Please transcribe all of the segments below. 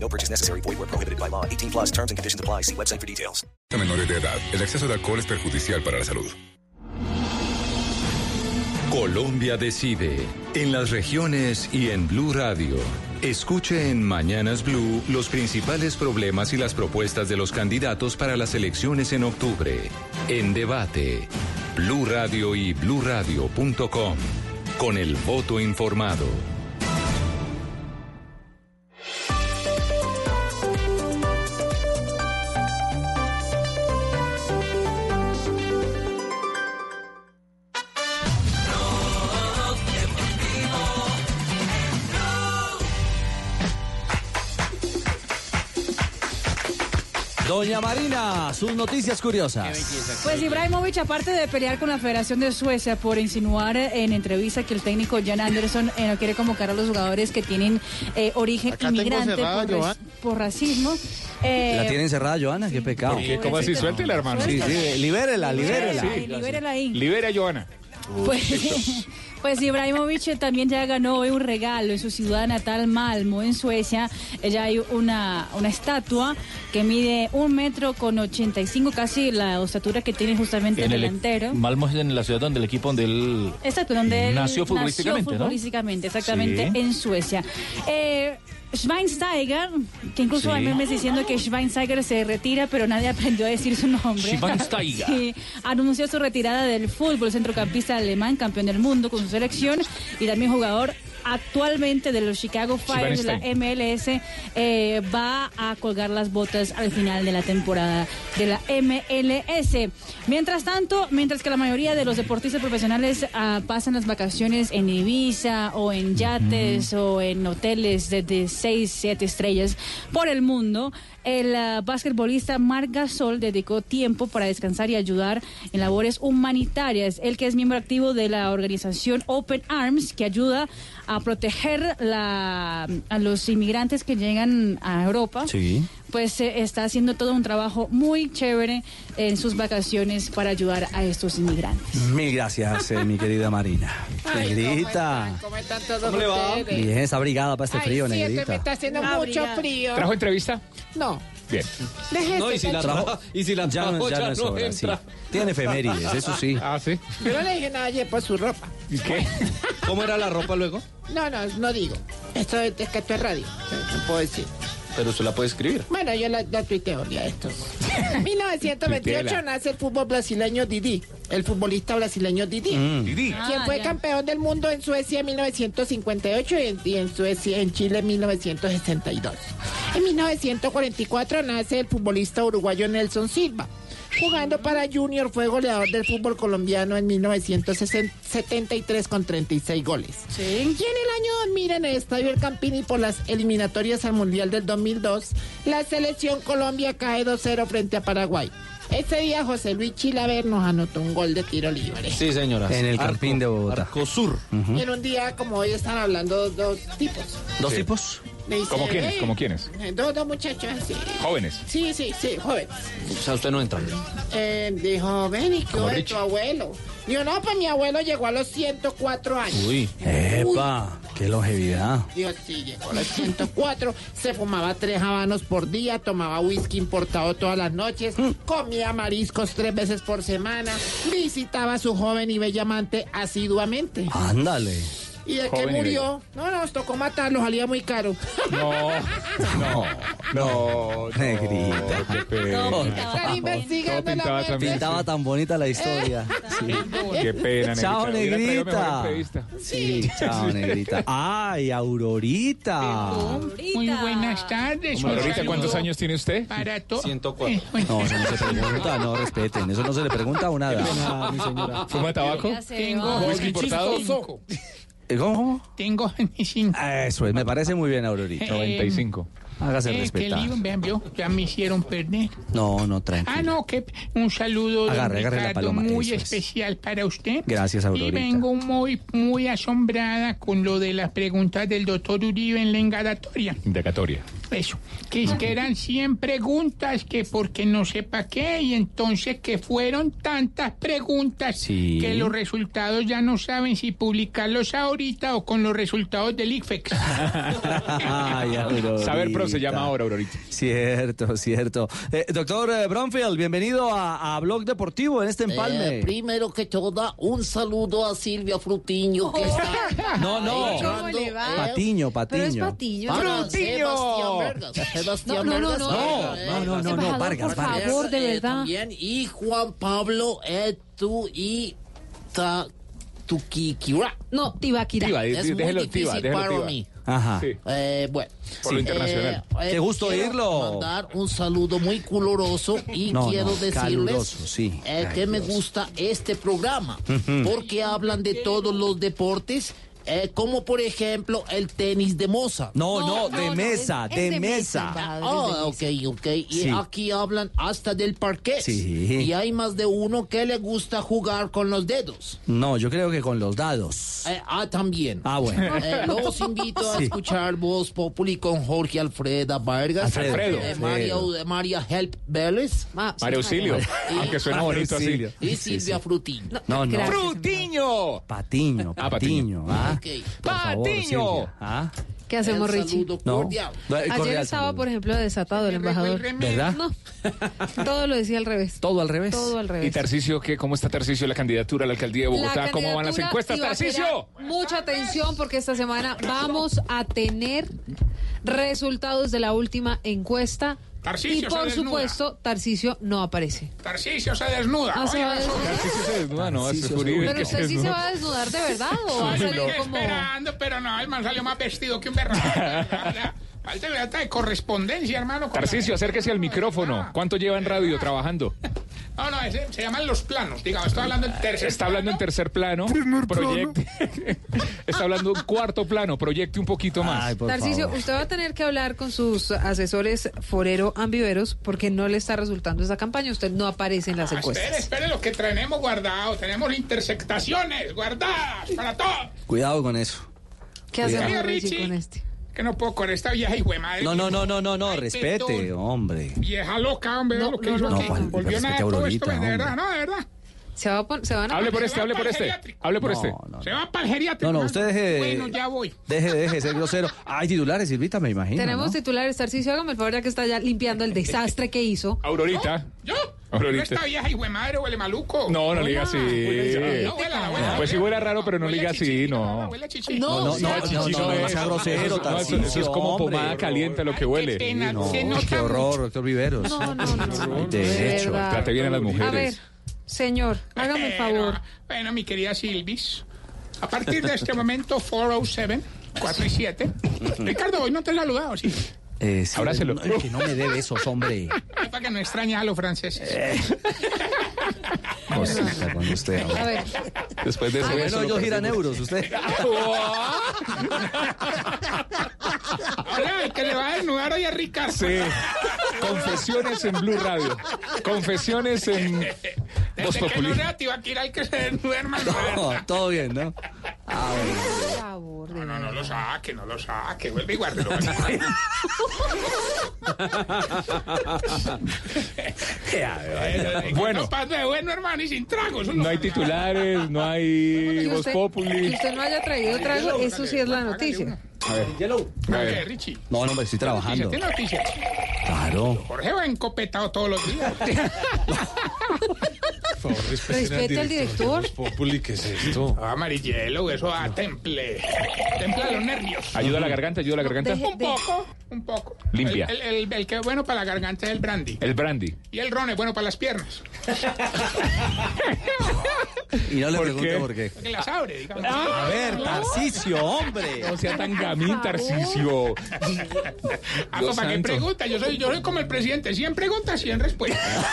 No purchase necessary. Void where prohibited by law. 18 plus terms and conditions apply. See website for details. Menores de edad, el exceso de alcohol es perjudicial para la salud. Colombia decide en las regiones y en Blue Radio. Escuche en Mañanas Blue los principales problemas y las propuestas de los candidatos para las elecciones en octubre. En debate, Blue Radio y bluradio.com. Con el voto informado. Doña Marina, sus noticias curiosas. Pues Ibrahimovic, aparte de pelear con la Federación de Suecia por insinuar en entrevista que el técnico Jan Anderson eh, no quiere convocar a los jugadores que tienen eh, origen Acá inmigrante cerrada, por, racismo. eh, ¿La tiene encerrada, Joana? Qué pecado. ¿Cómo así? Suéltela, hermano. Sí, sí, libérela, libérela. ahí, libérela ahí. Libera a Joana. Pues, pues Ibrahimovic también ya ganó hoy un regalo en su ciudad natal, Malmo, en Suecia. Ella hay una, una estatua que mide un metro con 85, casi la estatura que tiene justamente el En el- delantero. Malmo es en la ciudad donde el equipo donde él Exacto, donde él Nació futbolísticamente, ¿no? futbolísticamente, exactamente, Sí. en Suecia. Eh, Schweinsteiger, que incluso Sí. hay memes diciendo que Schweinsteiger se retira, pero nadie aprendió a decir su nombre. Schweinsteiger. Sí, anunció su retirada del fútbol, centrocampista alemán, campeón del mundo con su selección y también jugador actualmente de los Chicago Fire de la MLS eh, va a colgar las botas al final de la temporada de la MLS. Mientras tanto, mientras que la mayoría de los deportistas profesionales ah, pasan las vacaciones en Ibiza o en yates o en hoteles de, de 6, 7 estrellas por el mundo, el ah, basquetbolista Marc Gasol dedicó tiempo para descansar y ayudar en labores humanitarias. Él que es miembro activo de la organización Open Arms, que ayuda a proteger la, a los inmigrantes que llegan a Europa Sí. Pues eh, está haciendo todo un trabajo muy chévere en sus vacaciones para ayudar a estos inmigrantes. Mil gracias, eh, mi querida Marina. Negrita. ¿Cómo están todos ¿Cómo le va? ustedes? Bien, está abrigada para este Ay, frío, sí, es que me negrita. está haciendo mucho frío. ¿Trajo entrevista? No, Bien. No, y si la trajo, y si la Ya no, trajo, ya no es hora, sí. Tiene efemérides, eso sí. Ah, sí. Yo no le dije nada ayer por su ropa. ¿Y qué? ¿Cómo era la ropa luego? No, no, no digo. Esto es, es que esto es radio. No puedo decir. Pero usted la puede escribir. Bueno, yo la, la tuiteo ya esto. En 1928 Tuiteela. nace el fútbol brasileño Didi. El futbolista brasileño Didi. Didi. Quien Ah, fue ya. campeón del mundo en Suecia en 1958 y en, y en Suecia, en Chile en 1962. En 1944 nace el futbolista uruguayo Nelson Silva. Jugando para Junior fue goleador del fútbol colombiano en 1973 con 36 goles. Sí. Y en el año 2000 en el Estadio El Campini por las eliminatorias al Mundial del 2002, la selección Colombia cae 2-0 frente a Paraguay. Ese día José Luis Chilaver nos anotó un gol de tiro libre. Sí, señora. En el Campín de Bogotá. Arco Sur. Y en un día como hoy están hablando dos tipos. ¿Dos Sí. tipos? Dice, ¿Cómo quiénes? "Eh, ¿Cómo quiénes? eh, Dos, dos muchachos así. Jóvenes. Sí, sí, sí, jóvenes. O sea, usted no entra. Eh, dijo, ven y qué tu abuelo. Digo, no, pues mi abuelo llegó a los 104 años. Uy. ¡Epa! ¡Qué longevidad! Dios, sí, llegó a los 104, se fumaba tres habanos por día, tomaba whisky importado todas las noches, comía mariscos tres veces por semana, visitaba a su joven y bella amante asiduamente. Ándale. Y de que Joven murió, no, nos tocó matarlo, salía muy caro. No, no, no. Negrita. Qué pena. Investigando la pintaba muerte. también. Pintaba tan bonita la historia. Sí. Qué pena, negrita. Chao, negrita. Sí, chao, negrita. ¡Ay, Aurorita! Muy buenas tardes. Aurorita, ¿cuántos años tiene usted? Para todo. 104. No, eso no se pregunta, no respeten. Eso no se le pregunta a una dama. mi señora. ¿Fuma tabaco? Tengo ¿Whisky importado? Eh, ¿Cómo? Tengo 25. Eso es, me parece muy bien, Aurorita. 95. Hágase Eh, qué respetar. lío, vean, vio, ya me hicieron perder. No, no, tranquilo. Ah, no, que un saludo don Agarre, agarre la paloma, muy es. especial para usted. Gracias, Y Aurorita. vengo muy, muy asombrada con lo de las preguntas del doctor Uribe en la engadatoria. Indagatoria. Eso, que es que eran 100 preguntas, que porque no sepa qué, y entonces que fueron tantas preguntas Sí. que los resultados ya no saben si publicarlos ahorita o con los resultados del Aurorita. Saber Pro se llama ahora, Aurorita. Cierto, cierto. Eh, doctor eh, Bromfield, bienvenido a, a Blog Deportivo en este empalme. Eh, primero que todo, un saludo a Silvia Frutiño, que está no, no. Patiño, Patiño. para Sebastián Vargas. Sebastián No, no, no, Vargas. no. No, eh, no, no, no, no, Vargas, por Vargas. favor, de eh, verdad. También, y Juan Pablo, eh, tú y Tuquiquira. No, Tibaquira. Tiba, Es muy déjelo difícil Tiba, déjelo para Tiba. mí. Ajá. Sí. Eh, bueno, Por lo internacional. Qué gusto quiero oírlo. Mandar un saludo muy coloroso y No, quiero no, decirles caluroso, sí. eh, que me gusta este programa porque hablan de todos los deportes, eh, como por ejemplo el tenis de moza. No, no, No, de no, mesa, es- de, es de mesa. Ah, ok, ok. Y Sí. aquí hablan hasta del parquet. Sí. Y hay más de uno que le gusta jugar con los dedos. No, yo creo que con los dados. Eh, ah, también. Ah, bueno. Eh, los invito a Sí. escuchar Voz Populi con Jorge Alfreda Vargas. Alfredo. Eh, Alfredo. María, María Help Vélez. María Auxilio. Aunque suena María bonito así. Y Silvia sí. Frutín. No, no. Gracias. ¡Frutiño! Patiño, Ah, Patiño. Ah, Patiño. Ah, ¿Qué hacemos, Richie? no. Ayer Cordial estaba, saludo. por ejemplo, desatado el embajador. ¿Verdad? No, todo lo decía al revés. Todo al revés. Todo al ¿Y revés. Tarcicio qué? ¿Cómo está Tarcicio la candidatura a la alcaldía de Bogotá? La ¿Cómo van las encuestas, Tarcicio? Mucha atención porque esta semana vamos a tener resultados de la última encuesta. Tarcisio y por supuesto, Tarcicio no aparece. Tarcisio se desnuda. Ah, se va a eso. desnudar. Tarcicio se desnuda, no, se Uribe Pero usted sí se va a desnudar de verdad o va a salir como... esperando, pero no, el man salió más vestido que un berraco. Falta de correspondencia, hermano. Tarcicio, acérquese al micrófono. ¿Cuánto lleva en radio trabajando? No, no, ese- se llaman los planos. Digamos, estoy hablando en tercer Está hablando en plano. tercer plano. Proyecte. Está hablando en cuarto plano. Proyecte un poquito más. Ay, favor. usted va a tener que hablar con sus asesores forero ambiveros porque no le está resultando esa campaña. Usted no aparece en las Ah, espere, encuestas. espere lo que tenemos guardado. Tenemos intersectaciones guardadas para todos. Cuidado con eso. ¿Qué hacemos, Richie. con este? Que no puedo con esta vieja hijo de madre. No, no, no, no, no, no, Ay, respete, hombre. Vieja loca, hombre, No, lo que no, hizo no, aquí. Volvió nada todo esto, de verdad, no, de verdad. Se, va a se van a... Hable por este, hable por este. Hable por No, este. no, Se va para el geriátrico. No, no, usted deje. Bueno, ya voy. Deje, deje de ser grosero. Hay titulares, Silvita, me imagino. Tenemos ¿no? titulares, Tarcicio, hágame el favor ya que está ya limpiando el desastre que hizo. Aurorita. ¿Yo? Aurorita. ¿No esta vieja hijo de madre huele maluco? No, no le diga así. No, huele a la abuela. Pues sí huele raro, pero no le diga así, no. No, No, no, no, chichi no, no, no no es. sea grosero, no, eso- es como pomada caliente lo que huele. qué horror, doctor Viveros. No, no, no. De hecho. Trate bien a las A ver, mujeres. Señor, hágame el favor. Bueno, mi querida Silvis, a partir de este momento, 407, 4 y 7. Ricardo, hoy no te he saludado, sí. Eh, sí, Abrácelo. no, es que no me dé besos, hombre. Es para que no extrañes a los franceses. Cosita con usted. A ver, Después de Ah, beso. bueno, lo ellos giran euros, usted. Ahora, el que le va a desnudar hoy a Ricardo. Sí. Confesiones en Blue Radio. Confesiones en Voz Desde que no sea Tibaquira el que se desnuda, hermano. No, todo bien, ¿no? Bueno. por favor, No, no verdad. lo saque, no lo saque. Vuelve y guárdelo. Bueno. No bueno, hermano, y sin tragos. No hay titulares, no hay Que Voz usted, Populi. que usted no haya traído trago, eso sí es la noticia. A ver. A A ver, ver. Richie. No, no, me estoy trabajando. ¿Tiene noticias? Claro. Jorge va encopetado todos los días. Respete al director. Populi, ¿qué es esto? Ah, amarillelo, eso a temple. Templa los nervios. Ayuda a la garganta, ayuda a la garganta. Deje- Un poco, un poco. Limpia. El, el- el- el que es bueno para la garganta es el brandy. El brandy. Y el ron es bueno para las piernas. Y no le ¿Por pregunte qué? por qué. Porque las abre, digamos. A ver, Tarcicio, hombre. No sea tan gamín, Tarcicio. Ah, Dios ¿Para qué santo. pregunta? Yo soy, yo soy como el presidente. 100 preguntas, 100 respuestas.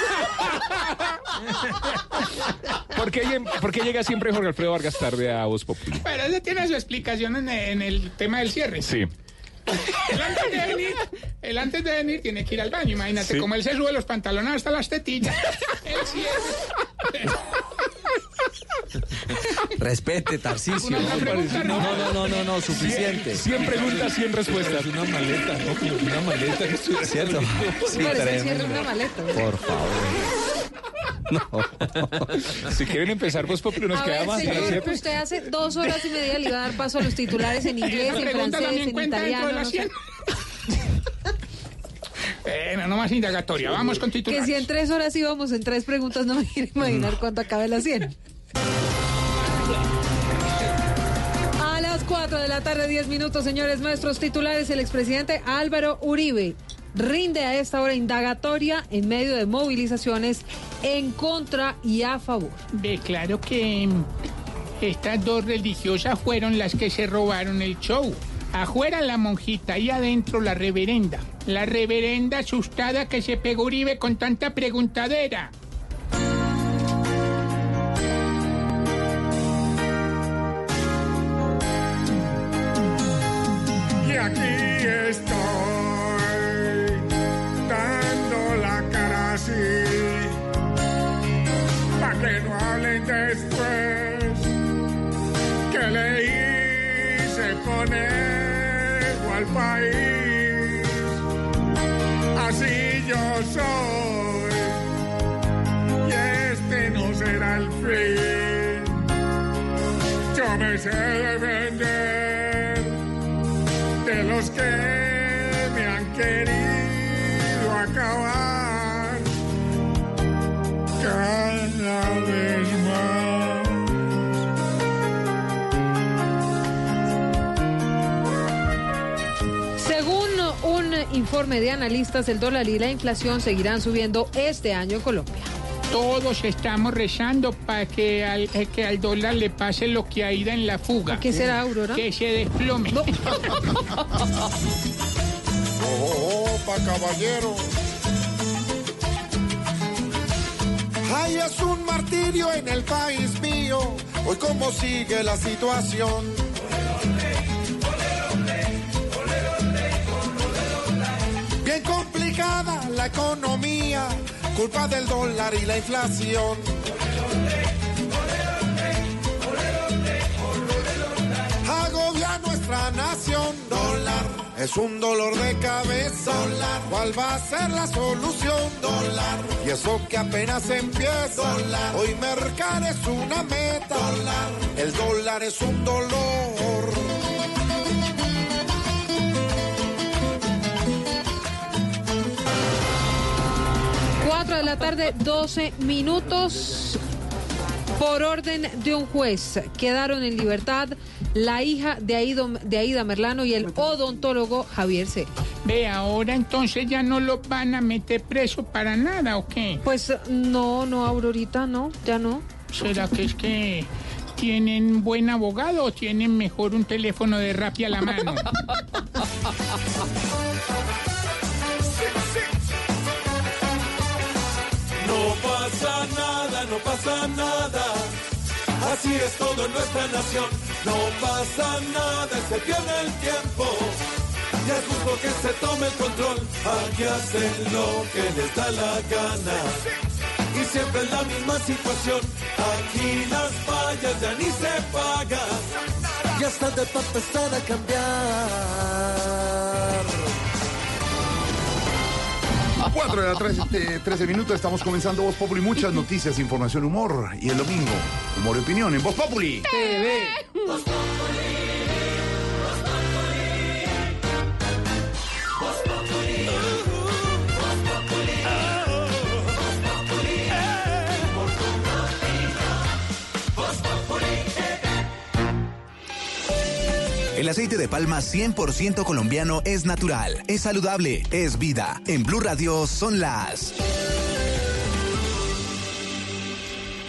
¿Por qué, lle- por qué llega siempre Jorge Alfredo Vargas tarde a Voz Populi? Pero ese tiene su explicación en, en el tema del cierre. Sí. Él antes de venir, él antes de venir tiene que ir al baño. Imagínate, como él se sube los pantalones hasta las tetillas. Él sí es- Respete, Tarcisio. Una No, no, no. no, no, no, no, suficiente. 100 preguntas, 100 respuestas. Una maleta, ¿no? Una maleta que estoy ¿Cierto? Sí, tremendo. maleta. Por favor. Si quieren empezar, pues Populi nos A queda ver, más. señor, usted hace dos horas y media le iba a dar paso a los titulares en inglés, en francés, en italiano. no sé. 100. Bueno, no más indagatoria. Vamos con Que titulares. si en tres horas íbamos en tres preguntas, no me quiero imaginar cuánto acabe las 100. A las 4 de la tarde, 10 minutos, señores nuestros titulares, el expresidente Álvaro Uribe rinde a esta hora indagatoria en medio de movilizaciones en contra y a favor. Ve, claro que mm, estas dos religiosas fueron las que se robaron el show. Afuera la monjita y adentro la reverenda. La reverenda asustada que se pegó Uribe con tanta preguntadera. Y aquí estoy, dando la cara así, pa' que no hablen después, que le hice conejo al país. Así yo soy, y este no será el fin. Yo me sé defender los que me han querido acabar cada vez más. Según un informe de analistas, el dólar y la inflación seguirán subiendo este año en Colombia. Todos estamos rezando para que al, eh, que al dólar le pase lo que a Ida en la fuga. ¿Qué será, Aurora? Que se desplome. Opa, caballero. Ay, es un martirio en el país mío. Hoy cómo sigue la situación. Bien complicada la economía, culpa del dólar y la inflación. Agobia nuestra nación, dólar. Es un dolor de cabeza, dólar. ¿Cuál va a ser la solución, dólar? Y eso que apenas empieza, dólar. Hoy mercar es una meta, dólar. El dólar es un dolor. 4 de la tarde, 12 minutos. Por orden de un juez, quedaron en libertad la hija de Aida, de Aida Merlano y el odontólogo Javier C. Ve, ahora entonces ya no lo van a meter preso para nada, ¿o qué? Pues no, no, Aurorita, no, ya no. ¿Será que es que tienen buen abogado o tienen mejor un teléfono de Rappi a la mano? No pasa nada, no pasa nada. Así es todo en nuestra nación. No pasa nada, se pierde el tiempo. Y es justo que se tome el control. Aquí hacen lo que les da la gana. Y siempre es la misma situación. Aquí las fallas ya ni se pagan. Ya está de empezar a cambiar. 4 de la 13, 13 minutos, estamos comenzando Voz Populi. Muchas noticias, información, humor. Y el domingo, humor y opinión en Voz Populi. TV. El aceite de palma 100% colombiano es natural, es saludable, es vida. En Blue Radio son las...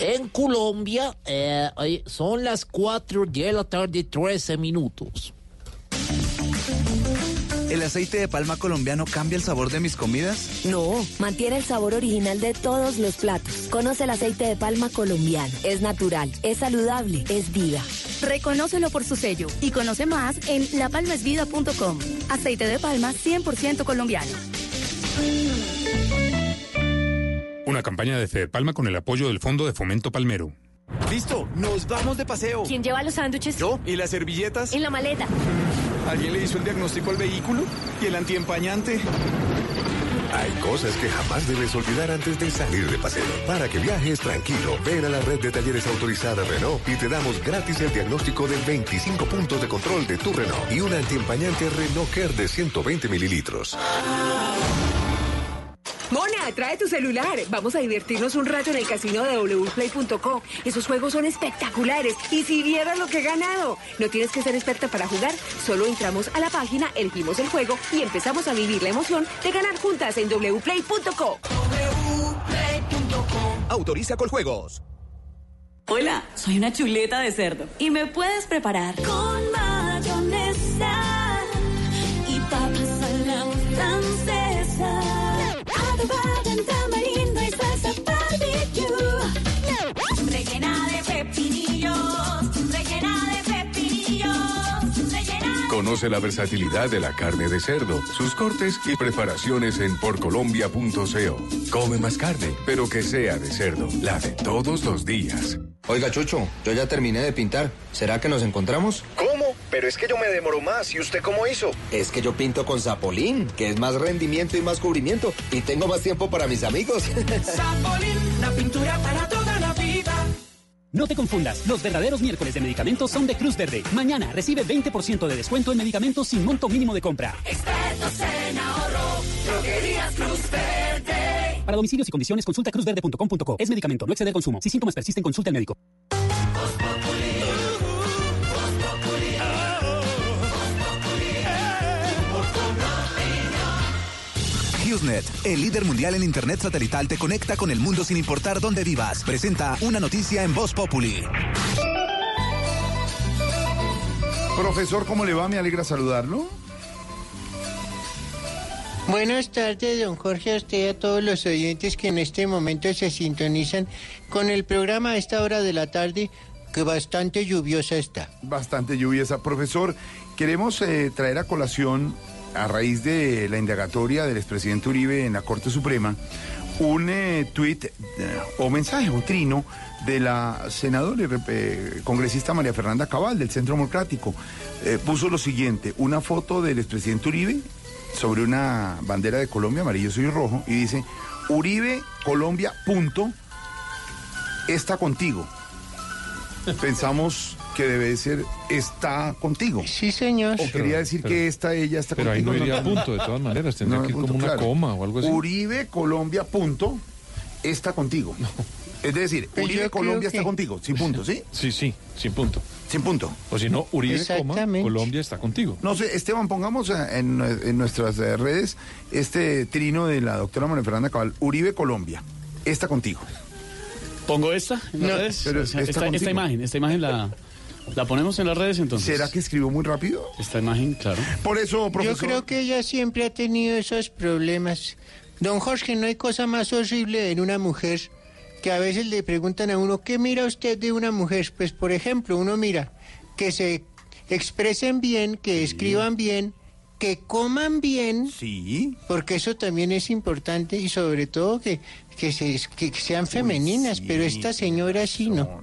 En Colombia eh, son las 4 de la tarde, 13 minutos. ¿El aceite de palma colombiano cambia el sabor de mis comidas? No, mantiene el sabor original de todos los platos. Conoce el aceite de palma colombiano. Es natural, es saludable, es vida. Reconócelo por su sello y conoce más en lapalmasvida.com. Aceite de palma 100% colombiano. Una campaña de Fede Palma con el apoyo del Fondo de Fomento Palmero. Listo, nos vamos de paseo. ¿Quién lleva los sándwiches? ¿Yo? ¿Y las servilletas? En la maleta. ¿Alguien le hizo el diagnóstico al vehículo? ¿Y el antiempañante? Hay cosas que jamás debes olvidar antes de salir de paseo. Para que viajes tranquilo, ven a la red de talleres autorizada Renault y te damos gratis el diagnóstico de 25 puntos de control de tu Renault y un antiempañante Renault Care de 120 mililitros. Mona, trae tu celular. Vamos a divertirnos un rato en el casino de wplay.co. Esos juegos son espectaculares. Y si vieras lo que he ganado. No tienes que ser experta para jugar. Solo entramos a la página, elegimos el juego y empezamos a vivir la emoción de ganar juntas en wplay.co. Autoriza con juegos. Hola, soy una chuleta de cerdo. ¿Y me puedes preparar? Con mayonesa Conoce la versatilidad de la carne de cerdo, sus cortes y preparaciones en porcolombia.co. Come más carne, pero que sea de cerdo, la de todos los días. Oiga, Chucho, yo ya terminé de pintar. ¿Será que nos encontramos? ¿Cómo? Pero es que yo me demoro más. ¿Y usted cómo hizo? Es que yo pinto con Zapolín, que es más rendimiento y más cubrimiento. Y tengo más tiempo para mis amigos. Zapolín, la pintura para toda la vida. No te confundas, los verdaderos miércoles de medicamentos son de Cruz Verde. Mañana recibe 20% de descuento en medicamentos sin monto mínimo de compra. Expertos en ahorro, droguerías Cruz Verde. Para domicilios y condiciones consulta cruzverde.com.co. Es medicamento, no exceder consumo. Si síntomas persisten, consulta al médico. HughesNet, el líder mundial en Internet satelital, te conecta con el mundo sin importar dónde vivas. Presenta una noticia en Voz Populi. Profesor, ¿cómo le va? Me alegra saludarlo. Buenas tardes, don Jorge, a usted y a todos los oyentes que en este momento se sintonizan con el programa a esta hora de la tarde, que bastante lluviosa está. Bastante lluviosa. Profesor, queremos eh, traer a colación, a raíz de la indagatoria del expresidente Uribe en la Corte Suprema, un eh, tuit eh, o mensaje, un trino de la senadora y eh, congresista María Fernanda Cabal del Centro Democrático. Eh, puso lo siguiente, una foto del expresidente Uribe sobre una bandera de Colombia, amarillo, y rojo, y dice, Uribe, Colombia, punto, está contigo. Pensamos que debe ser está contigo. Sí, señor. O quería decir que esta ella está Pero ahí contigo. no iría punto, de todas maneras, tendría que ir punto, como una claro. coma o algo así. Uribe, Colombia, punto, está contigo. Es decir, Pues Uribe, Colombia que- está contigo, sin punto, ¿sí? Sí, sí, sin punto. Sin punto. O si no, Uribe, coma. Colombia está contigo. No sé, Esteban, pongamos en, en nuestras redes este trino de la doctora María Fernanda Cabal. Uribe, Colombia, está contigo. ¿Pongo esta en No, redes? pero esta, contigo. esta imagen, esta imagen la, la ponemos en las redes entonces. ¿Será que escribió muy rápido? Esta imagen, claro. Por eso, Yo creo que ella siempre ha tenido esos problemas. Don Jorge, no hay cosa más horrible en una mujer que a veces le preguntan a uno, ¿qué mira usted de una mujer? Pues, por ejemplo, uno mira que se expresen bien, que escriban bien, que coman bien. Sí. Porque eso también es importante y sobre todo que, que, se, que sean femeninas, pero esta señora sí no.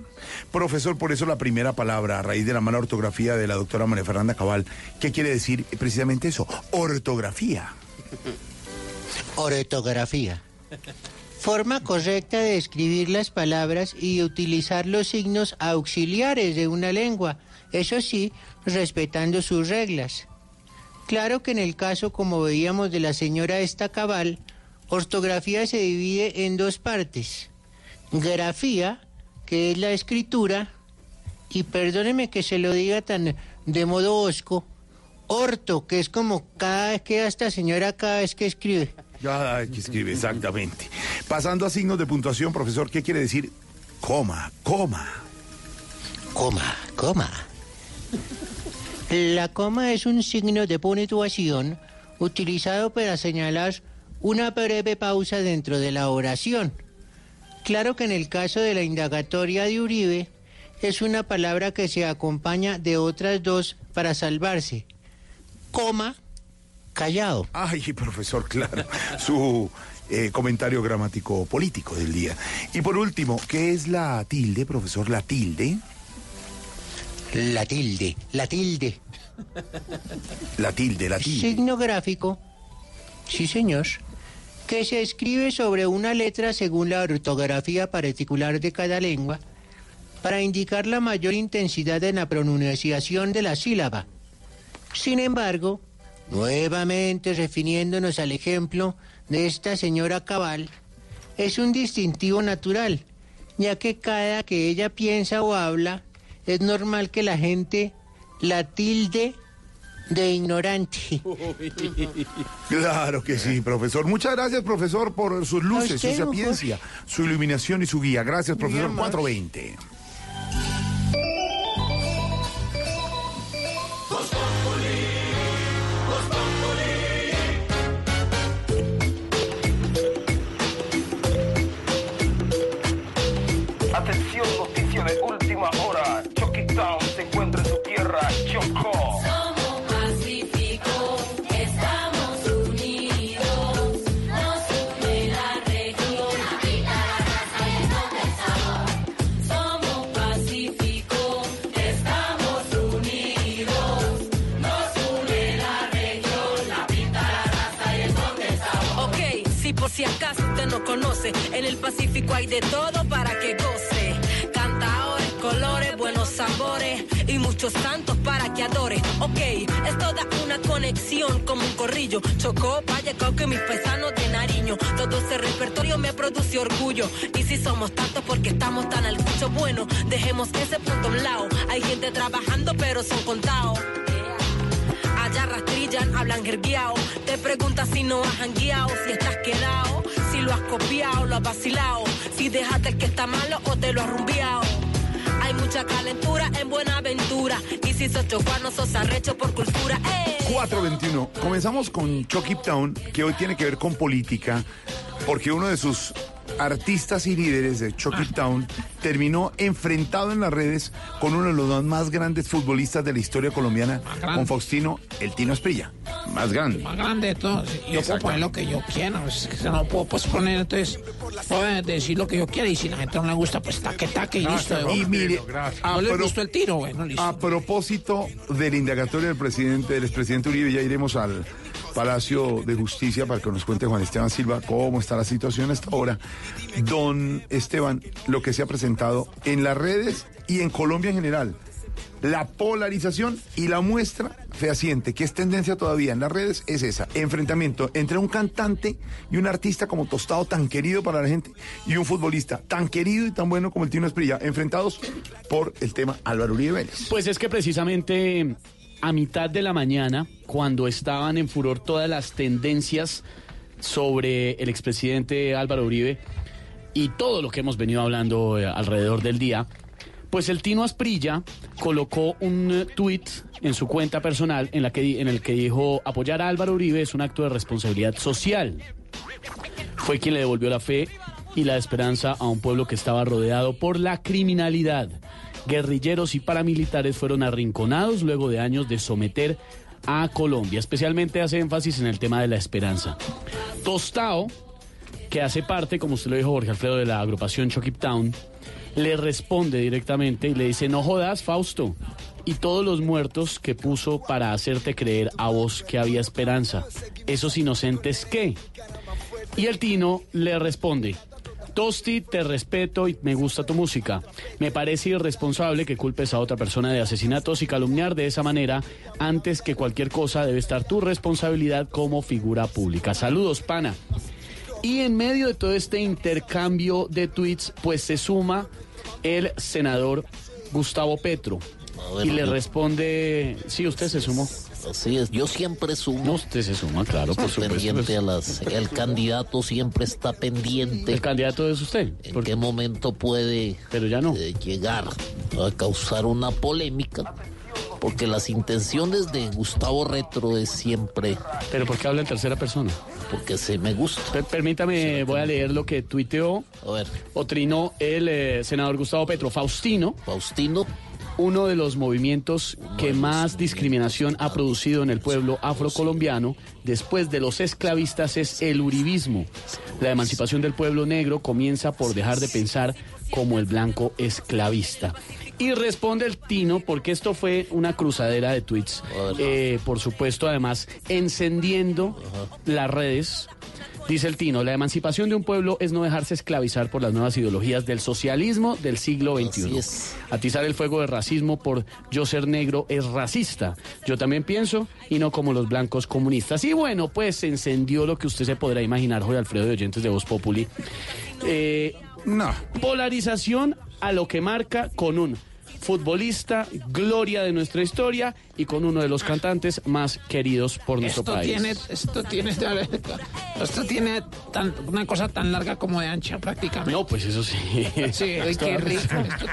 Profesor, por eso la primera palabra, a raíz de la mala ortografía de la doctora María Fernanda Cabal, ¿qué quiere decir precisamente eso? Ortografía. Ortografía. Forma correcta de escribir las palabras y utilizar los signos auxiliares de una lengua, eso sí, respetando sus reglas. Claro que en el caso, como veíamos de la señora esta cabal, ortografía se divide en dos partes. Grafía, que es la escritura, y perdóneme que se lo diga tan de modo osco, orto, que es como cada vez que esta señora cada vez que escribe. Ya que escribe, exactamente. Pasando a signos de puntuación, profesor, ¿qué quiere decir? Coma, coma. Coma, coma. La coma es un signo de puntuación utilizado para señalar una breve pausa dentro de la oración. Claro que en el caso de la indagatoria de Uribe, es una palabra que se acompaña de otras dos para salvarse. Coma, callado. Ay, profesor, claro. Su eh, comentario gramático político del día. Y por último, ¿qué es la tilde, profesor? La tilde. La tilde, la tilde. La tilde, la tilde. Signo gráfico. Sí, señor. Que se escribe sobre una letra según la ortografía particular de cada lengua para indicar la mayor intensidad en la pronunciación de la sílaba. Sin embargo, nuevamente refiriéndonos al ejemplo de esta señora Cabal, es un distintivo natural, ya que cada que ella piensa o habla, es normal que la gente la tilde de ignorante. Claro que sí, profesor. Muchas gracias, profesor, por sus luces, su usted, sapiencia, su iluminación y su guía. Gracias, profesor. amor. 420. Atención, noticia de en el Pacífico hay de todo muchos santos para que adore. Ok, es toda una conexión como un corrillo. Chocó, Valle, Cauca y mis paisanos de Nariño. Todo ese repertorio me produce orgullo. Y si somos tantos porque estamos tan al cucho, bueno, dejemos ese punto a un lado. Hay gente trabajando, pero son contados. Allá rastrillan, hablan jergueao. Te preguntas si no has jangueado, si estás quedado, si lo has copiado, lo has vacilado, si dejaste que está malo o te lo has rumbeado. Hay mucha calentura en Buenaventura. Y si sos chofer, no sos arrecho por cultura. ¡Eh! 421. Comenzamos con Chucky Town, que hoy tiene que ver con política, porque uno de sus artistas y líderes de Chucky Town terminó enfrentado en las redes con uno de los más grandes futbolistas de la historia colombiana, con Faustino, el Tino Esprilla. Más grande. Más grande de todos. Yo puedo poner lo que yo quiera. Es que no puedo pues, poner, entonces, puedo decir lo que yo quiera y si la gente no le gusta, pues taque, taque y listo. Y mire, ¿No les pro- gustó el tiro? Bueno, listo. A propósito de la indagatoria del presidente, del expresidente Uribe, ya iremos al Palacio de Justicia para que nos cuente Juan Esteban Silva cómo está la situación hasta ahora. Don Esteban, lo que se ha presentado en las redes y en Colombia en general, la polarización y la muestra fehaciente, que es tendencia todavía en las redes, es esa, enfrentamiento entre un cantante y un artista como Tostado, tan querido para la gente, y un futbolista tan querido y tan bueno como el Tino Esprilla, enfrentados por el tema Álvaro Uribe. Pues es que precisamente a mitad de la mañana, cuando estaban en furor todas las tendencias sobre el expresidente Álvaro Uribe y todo lo que hemos venido hablando eh, alrededor del día, pues el Tino Asprilla colocó un eh, tuit en su cuenta personal en, la que, en el que dijo apoyar a Álvaro Uribe es un acto de responsabilidad social. Fue quien le devolvió la fe y la esperanza a un pueblo que estaba rodeado por la criminalidad. Guerrilleros y paramilitares fueron arrinconados luego de años de someter a Colombia. Especialmente hace énfasis en el tema de la esperanza. Tostao, que hace parte, como usted lo dijo Jorge Alfredo, de la agrupación Chucky Town, le responde directamente y le dice, no jodas, Fausto. Y todos los muertos que puso para hacerte creer a vos que había esperanza. ¿Esos inocentes qué? Y el Tino le responde, Tosti, te respeto y me gusta tu música. Me parece irresponsable que culpes a otra persona de asesinatos y calumniar de esa manera. Antes que cualquier cosa debe estar tu responsabilidad como figura pública. Saludos, pana. Y en medio de todo este intercambio de tweets, pues se suma el senador Gustavo Petro. y le responde, sí, usted se sumó. Así es, yo siempre sumo. No, usted se suma, claro, por supuesto. Pendiente pues. a las, el candidato siempre está pendiente. El candidato es usted. ¿En qué momento puede Pero ya no. eh, llegar a causar una polémica? Porque las intenciones de Gustavo Retro es siempre. Pero ¿por qué habla en tercera persona? porque se me gusta. Per- permítame, voy a leer lo que tuiteó A ver, o trinó el eh, senador Gustavo Petro. Faustino, Faustino, uno de los movimientos que más discriminación ha producido en el pueblo afrocolombiano después de los esclavistas es el uribismo. La emancipación del pueblo negro comienza por dejar de pensar como el blanco esclavista. Y responde el Tino, porque esto fue una cruzadera de tweets. Eh, por supuesto, además, encendiendo las redes. Dice el Tino, la emancipación de un pueblo es no dejarse esclavizar por las nuevas ideologías del socialismo del siglo XXI. Atizar el fuego de racismo por yo ser negro es racista. Yo también pienso, y no como los blancos comunistas. Y bueno, pues se encendió lo que usted se podrá imaginar, Jorge Alfredo de Oyentes de Voz Populi. Eh, no. Polarización a lo que marca con un futbolista, gloria de nuestra historia, y con uno de los cantantes más queridos por nuestro Esto país. tiene, esto tiene, esto tiene tan- una cosa tan larga como de ancha prácticamente. No, pues eso sí. Sí, Esto- qué rico.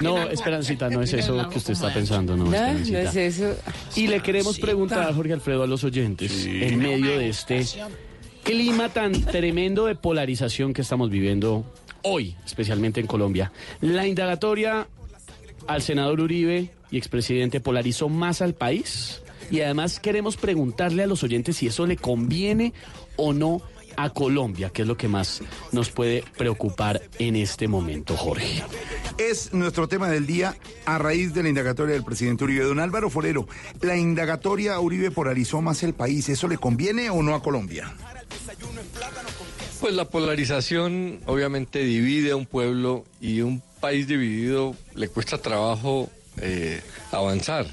No, Esperancita, no es eso que usted está pensando, no, No, Esperancita. no es eso. Y le queremos preguntar, Jorge Alfredo, a los oyentes, en medio de este clima tan tremendo de polarización que estamos viviendo hoy, especialmente en Colombia. La indagatoria al senador Uribe y expresidente polarizó más al país. Y además queremos preguntarle a los oyentes si eso le conviene o no a Colombia, que es lo que más nos puede preocupar en este momento, Jorge. Es nuestro tema del día a raíz de la indagatoria del presidente Uribe. Don Álvaro Forero, la indagatoria a Uribe polarizó más el país. ¿Eso le conviene o no a Colombia? Pues la polarización obviamente divide a un pueblo y un país dividido le cuesta trabajo eh, avanzar.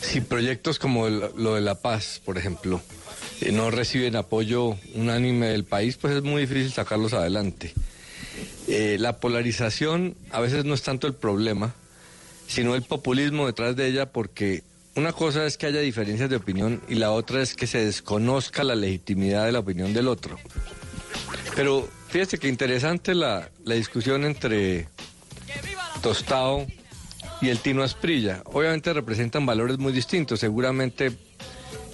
Si proyectos como lo de la paz, por ejemplo, eh, no reciben apoyo unánime del país, pues es muy difícil sacarlos adelante. Eh, la polarización a veces no es tanto el problema, sino el populismo detrás de ella, porque una cosa es que haya diferencias de opinión y la otra es que se desconozca la legitimidad de la opinión del otro. Pero fíjese que interesante la, la discusión entre Tostado y el Tino Asprilla. Obviamente representan valores muy distintos. Seguramente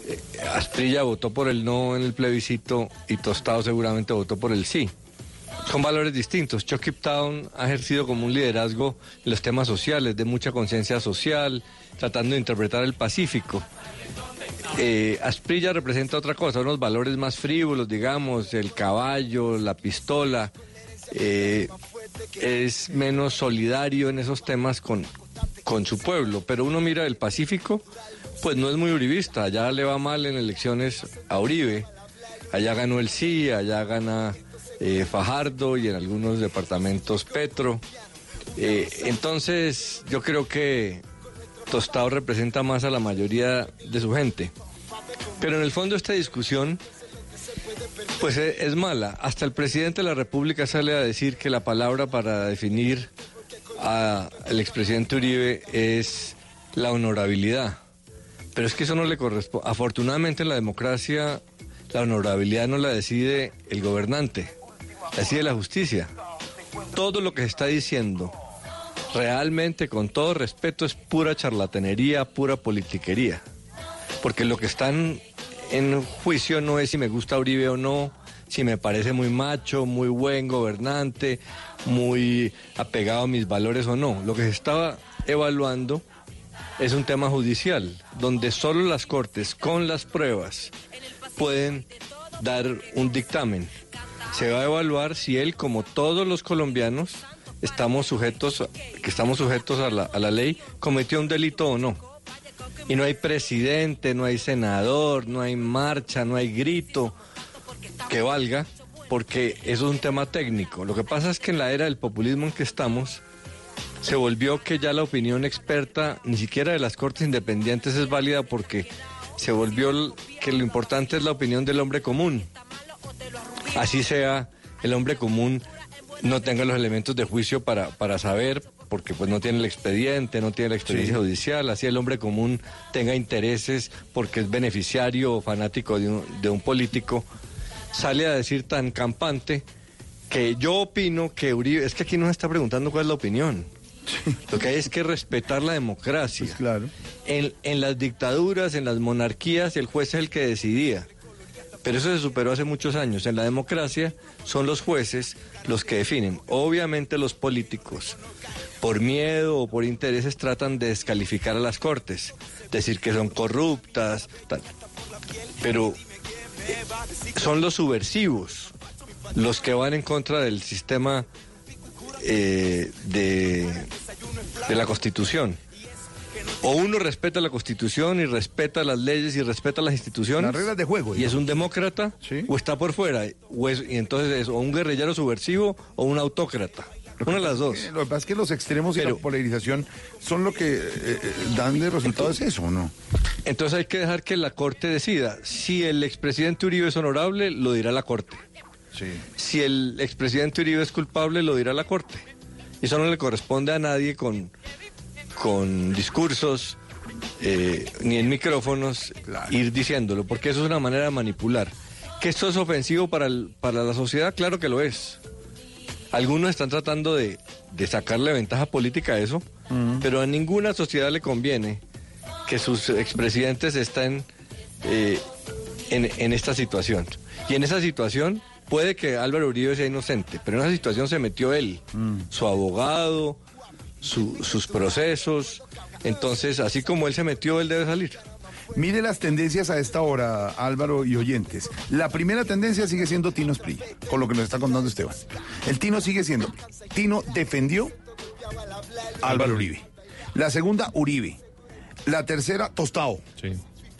eh, Asprilla votó por el no en el plebiscito y Tostado seguramente votó por el sí. Son valores distintos. Chucky Town ha ejercido como un liderazgo en los temas sociales, de mucha conciencia social, tratando de interpretar el Pacífico. Eh, Asprilla representa otra cosa, unos valores más frívolos, digamos, el caballo, la pistola. eh, es menos solidario en esos temas con, con su pueblo. Pero uno mira el Pacífico, pues no es muy uribista. Allá le va mal en elecciones a Uribe. Allá ganó el sí, allá gana eh, Fajardo y en algunos departamentos Petro. Eh, entonces, yo creo que Tostado representa más a la mayoría de su gente. Pero en el fondo esta discusión, pues e- es mala. Hasta el presidente de la República sale a decir que la palabra para definir al expresidente Uribe es la honorabilidad. Pero es que eso no le corresponde. Afortunadamente en la democracia la honorabilidad no la decide el gobernante, la decide la justicia. Todo lo que se está diciendo realmente, con todo respeto, es pura charlatanería, pura politiquería. Porque lo que están en juicio no es si me gusta Uribe o no, si me parece muy macho, muy buen gobernante, muy apegado a mis valores o no. Lo que se estaba evaluando es un tema judicial, donde solo las cortes, con las pruebas, pueden dar un dictamen. Se va a evaluar si él, como todos los colombianos, estamos sujetos, que estamos sujetos a la, a la ley, cometió un delito o no. Y no hay presidente, no hay senador, no hay marcha, no hay grito que valga, porque eso es un tema técnico. Lo que pasa es que en la era del populismo en que estamos, se volvió que ya la opinión experta, ni siquiera de las cortes independientes es válida porque se volvió que lo importante es la opinión del hombre común. Así sea, el hombre común no tenga los elementos de juicio para, para saber, porque pues no tiene el expediente, no tiene la experiencia Sí. judicial, así el hombre común tenga intereses porque es beneficiario o fanático de un, de un político, sale a decir tan campante que yo opino que Uribe, es que aquí no se está preguntando cuál es la opinión. Lo que hay es que respetar la democracia. claro. En, en las dictaduras, en las monarquías, el juez es el que decidía. Pero eso se superó hace muchos años. En la democracia son los jueces los que definen. Obviamente los políticos, por miedo o por intereses, tratan de descalificar a las cortes, decir que son corruptas, tal. Pero eh, son los subversivos los que van en contra del sistema eh, de, de la Constitución. O uno respeta la Constitución y respeta las leyes y respeta las instituciones. Las reglas de juego. Y es un demócrata o está por fuera. O es- y entonces es o un guerrillero subversivo o un autócrata. Una de las dos. Lo que pasa es que los extremos y la polarización son lo que eh, eh, dan de resultado es eso, ¿no? Entonces hay que dejar que la Corte decida. Si el expresidente Uribe es honorable, lo dirá la Corte. Si el expresidente Uribe es culpable, lo dirá la Corte. Y eso no le corresponde a nadie con, con discursos eh, ni en micrófonos ir diciéndolo, porque eso es una manera de manipular. ¿Que esto es ofensivo para, el- para la sociedad? Claro que lo es. Algunos están tratando de, de sacarle ventaja política a eso, pero a ninguna sociedad le conviene que sus expresidentes estén eh, en, en esta situación. Y en esa situación puede que Álvaro Uribe sea inocente, pero en esa situación se metió él, su abogado, su- sus procesos. Entonces, así como él se metió, él debe salir. Mire las tendencias a esta hora, Álvaro y oyentes. La primera tendencia sigue siendo Tino Sprilla, con lo que nos está contando Esteban. El Tino sigue siendo. Tino defendió a Álvaro Uribe. La segunda, Uribe. La tercera, Tostado.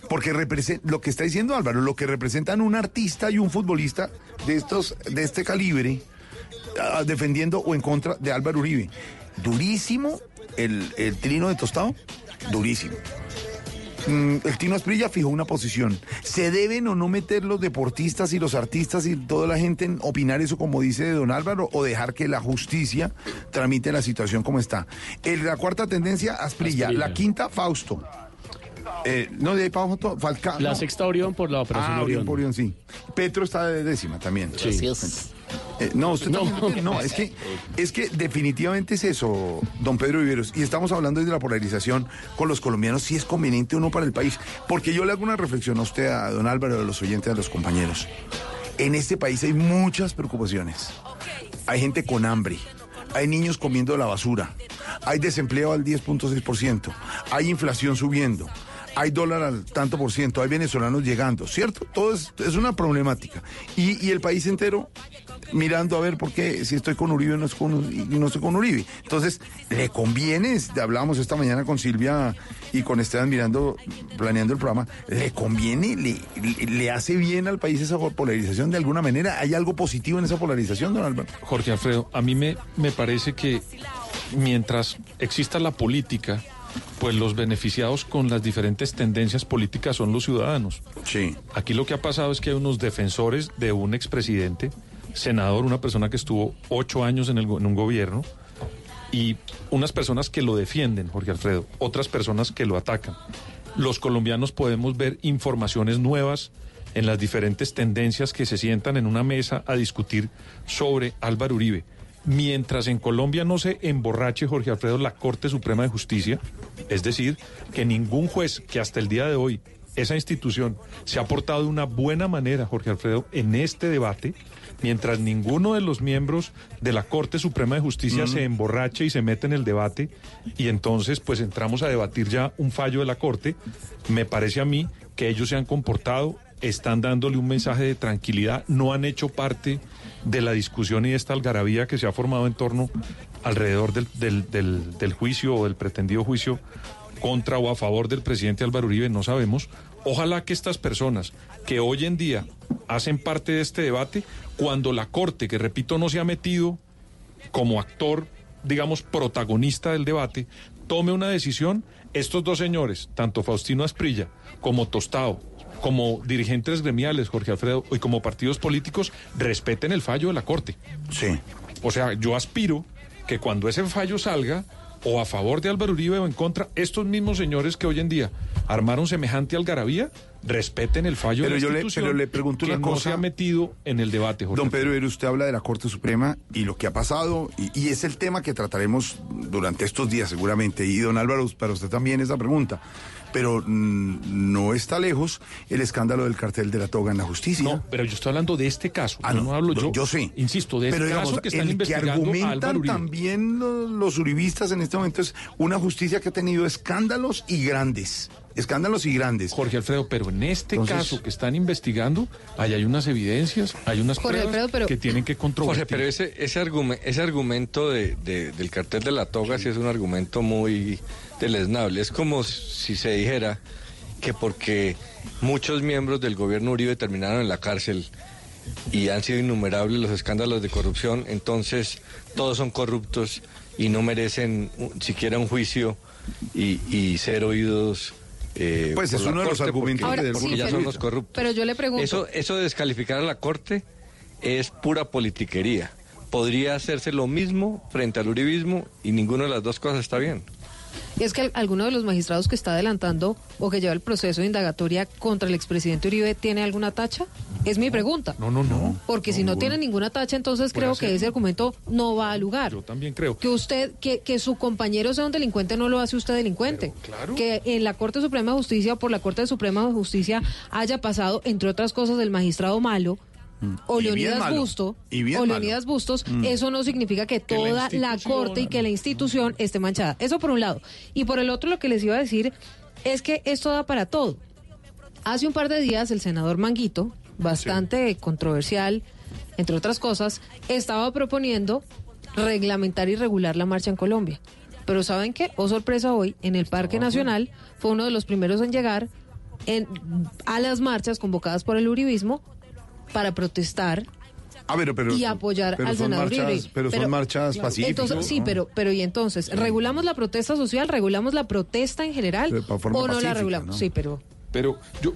Porque represe- lo que está diciendo Álvaro, lo que representan un artista y un futbolista de estos, de este calibre, ah, defendiendo o en contra de Álvaro Uribe. Durísimo el, el trino de Tostado, durísimo. Mm, el Tino Asprilla fijó una posición. ¿Se deben o no meter los deportistas y los artistas y toda la gente en opinar eso como dice don Álvaro o dejar que la justicia tramite la situación como está? El- la cuarta tendencia, Asprilla. Asprilla. La quinta, Fausto. Eh, no, de ahí para abajo, Falcao. La no. sexta Orión por la operación Ah, Orión, Orión. por Orión, sí. Petro está de décima también. Sí. Gracias. Eh, no, usted No. también, no, es que, es que definitivamente es eso, don Pedro Viveros. Y estamos hablando de la polarización con los colombianos, si es conveniente o no para el país. Porque yo le hago una reflexión a usted, a don Álvaro, a los oyentes, a los compañeros. En este país hay muchas preocupaciones. Hay gente con hambre. Hay niños comiendo la basura. Hay desempleo al 10.6%. Hay inflación subiendo. Hay dólar al tanto por ciento. Hay venezolanos llegando, ¿cierto? Todo es, es una problemática. Y, y el país entero mirando a ver por qué, si estoy con Uribe o no, es con, y no estoy con Uribe. Entonces, le conviene, hablábamos esta mañana con Silvia y con Esteban mirando, planeando el programa, le conviene, le, le, le hace bien al país esa polarización de alguna manera. ¿Hay algo positivo en esa polarización, don Álvaro? Jorge Alfredo, a mí me, me parece que mientras exista la política, pues los beneficiados con las diferentes tendencias políticas son los ciudadanos. Sí. Aquí lo que ha pasado es que hay unos defensores de un expresidente, senador, una persona que estuvo ocho años en, un gobierno, y unas personas que lo defienden, Jorge Alfredo, otras personas que lo atacan. Los colombianos podemos ver informaciones nuevas en las diferentes tendencias que se sientan en una mesa a discutir sobre Álvaro Uribe. Mientras en Colombia no se emborrache, Jorge Alfredo, la Corte Suprema de Justicia, es decir, que ningún juez que hasta el día de hoy esa institución se ha portado de una buena manera, Jorge Alfredo, en este debate, mientras ninguno de los miembros de la Corte Suprema de Justicia se emborrache y se mete en el debate, y entonces pues entramos a debatir ya un fallo de la Corte, me parece a mí que ellos se han comportado, están dándole un mensaje de tranquilidad, no han hecho parte de la discusión y de esta algarabía que se ha formado en torno alrededor del, del- del- del juicio o del pretendido juicio contra o a favor del presidente Álvaro Uribe, no sabemos. Ojalá que estas personas que hoy en día hacen parte de este debate, cuando la Corte, que repito, no se ha metido como actor, digamos, protagonista del debate, tome una decisión, estos dos señores, tanto Faustino Asprilla como Tostado, como dirigentes gremiales, Jorge Alfredo, y como partidos políticos, respeten el fallo de la Corte. Sí. O sea, yo aspiro que cuando ese fallo salga, o a favor de Álvaro Uribe o en contra, estos mismos señores que hoy en día armaron semejante algarabía, respeten el fallo Pero de la yo le- pero le pregunto que una no cosa. se ha metido en el debate, Jorge Don Pedro, usted habla de la Corte Suprema y lo que ha pasado, y, y es el tema que trataremos durante estos días seguramente. Y don Álvaro, para usted también esa pregunta. Pero mm, no está lejos el escándalo del cartel de la toga en la justicia. No, pero yo estoy hablando de este caso. Ah, no, no hablo yo. yo sé. Insisto, de Pero este digamos, caso que están el que investigando a argumentan también los, los uribistas en este momento es una justicia que ha tenido escándalos y grandes. Escándalos y grandes. Jorge Alfredo, pero en este Entonces- caso que están investigando, ahí hay unas evidencias, hay unas Jorge pruebas Alfredo, pero- que tienen que controvertir. Jorge, pero ese, ese, argumen- ese argumento de, de- del cartel de la toga sí es un argumento muy deleznable. Es como si se dijera que porque muchos miembros del gobierno Uribe terminaron en la cárcel y han sido innumerables los escándalos de corrupción, entonces todos son corruptos y no merecen siquiera un juicio y, y ser oídos. Eh, Pues es uno de los argumentos porque, Ahora, del porque sí, ya pero- son los corruptos. Pero yo le pregunto. Eso, eso de descalificar a la Corte es pura politiquería. Podría hacerse lo mismo frente al uribismo y ninguna de las dos cosas está bien. Es que al- alguno de los magistrados que está adelantando o que lleva el proceso de indagatoria contra el expresidente Uribe tiene alguna tacha? Es mi pregunta. No, no, no. Porque si no tiene ninguna tacha, entonces creo que ese argumento no va a lugar. Yo también creo. Que usted, que, que su compañero sea un delincuente no lo hace usted delincuente. Que en la Corte Suprema de Justicia o por la Corte Suprema de Justicia haya pasado, entre otras cosas, el magistrado malo. O Mm. Bien Leonidas. Busto, Y bien o malo. Leonidas Bustos, Mm. eso no significa que Que la toda la, corte y que la institución esté manchada. Eso por un lado. Y por el otro, lo que les iba a decir es que esto da para todo. Hace un par de días, el senador Manguito, bastante controversial, entre otras cosas, estaba proponiendo reglamentar y regular la marcha en Colombia. Pero ¿saben qué? Oh, sorpresa hoy, en el Parque Nacional fue uno de los primeros en llegar en, a las marchas convocadas por el Uribismo para protestar Ah, pero, y apoyar pero al son senador marchas, Uribe. Pero, son marchas pacíficas. Entonces, sí, ¿no? pero, pero y entonces, ¿regulamos la protesta social? ¿Regulamos la protesta en general? ¿O no pacífica, la regulamos? ¿no? Sí, pero... Pero yo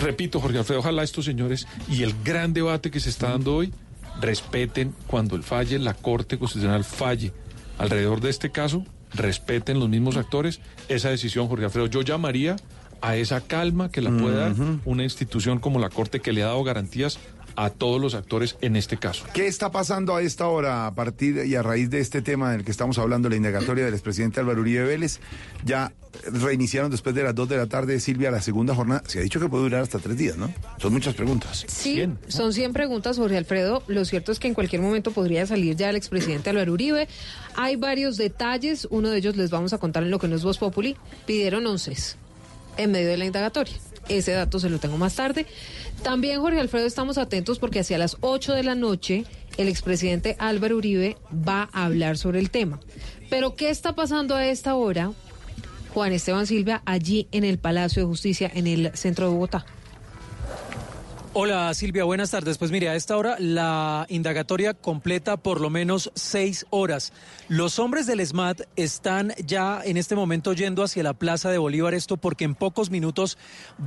repito, Jorge Alfredo, ojalá estos señores y el gran debate que se está dando hoy respeten cuando el falle, la Corte Constitucional falle alrededor de este caso, respeten los mismos actores esa decisión, Jorge Alfredo. Yo llamaría a esa calma que la puede dar una institución como la Corte que le ha dado garantías a todos los actores en este caso. ¿Qué está pasando a esta hora a partir y a raíz de este tema del que estamos hablando, la indagatoria del expresidente Álvaro Uribe Vélez? Ya reiniciaron después de las 2 de la tarde, Silvia, la segunda jornada. Se ha dicho que puede durar hasta tres días, ¿no? Son muchas preguntas. Sí, son 100 preguntas, Jorge Alfredo. Lo cierto es que en cualquier momento podría salir ya el expresidente Álvaro Uribe. Hay varios detalles, uno de ellos les vamos a contar en lo que no es Voz Populi. Pidieron once en medio de la indagatoria. Ese dato se lo tengo más tarde. También, Jorge Alfredo, estamos atentos porque hacia las 8 de la noche el expresidente Álvaro Uribe va a hablar sobre el tema. Pero, ¿qué está pasando a esta hora, Juan Esteban Silvia, allí en el Palacio de Justicia, en el centro de Bogotá? Hola Silvia, buenas tardes. Pues mire, a esta hora la indagatoria completa por lo menos seis horas. Los hombres del SMAT están ya en este momento yendo hacia la Plaza de Bolívar, esto porque en pocos minutos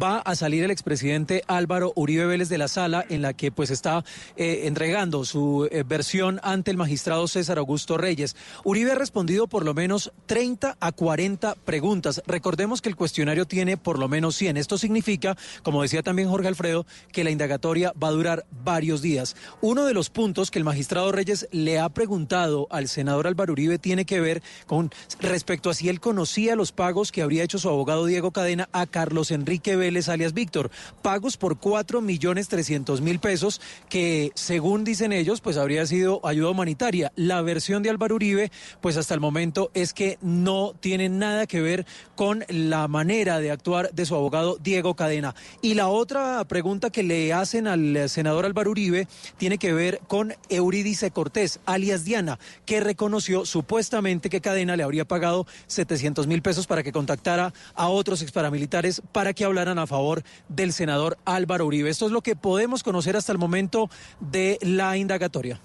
va a salir el expresidente Álvaro Uribe Vélez de la sala en la que pues está eh, entregando su eh, versión ante el magistrado César Augusto Reyes. Uribe ha respondido por lo menos 30 a 40 preguntas. Recordemos que el cuestionario tiene por lo menos 100. Esto significa, como decía también Jorge Alfredo, que la indagatoria va a durar varios días. Uno de los puntos que el magistrado Reyes le ha preguntado al senador Álvaro Uribe tiene que ver con respecto a si él conocía los pagos que habría hecho su abogado Diego Cadena a Carlos Enrique Vélez alias Víctor. Pagos por 4 millones 300 mil pesos que según dicen ellos pues habría sido ayuda humanitaria. La versión de Álvaro Uribe pues hasta el momento es que no tiene nada que ver con la manera de actuar de su abogado Diego Cadena. Y la otra pregunta que le hacen al senador Álvaro Uribe tiene que ver con Eurídice Cortés, alias Diana, que reconoció supuestamente que Cadena le habría pagado 700 mil pesos para que contactara a otros exparamilitares para que hablaran a favor del senador Álvaro Uribe. Esto es lo que podemos conocer hasta el momento de la indagatoria.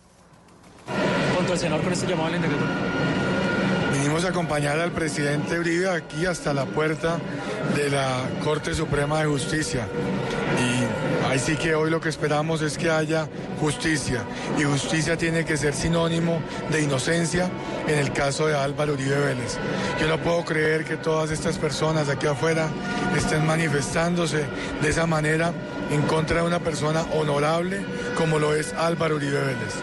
El senador con este llamado a la indagatoria. Vinimos a acompañar al presidente Uribe aquí hasta la puerta de la Corte Suprema de Justicia y Ahí sí que hoy lo que esperamos es que haya justicia y justicia tiene que ser sinónimo de inocencia en el caso de Álvaro Uribe Vélez. Yo no puedo creer que todas estas personas aquí afuera estén manifestándose de esa manera en contra de una persona honorable como lo es Álvaro Uribe Vélez.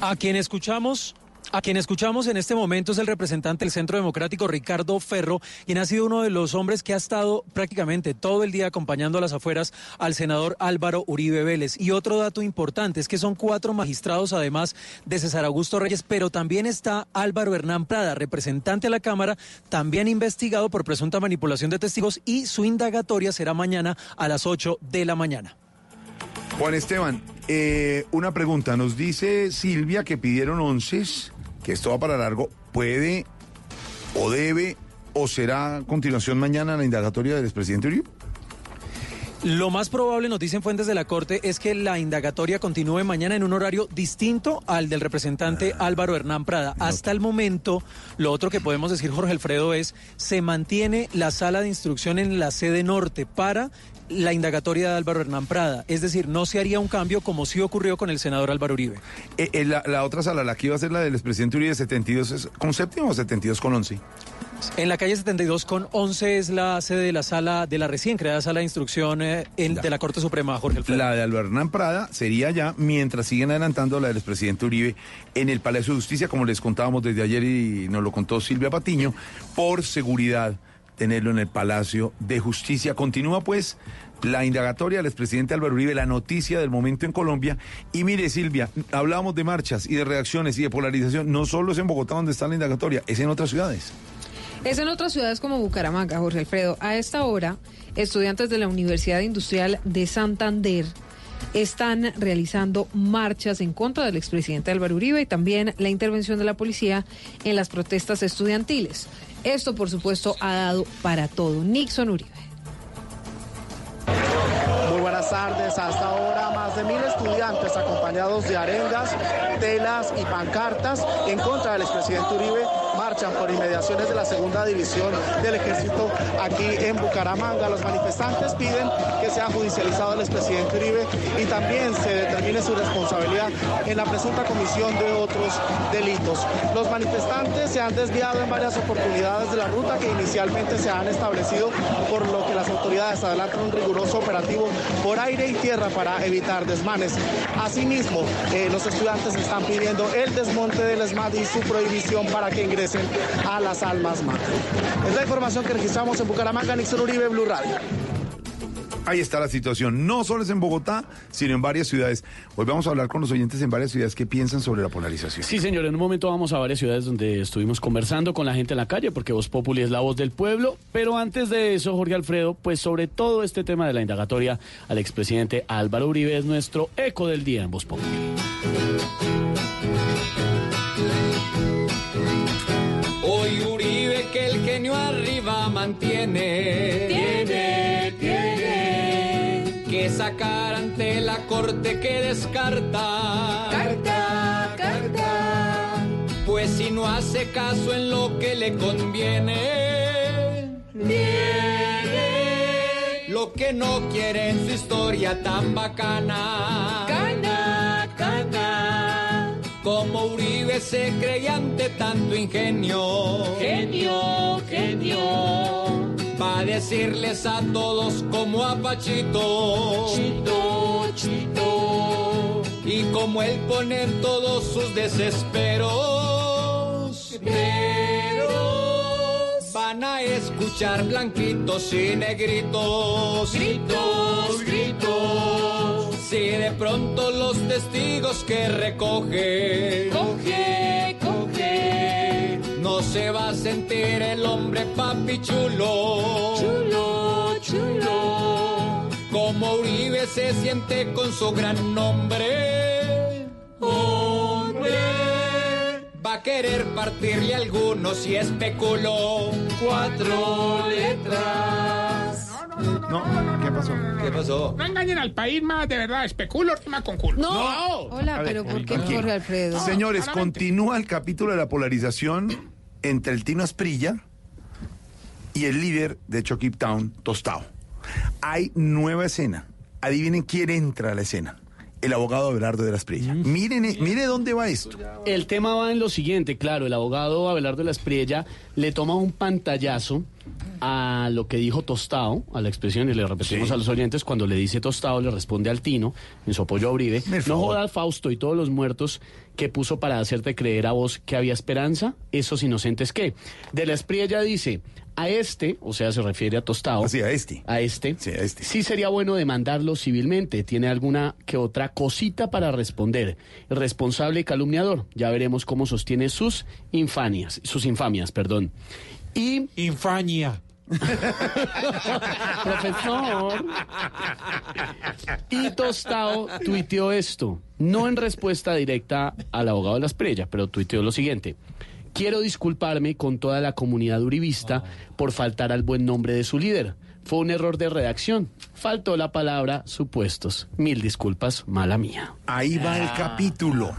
A quien escuchamos. A quien escuchamos en este momento es el representante del Centro Democrático, Ricardo Ferro, quien ha sido uno de los hombres que ha estado prácticamente todo el día acompañando a las afueras al senador Álvaro Uribe Vélez. Y otro dato importante es que son cuatro magistrados, además de César Augusto Reyes, pero también está Álvaro Hernán Prada, representante a la Cámara, también investigado por presunta manipulación de testigos y su indagatoria será mañana a las 8 de la mañana. Juan Esteban, eh, una pregunta. Nos dice Silvia que pidieron once, que esto va para largo. ¿Puede o debe o será a continuación mañana la indagatoria del expresidente Uribe? Lo más probable, nos dicen fuentes de la Corte, es que la indagatoria continúe mañana en un horario distinto al del representante Álvaro Hernán Prada. Hasta el momento, lo otro que podemos decir, Jorge Alfredo, es se mantiene la sala de instrucción en la sede norte para la indagatoria de Álvaro Hernán Prada. Es decir, no se haría un cambio como sí ocurrió con el senador Álvaro Uribe. Eh, eh, la, la otra sala, la que iba a ser la del expresidente Uribe, 72 es con séptimo o 72 con 11. En la calle 72 con 11 es la sede de la sala, de la recién creada sala de instrucción eh, en- de la Corte Suprema, Jorge Alfredo. La de Álvaro Hernán Prada sería ya mientras siguen adelantando la del expresidente Uribe en el Palacio de Justicia, como les contábamos desde ayer y nos lo contó Silvia Patiño, por seguridad tenerlo en el Palacio de Justicia. Continúa pues la indagatoria del expresidente Álvaro Uribe, la noticia del momento en Colombia. Y mire Silvia, hablábamos de marchas y de reacciones y de polarización. No solo es en Bogotá donde está la indagatoria, es en otras ciudades. Es en otras ciudades como Bucaramanga, Jorge Alfredo. A esta hora, estudiantes de la Universidad Industrial de Santander están realizando marchas en contra del expresidente Álvaro Uribe y también la intervención de la policía en las protestas estudiantiles. Esto, por supuesto, ha dado para todo. Nixon Uribe. Muy buenas tardes. Hasta ahora, más de mil estudiantes acompañados de arengas, telas y pancartas en contra del expresidente Uribe marchan por inmediaciones de la segunda división del ejército aquí en Bucaramanga. Los manifestantes piden que sea judicializado el expresidente Uribe y también se determine su responsabilidad en la presunta comisión de otros delitos. Los manifestantes se han desviado en varias oportunidades de la ruta que inicialmente se han establecido, por lo que las autoridades adelantan un riguroso operativo por aire y tierra para evitar desmanes. Asimismo, eh, los estudiantes están pidiendo el desmonte del SMAT y su prohibición para que ingresen a las almas mater. Es la información que registramos en Bucaramanga, Nixon Uribe, Blue Radio. Ahí está la situación. No solo es en Bogotá, sino en varias ciudades. Hoy vamos a hablar con los oyentes en varias ciudades que piensan sobre la polarización. Sí, señor, en un momento vamos a varias ciudades donde estuvimos conversando con la gente en la calle, porque Voz Populi es la voz del pueblo. Pero antes de eso, Jorge Alfredo, pues sobre todo este tema de la indagatoria al expresidente Álvaro Uribe es nuestro eco del día en Voz Populi. Hoy Uribe que el genio arriba mantiene. Que descarta. Carta, carta. Pues si no hace caso en lo que le conviene. Viene. Lo que no quiere en su historia tan bacana. Gana, gana. Como Uribe se creía ante tanto ingenio. Genio, genio. Va a decirles a todos como a Pachito. Chito, chito. Y como él pone en todos sus desesperos. Pero van a escuchar blanquitos y negritos. Gritos, gritos. Si de pronto los testigos que recoge, coge, coge, no se va a sentir el hombre papi chulo, chulo, chulo, como Uribe se siente con su gran nombre, hombre. Va a querer partirle a algunos y especuló cuatro letras. No, ¿qué pasó? ¿Qué pasó? No engañen al país más, de verdad. Especulo, rima con culo. No. Hola, A ver, pero ¿por qué. Jorge Alfredo? Señores, continúa el capítulo de la polarización entre el Tino Asprilla y el líder de Chucky Town, Tostado. Hay nueva escena. Adivinen quién entra a la escena. El abogado Abelardo de la Espriella. Miren, eh, mire dónde va esto. El tema va en lo siguiente, claro, el abogado Abelardo de la Espriella le toma un pantallazo a lo que dijo Tostao, a la expresión, y le repetimos a los oyentes, cuando le dice Tostao, le responde al Tino, en su apoyo a Uribe, no jodas Fausto y todos los muertos que puso para hacerte creer a vos que había esperanza, esos inocentes qué. De la Espriella dice, a este, o sea, se refiere a Tostao. Sí, a este. A este. Sí, a este. Sí sería bueno demandarlo civilmente. Tiene alguna que otra cosita para responder. Responsable y calumniador. Ya veremos cómo sostiene sus infanias, sus infamias, perdón. Y... Infania. Profesor. Y Tostao tuiteó esto, no en respuesta directa al abogado de la Espriella, pero tuiteó lo siguiente. Quiero disculparme con toda la comunidad uribista por faltar al buen nombre de su líder. Fue un error de redacción. Faltó la palabra supuestos. Mil disculpas, mala mía. Ahí va el capítulo.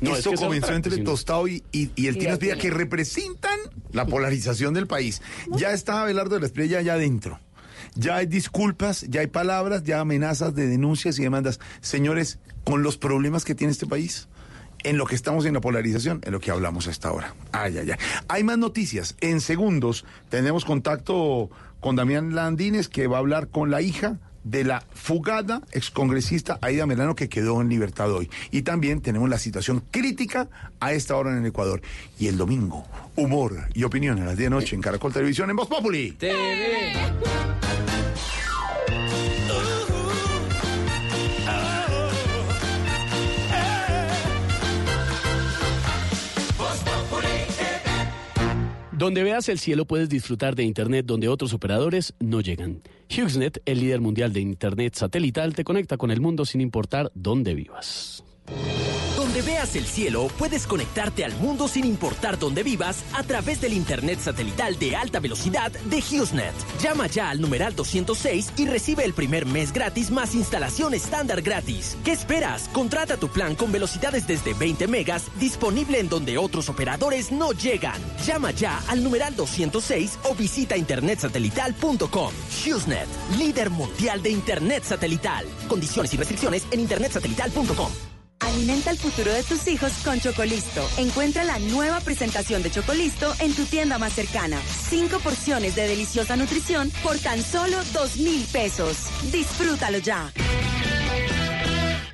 No, es Esto que comenzó entre. Tostado y, y, y el Espriella, tía. que representan la polarización del país. Ya está Abelardo de la Espriella allá adentro. Ya hay disculpas, ya hay palabras, ya amenazas de denuncias y demandas. Señores, con los problemas que tiene este país, en lo que estamos en la polarización, en lo que hablamos hasta ahora. Ay, ay, ay. Hay más noticias. En segundos tenemos contacto con Damián Landines, que va a hablar con la hija de la fugada excongresista Aida Melano, que quedó en libertad hoy. Y también tenemos la situación crítica a esta hora en el Ecuador. Y el domingo, humor y opinión a las 10 de noche en Caracol Televisión en Voz Populi. Donde veas el cielo puedes disfrutar de Internet donde otros operadores no llegan. HughesNet, el líder mundial de Internet satelital, te conecta con el mundo sin importar dónde vivas. Donde veas el cielo, puedes conectarte al mundo sin importar dónde vivas a través del Internet satelital de alta velocidad de HughesNet. Llama ya al numeral 206 y recibe el primer mes gratis más instalación estándar gratis. ¿Qué esperas? Contrata tu plan con velocidades desde 20 megas disponible en donde otros operadores no llegan. Llama ya al numeral 206 o visita internetsatelital.com. HughesNet, líder mundial de Internet satelital. Condiciones y restricciones en internetsatelital.com. Alimenta el futuro de tus hijos con Chocolisto. Encuentra la nueva presentación de Chocolisto en tu tienda más cercana. Cinco porciones de deliciosa nutrición por tan solo dos mil pesos. Disfrútalo ya.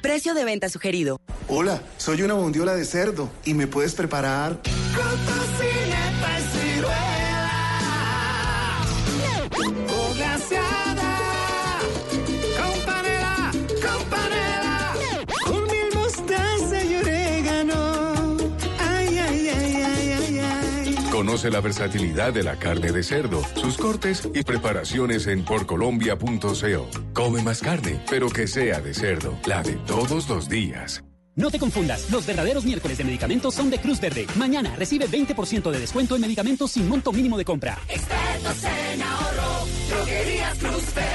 Precio de venta sugerido. Hola, soy una bondiola de cerdo y me puedes preparar Conoce la versatilidad de la carne de cerdo, sus cortes y preparaciones en porcolombia.co. Come más carne, pero que sea de cerdo, la de todos los días. No te confundas, los verdaderos miércoles de medicamentos son de Cruz Verde. Mañana recibe 20% de descuento en medicamentos sin monto mínimo de compra. Expertos en ahorro, droguerías Cruz Verde.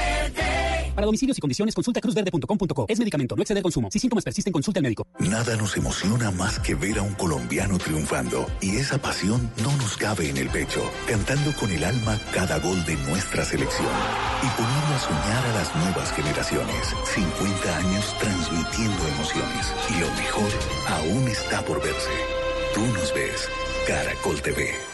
Para domicilios y condiciones consulta cruzverde.com.co. Es medicamento, no exceder consumo. Si síntomas persisten, consulta al médico. Nada nos emociona más que ver a un colombiano triunfando y esa pasión no nos cabe en el pecho, cantando con el alma cada gol de nuestra selección y poniendo a soñar a las nuevas generaciones. 50 años transmitiendo emociones y lo mejor aún está por verse. Tú nos ves, Caracol TV.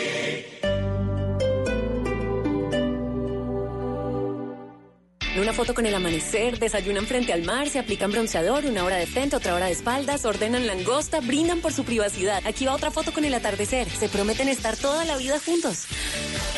Una foto con el amanecer, desayunan frente al mar, se aplican bronceador, una hora de frente, otra hora de espaldas, ordenan langosta, brindan por su privacidad. Aquí va otra foto con el atardecer. Se prometen estar toda la vida juntos.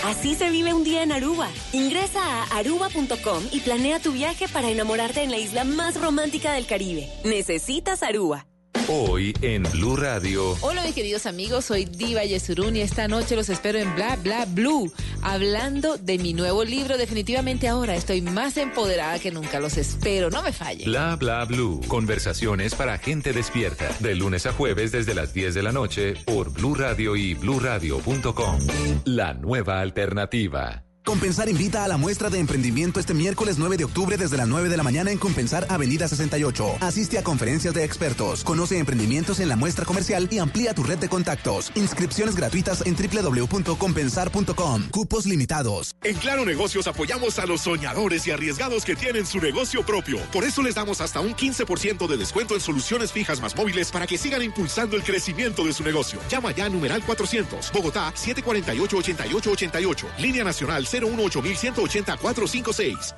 Así se vive un día en Aruba. Ingresa a aruba.com y planea tu viaje para enamorarte en la isla más romántica del Caribe. Necesitas Aruba. Hoy en Blue Radio. Hola mis queridos amigos, soy Diva Yesurún y esta noche los espero en Bla Bla Blue, hablando de mi nuevo libro. Definitivamente ahora estoy más empoderada que nunca, los espero, no me fallen. Bla Bla Blue. Conversaciones para gente despierta. De lunes a jueves desde las 10 de la noche por Blue Radio y bluradio.com. La nueva alternativa. Compensar invita a la muestra de emprendimiento este miércoles 9 de octubre desde las 9 de la mañana en Compensar Avenida 68. Asiste a conferencias de expertos, conoce emprendimientos en la muestra comercial y amplía tu red de contactos. Inscripciones gratuitas en www.compensar.com. Cupos limitados. En Claro Negocios apoyamos a los soñadores y arriesgados que tienen su negocio propio. Por eso les damos hasta un 15% de descuento en soluciones fijas más móviles para que sigan impulsando el crecimiento de su negocio. Llama ya a numeral 400, Bogotá 748-8888, línea nacional 018-180-456.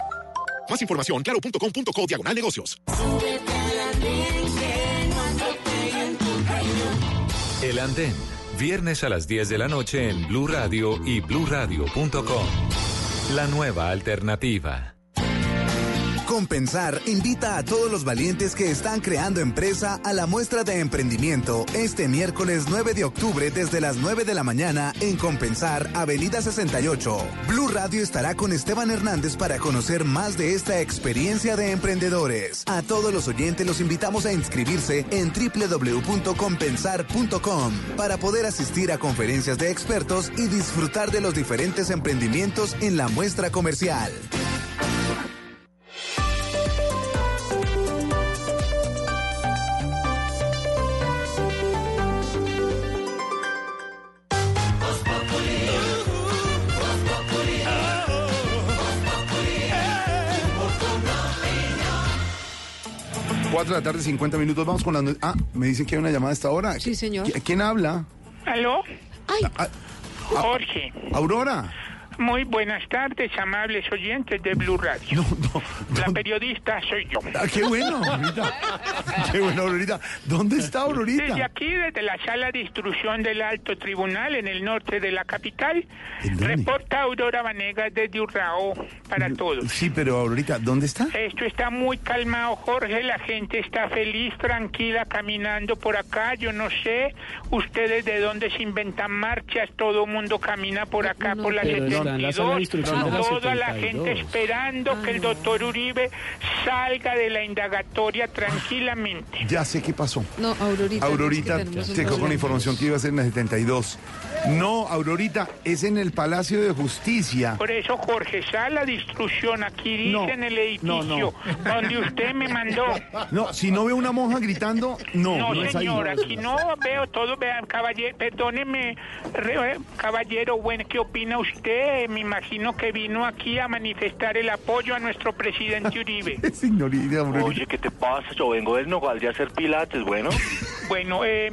Más información, claro.com.co diagonal negocios. El Andén. Viernes a las 10 de la noche en Blue Radio y bluradio.com. La nueva alternativa. Compensar invita a todos los valientes que están creando empresa a la muestra de emprendimiento este miércoles 9 de octubre desde las 9 de la mañana en Compensar, Avenida 68. Blue Radio estará con Esteban Hernández para conocer más de esta experiencia de emprendedores. A todos los oyentes los invitamos a inscribirse en www.compensar.com para poder asistir a conferencias de expertos y disfrutar de los diferentes emprendimientos en la muestra comercial. Cuatro de la tarde, 50 minutos. Vamos con la. no- Ah, me dicen que hay una llamada a esta hora. Sí, señor. ¿Qui- ¿Quién habla? ¿Aló? Ah, Jorge. Aurora. Muy buenas tardes, amables oyentes de Blue Radio. La periodista soy yo. Ah, qué bueno, Aurorita. Qué bueno, Aurorita. ¿Dónde está Aurorita? Desde aquí, desde la sala de instrucción del Alto Tribunal en el norte de la capital, reporta Aurora Vanegas desde Urrao para todos. Sí, pero Aurorita, ¿dónde está? Esto está muy calmado, Jorge. La gente está feliz, tranquila, caminando por acá. Yo no sé ustedes de dónde se inventan marchas. Todo el mundo camina por acá, por la está en la sala de 72. instrucción de la Toda la 72. gente esperando que el doctor Uribe salga de la indagatoria tranquilamente. Ya sé qué pasó. No, Aurorita. Aurorita quedó con problema. información que iba a ser en la 72. No, Aurorita, es en el Palacio de Justicia. Por eso, Jorge, sala de instrucción, aquí dice No, en el edificio no, donde usted me mandó. No, si no veo una monja gritando, no. No, ahí. señor, aquí no veo todo. Vean, caballero, perdóneme, re- eh, caballero, bueno, ¿qué opina usted? Me imagino que vino aquí a manifestar el apoyo a nuestro presidente Uribe. Señorita, Aurorita. Oye, ¿qué te pasa? Yo vengo del Nogal de hacer pilates, bueno. Bueno, eh,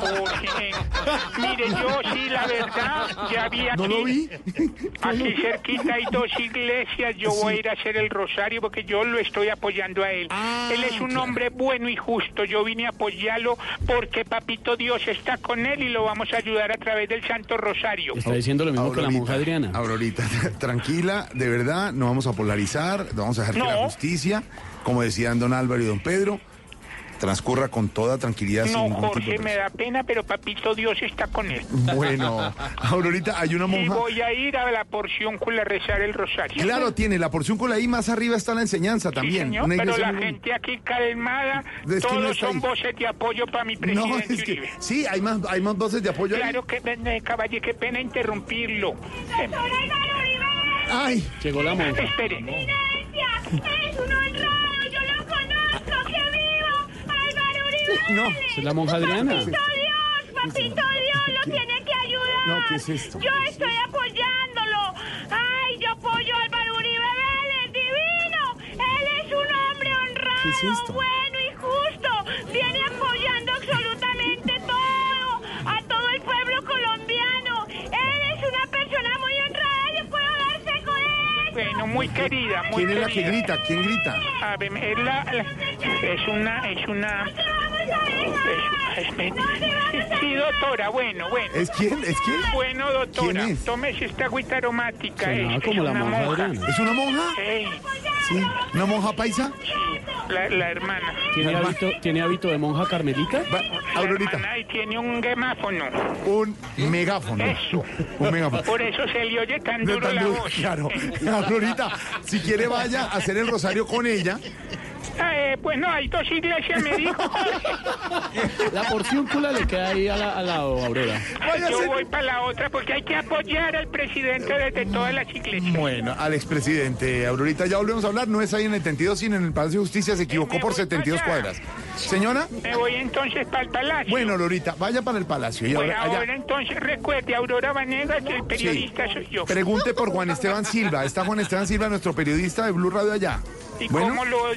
Jorge, eh, mire, yo sí, la verdad, ya vi aquí. ¿No lo vi? Aquí cerquita hay dos iglesias, yo voy a ir a hacer el rosario porque yo lo estoy apoyando a él. Ah, él es un hombre bueno y justo, yo vine a apoyarlo porque Papito Dios está con él y lo vamos a ayudar a través del Santo Rosario. Está diciendo lo mismo que la monja Adriana. Aurorita, tranquila, de verdad, no vamos a polarizar, vamos a dejar que la justicia, como decían don Álvaro y don Pedro, transcurra con toda tranquilidad sin No, Jorge, de me da pena, pero Papito Dios está con él. Bueno, Aurorita, hay una Y monja. voy a ir a la porción con a rezar el rosario. Claro, tiene la porción con la I, más arriba está la enseñanza Sí, también. señor, Una pero la muy- gente aquí calmada, Es que no todos está son ahí. voces de apoyo para mi No, presidente es que Uribe. sí, hay más, hay más voces de apoyo. ahí. Claro que, eh, caballero, qué pena interrumpirlo. Ay, Llegó la monja. espere. Es un honrado, No. Es la monja Adriana. Papito Dios, papito Dios, lo tiene que ayudar. No, ¿qué es esto? Yo estoy apoyándolo. Ay, yo apoyo a Álvaro Uribe Vélez, divino. Él es un hombre honrado, ¿Qué es esto? bueno y justo. Viene apoyando absolutamente todo, a todo el pueblo colombiano. Él es una persona muy honrada, yo puedo dar fe con él. Bueno, muy querida, muy ¿quién es la que querida. grita? ¿Quién grita? A ver, es, la, la- es una, es una, sí, doctora, bueno, bueno. ¿Es quién? ¿Es quién? Bueno, doctora, ¿Quién es? tómese esta agüita aromática. Sonaba es, como es la una monja monja. Adriana. ¿Es una monja? Ey, Sí, ¿una monja paisa? La, la hermana. ¿Tiene hábito, ¿Tiene hábito de monja carmelita? La hermana y tiene un gemáfono. Un megáfono. Eso. Un megáfono. Por eso se le oye tan De duro tan la duro, voz. Claro. Aurorita, si quiere vaya a hacer el rosario con ella. Ah, eh, pues no, hay dos iglesias, me dijo. La porciúncula le queda ahí a la- al lado, Aurora. Yo voy para la otra porque hay que apoyar al presidente desde todas las iglesias. Bueno, al expresidente, Aurorita, ya volvemos a hablar. No es ahí en el 72, sino en el Palacio de Justicia. Se equivocó por 72 cuadras. Señora. Me voy entonces para el palacio. Bueno, Aurorita, vaya para el Palacio. Y Pues ahora- allá- ahora entonces recuerde, Aurora Vanegas, el periodista soy yo. Pregunte por Juan Esteban Silva. Está Juan Esteban Silva, nuestro periodista de Blue Radio allá. ¿Y Bueno, cómo lo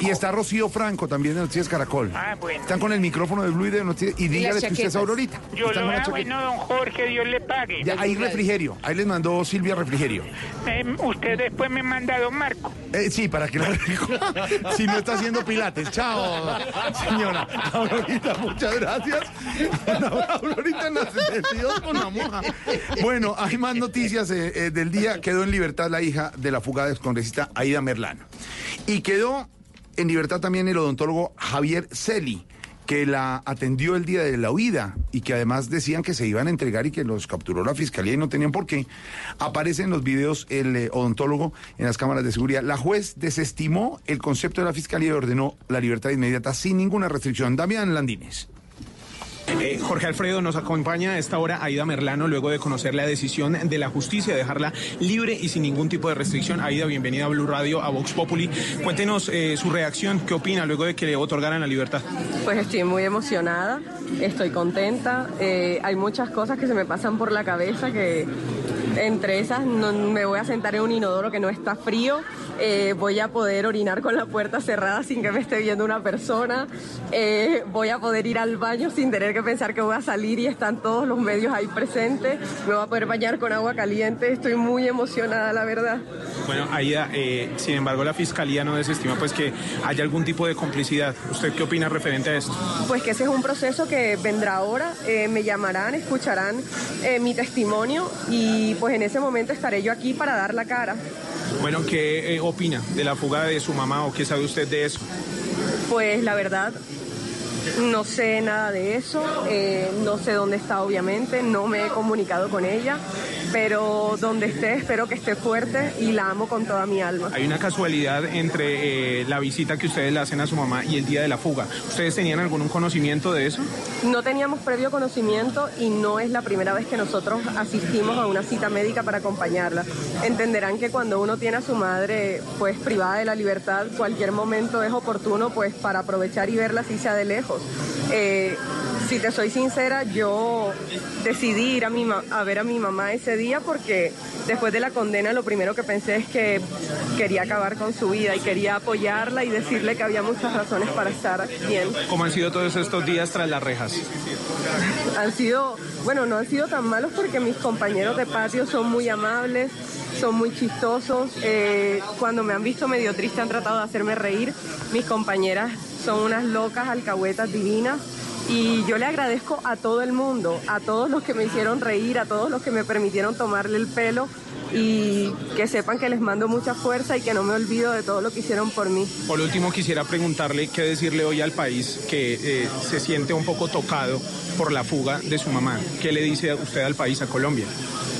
y está Rocío Franco también de Noticias Caracol. Ah, bueno. Están con el micrófono de Blue y de Noticias. Y dígale que usted es Aurorita. Yo Están lo hago, bueno, don Jorge, Dios le pague. Ya, hay refrigerio. Ahí les mandó Silvia refrigerio. Eh, usted después me manda a don Marco. Eh, sí, para que la Si no está haciendo pilates. Chao, señora. Aurorita, muchas gracias. Aurorita en la 72 con la monja. Bueno, hay más noticias eh, eh, del día. Quedó en libertad la hija de la fugada excongresista Aida Merlano. Y quedó en libertad también el odontólogo Javier Celi que la atendió el día de la huida y que además decían que se iban a entregar y que los capturó la fiscalía y no tenían por qué. Aparece en los videos el eh, odontólogo en las cámaras de seguridad. La juez desestimó el concepto de la fiscalía y ordenó la libertad inmediata sin ninguna restricción. Damián Landines. Eh, Jorge Alfredo nos acompaña a esta hora Aida Merlano luego de conocer la decisión de la justicia de dejarla libre y sin ningún tipo de restricción. Aida, bienvenida a Blue Radio, a Vox Populi. Cuéntenos eh, su reacción, qué opina luego de que le otorgaran la libertad. Pues estoy muy emocionada, estoy contenta. eh, hay muchas cosas que se me pasan por la cabeza que entre esas no, me voy a sentar en un inodoro que no está frío. eh, voy a poder orinar con la puerta cerrada sin que me esté viendo una persona. eh, voy a poder ir al baño sin tener que pensar que voy a salir y están todos los medios ahí presentes. Me voy a poder bañar con agua caliente. Estoy muy emocionada, la verdad. Bueno, Aida, eh, sin embargo, la fiscalía no desestima pues que haya algún tipo de complicidad. ¿Usted qué opina referente a esto? Pues que ese es un proceso que vendrá ahora, eh, me llamarán, escucharán mi testimonio y pues en ese momento estaré yo aquí para dar la cara. Bueno, ¿qué eh, opina de la fuga de su mamá o qué sabe usted de eso? Pues la verdad, no sé nada de eso, eh, no sé dónde está obviamente, no me he comunicado con ella, pero donde esté espero que esté fuerte y la amo con toda mi alma. Hay una casualidad entre eh, la visita que ustedes le hacen a su mamá y el día de la fuga. ¿Ustedes tenían algún conocimiento de eso? No teníamos previo conocimiento y no es la primera vez que nosotros asistimos a una cita médica para acompañarla. Entenderán que cuando uno tiene a su madre pues privada de la libertad, cualquier momento es oportuno pues para aprovechar y verla así sea de lejos. Eh, si te soy sincera, yo decidí ir a, mi a ver a mi mamá ese día porque después de la condena lo primero que pensé es que quería acabar con su vida y quería apoyarla y decirle que había muchas razones para estar bien. ¿Cómo han sido todos estos días tras las rejas? Han sido, bueno, no han sido tan malos porque mis compañeros de patio son muy amables, son muy chistosos. eh, cuando me han visto medio triste han tratado de hacerme reír. Mis compañeras son unas locas, alcahuetas divinas. Y yo le agradezco a todo el mundo, a todos los que me hicieron reír, a todos los que me permitieron tomarle el pelo y que sepan que les mando mucha fuerza y que no me olvido de todo lo que hicieron por mí. Por último, quisiera preguntarle qué decirle hoy al país que eh, se siente un poco tocado por la fuga de su mamá. ¿Qué le dice usted al país, a Colombia?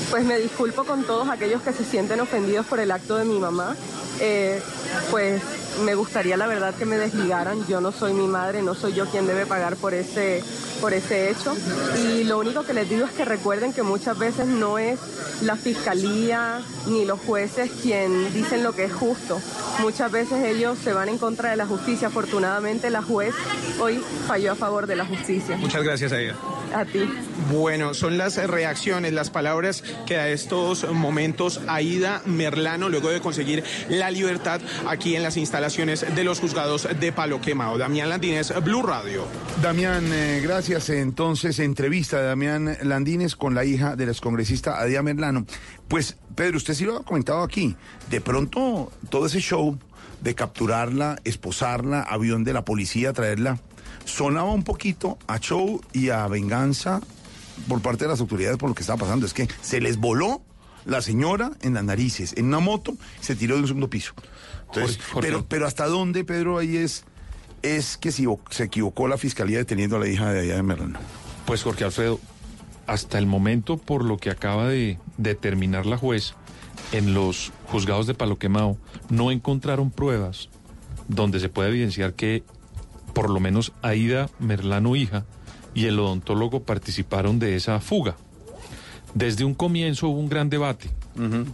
Pues me disculpo con todos aquellos que se sienten ofendidos por el acto de mi mamá. Eh, pues me gustaría la verdad que me desligaran. Yo no soy mi madre, no soy yo quien debe pagar por ese, por ese hecho. Y lo único que les digo es que recuerden que muchas veces no es la fiscalía ni los jueces quien dicen lo que es justo. Muchas veces ellos se van en contra de la justicia. Afortunadamente la juez hoy falló a favor de la justicia. Muchas gracias, Aida. A ti. Bueno, son las reacciones, las palabras que a estos momentos Aida Merlano, luego de conseguir la libertad aquí en las instalaciones de los juzgados de Palo Quemado. Damián Landines, Blue Radio. Damián, eh, gracias. Entonces, entrevista de Damián Landines con la hija del excongresista Adia Merlano. Pues, Pedro, usted sí lo ha comentado aquí. De pronto, todo ese show de capturarla, esposarla, avión de la policía, traerla, sonaba un poquito a show y a venganza por parte de las autoridades por lo que estaba pasando. Es que se les voló la señora en las narices, en una moto, se tiró de un segundo piso. Entonces, pero, pero hasta dónde, Pedro, ahí es, es que si se equivocó la fiscalía deteniendo a la hija de allá de Merlano. Pues Jorge Alfredo, hasta el momento, por lo que acaba de determinar la juez, en los juzgados de Palo Quemado no encontraron pruebas donde se pueda evidenciar que por lo menos Aida Merlano hija y el odontólogo participaron de esa fuga. Desde un comienzo hubo un gran debate.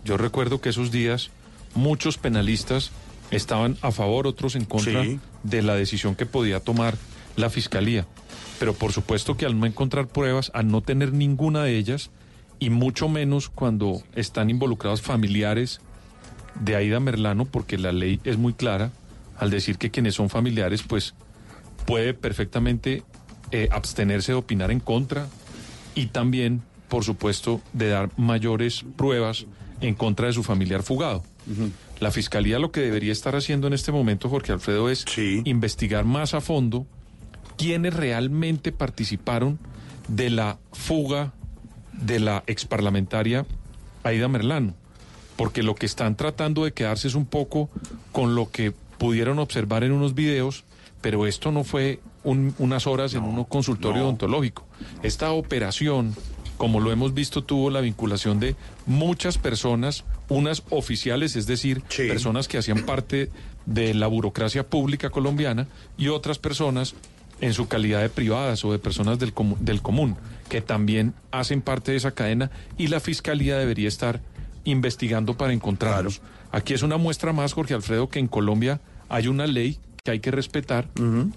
Yo recuerdo que esos días muchos penalistas estaban a favor, otros en contra de la decisión que podía tomar la fiscalía. Pero por supuesto que al no encontrar pruebas, al no tener ninguna de ellas, y mucho menos cuando están involucrados familiares de Aida Merlano, porque la ley es muy clara al decir que quienes son familiares, pues puede perfectamente eh, abstenerse de opinar en contra y también, por supuesto, de dar mayores pruebas en contra de su familiar fugado. La fiscalía lo que debería estar haciendo en este momento, Jorge Alfredo, es investigar más a fondo quiénes realmente participaron de la fuga de la exparlamentaria Aida Merlano, porque lo que están tratando de quedarse es un poco con lo que pudieron observar en unos videos, pero esto no fue unas horas en un consultorio odontológico. Esta operación, como lo hemos visto, tuvo la vinculación de muchas personas, unas oficiales, es decir, personas que hacían parte de la burocracia pública colombiana y otras personas en su calidad de privadas o de personas del, del común, que también hacen parte de esa cadena y la fiscalía debería estar investigando para encontrarlos. Aquí es una muestra más, Jorge Alfredo, que en Colombia hay una ley que hay que respetar.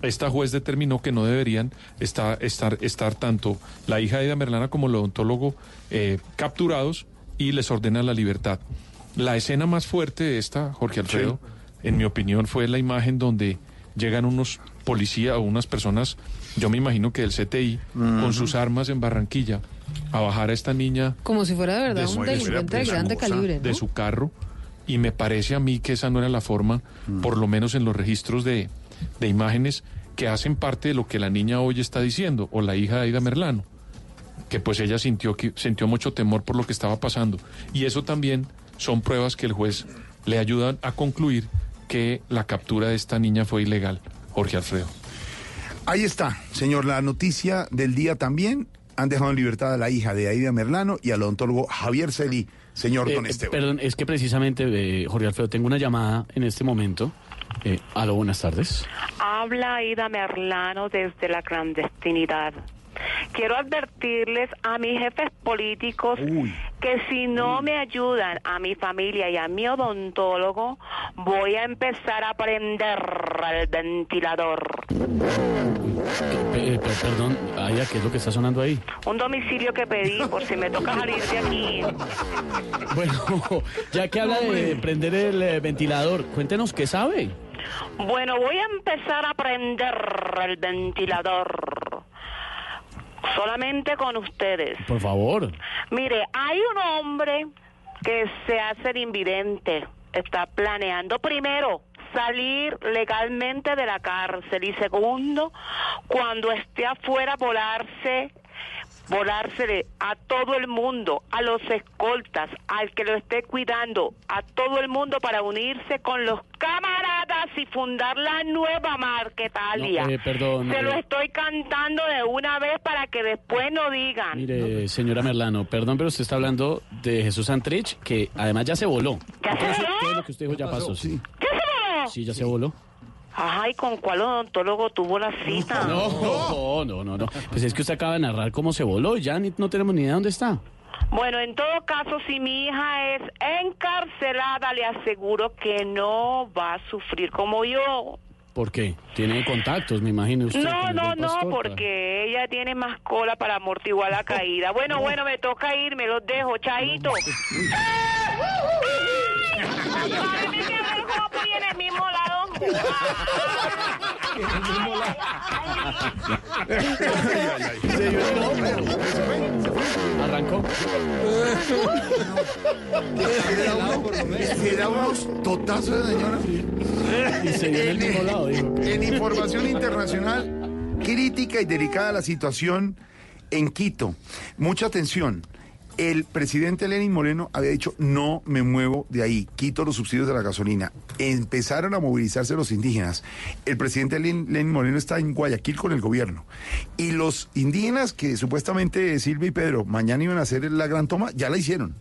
Esta juez determinó que no deberían estar, estar, estar tanto la hija de Ida Merlana como el odontólogo eh, capturados y les ordena la libertad. La escena más fuerte de esta, Jorge Alfredo, en mi opinión, fue la imagen donde llegan unos policías o unas personas, yo me imagino que del CTI, con sus armas en Barranquilla, a bajar a esta niña. Como si fuera de verdad un delincuente de grande calibre. De su carro. Y me parece a mí que esa no era la forma, mm. por lo menos en los registros de, de imágenes que hacen parte de lo que la niña hoy está diciendo, o la hija de Aida Merlano, que pues ella sintió, que, sintió mucho temor por lo que estaba pasando. Y eso también son pruebas que el juez le ayudan a concluir que la captura de esta niña fue ilegal, Jorge Alfredo. Ahí está, señor, la noticia del día también. Han dejado en libertad a la hija de Aida Merlano y al odontólogo Javier Celi, señor eh, Don Esteban. Perdón, es que precisamente, eh, Jorge Alfredo, tengo una llamada en este momento. Eh, aló, buenas tardes. Habla Aida Merlano desde la clandestinidad. Quiero advertirles a mis jefes políticos que si no me ayudan a mi familia y a mi odontólogo, voy a empezar a prender el ventilador. Eh, perdón, Aya, ¿qué es lo que está sonando ahí? Un domicilio que pedí por si me toca salir de aquí. Bueno, ya que habla de prender el eh, ventilador, cuéntenos qué sabe. Bueno, voy a empezar a prender el ventilador solamente con ustedes. Por favor. Mire, hay un hombre que se hace el invidente, está planeando primero salir legalmente de la cárcel y segundo, cuando esté afuera volarse volársele a todo el mundo, a los escoltas, al que lo esté cuidando, a todo el mundo para unirse con los camaradas y fundar la nueva Marquetalia. Eh, perdón, Se lo estoy cantando de una vez para que después no digan. Mire, señora Merlano, perdón, pero usted está hablando de Jesús Antrich, que además ya se voló. ¿Ya se voló? Todo lo que usted dijo ya pasó, sí. ¿Qué se voló? Sí, ya se voló. Ay, ¿con cuál odontólogo tuvo la cita? No, no, no, no. Pues es que usted acaba de narrar cómo se voló y ya ni, no tenemos ni idea de dónde está. Bueno, en todo caso, si mi hija es encarcelada, le aseguro que no va a sufrir como yo. ¿Por qué? Tiene contactos, me imagino usted. No, no, no, porque ella tiene más cola para amortiguar la caída. Bueno, bueno, me toca ir, me los dejo, chaito. Ay, en el mismo lado. Arrancó. Unos totazos de señora. Y se dio en el mismo lado. En información internacional, crítica y delicada la situación en Quito. Mucha atención. El presidente Lenin Moreno había dicho, no me muevo de ahí, quito los subsidios de la gasolina. Empezaron a movilizarse los indígenas. El presidente Lenin, Moreno está en Guayaquil con el gobierno. Y los indígenas que supuestamente Silvia y Pedro mañana iban a hacer la gran toma, ya la hicieron.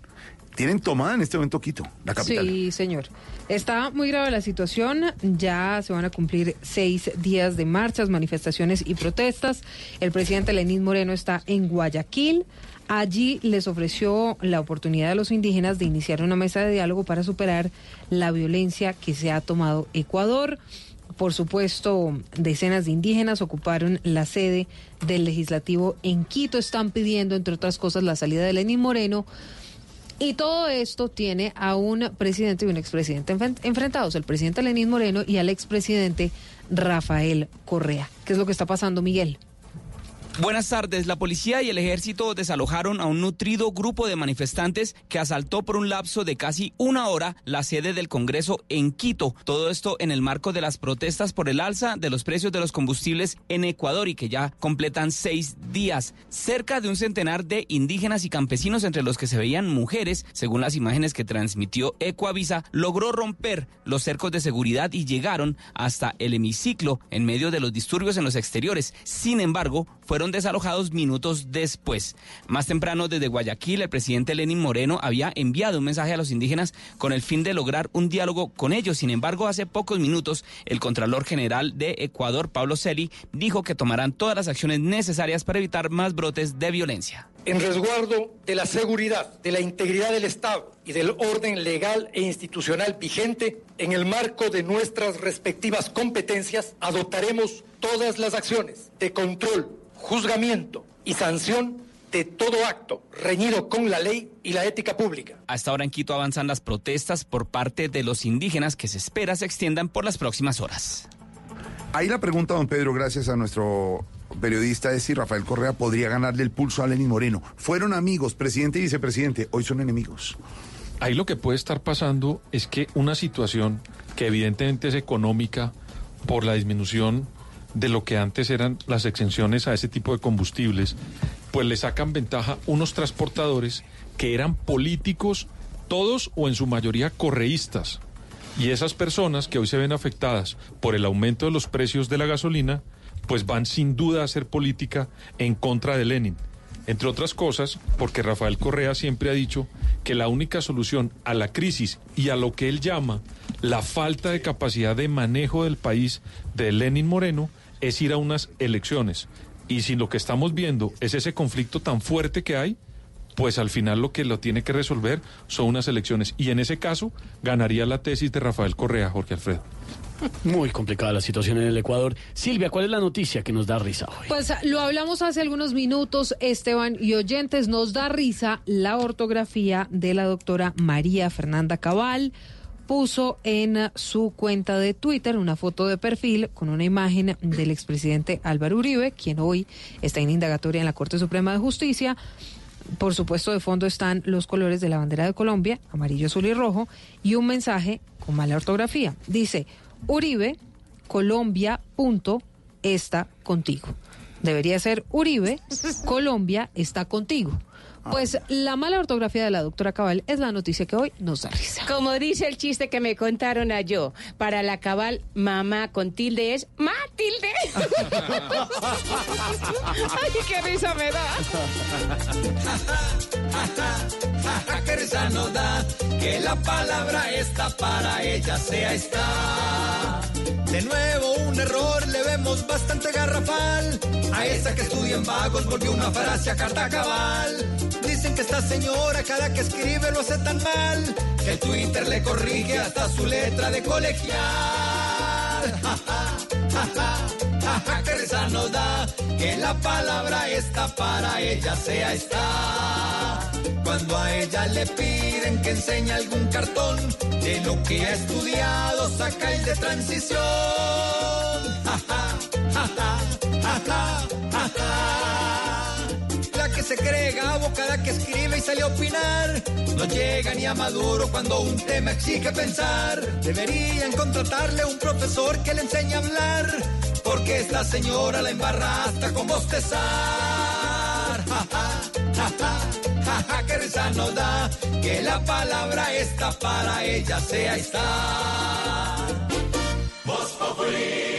Tienen tomada en este momento Quito, la capital. Sí, señor. Está muy grave la situación. Ya se van a cumplir seis días de marchas, manifestaciones y protestas. El presidente Lenín Moreno está en Guayaquil. Allí les ofreció la oportunidad a los indígenas de iniciar una mesa de diálogo para superar la violencia que se ha tomado Ecuador. Por supuesto, decenas de indígenas ocuparon la sede del legislativo en Quito. Están pidiendo, entre otras cosas, la salida de Lenín Moreno. Y todo esto tiene a un presidente y un expresidente enfrentados, el presidente Lenín Moreno y al expresidente Rafael Correa. ¿Qué es lo que está pasando, Miguel? Buenas tardes. La policía y el ejército desalojaron a un nutrido grupo de manifestantes que asaltó por un lapso de casi una hora la sede del Congreso en Quito. Todo esto en el marco de las protestas por el alza de los precios de los combustibles en Ecuador y que ya completan seis días. Cerca de un centenar de indígenas y campesinos, entre los que se veían mujeres, según las imágenes que transmitió Ecoavisa, logró romper los cercos de seguridad y llegaron hasta el hemiciclo en medio de los disturbios en los exteriores. Sin embargo, fueron desalojados minutos después. Más temprano, desde Guayaquil, el presidente Lenín Moreno había enviado un mensaje a los indígenas con el fin de lograr un diálogo con ellos. Sin embargo, hace pocos minutos, el Contralor General de Ecuador, Pablo Celi, dijo que tomarán todas las acciones necesarias para evitar más brotes de violencia. En resguardo de la seguridad, de la integridad del Estado y del orden legal e institucional vigente, en el marco de nuestras respectivas competencias, adoptaremos todas las acciones de control, juzgamiento y sanción de todo acto reñido con la ley y la ética pública. Hasta ahora en Quito avanzan las protestas por parte de los indígenas que se espera se extiendan por las próximas horas. Ahí la pregunta, don Pedro, gracias a nuestro periodista, es si Rafael Correa podría ganarle el pulso a Lenín Moreno. Fueron amigos, presidente y vicepresidente, hoy son enemigos. Ahí lo que puede estar pasando es que una situación que evidentemente es económica por la disminución de lo que antes eran las exenciones a ese tipo de combustibles, pues le sacan ventaja unos transportadores que eran políticos, todos o en su mayoría correístas. Y esas personas que hoy se ven afectadas por el aumento de los precios de la gasolina, pues van sin duda a hacer política en contra de Lenin. Entre otras cosas, porque Rafael Correa siempre ha dicho que la única solución a la crisis y a lo que él llama la falta de capacidad de manejo del país de Lenin Moreno es ir a unas elecciones. Y si lo que estamos viendo es ese conflicto tan fuerte que hay, pues al final lo que lo tiene que resolver son unas elecciones. Y en ese caso ganaría la tesis de Rafael Correa, Jorge Alfredo. Muy complicada la situación en el Ecuador. Silvia, ¿cuál es la noticia que nos da risa hoy? Pues lo hablamos hace algunos minutos, Esteban y oyentes, nos da risa la ortografía de la doctora María Fernanda Cabal. Puso en su cuenta de Twitter una foto de perfil con una imagen del expresidente Álvaro Uribe, quien hoy está en indagatoria en la Corte Suprema de Justicia. Por supuesto, de fondo están los colores de la bandera de Colombia, amarillo, azul y rojo, y un mensaje con mala ortografía. Dice, Uribe, Colombia, punto, está contigo. Debería ser Uribe, Colombia está contigo. Pues la mala ortografía de la doctora Cabal es la noticia que hoy nos da risa. Como dice el chiste que me contaron a yo, para la cabal, mamá con tilde es Matilde. Ay, qué risa me da. qué risa nos da que la palabra esta para ella sea está. De nuevo un error le vemos bastante garrafal. A esa que estudia en vagos volvió una frase a carta cabal. Dicen que esta señora cada que escribe lo hace tan mal que Twitter le corrige hasta su letra de colegial. Ja, ja, ja, qué risa nos da que la palabra esta para ella sea está. Cuando a ella le piden que enseñe algún cartón de lo que ha estudiado, saca el de transición. se cree Gabo cada que escribe y sale a opinar. No llega ni a maduro cuando un tema exige pensar. Deberían contratarle un profesor que le enseñe a hablar. Porque esta señora la embarra hasta con bostezar. ja, ja, ja, ja, qué risa nos da que la palabra esta para ella sea. Voz Populi.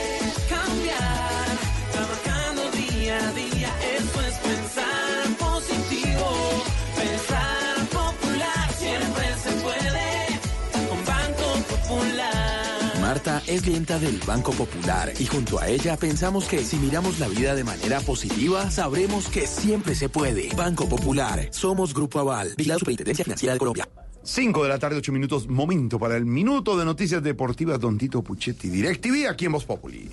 Marta es clienta del Banco Popular y junto a ella pensamos que si miramos la vida de manera positiva, sabremos que siempre se puede. Banco Popular, somos Grupo Aval, Vigilado Superintendencia Financiera de Colombia. 5 de la tarde, 8 minutos, momento para el minuto de noticias deportivas, Don Tito Puchetti, DirecTV, aquí en Voz Populi.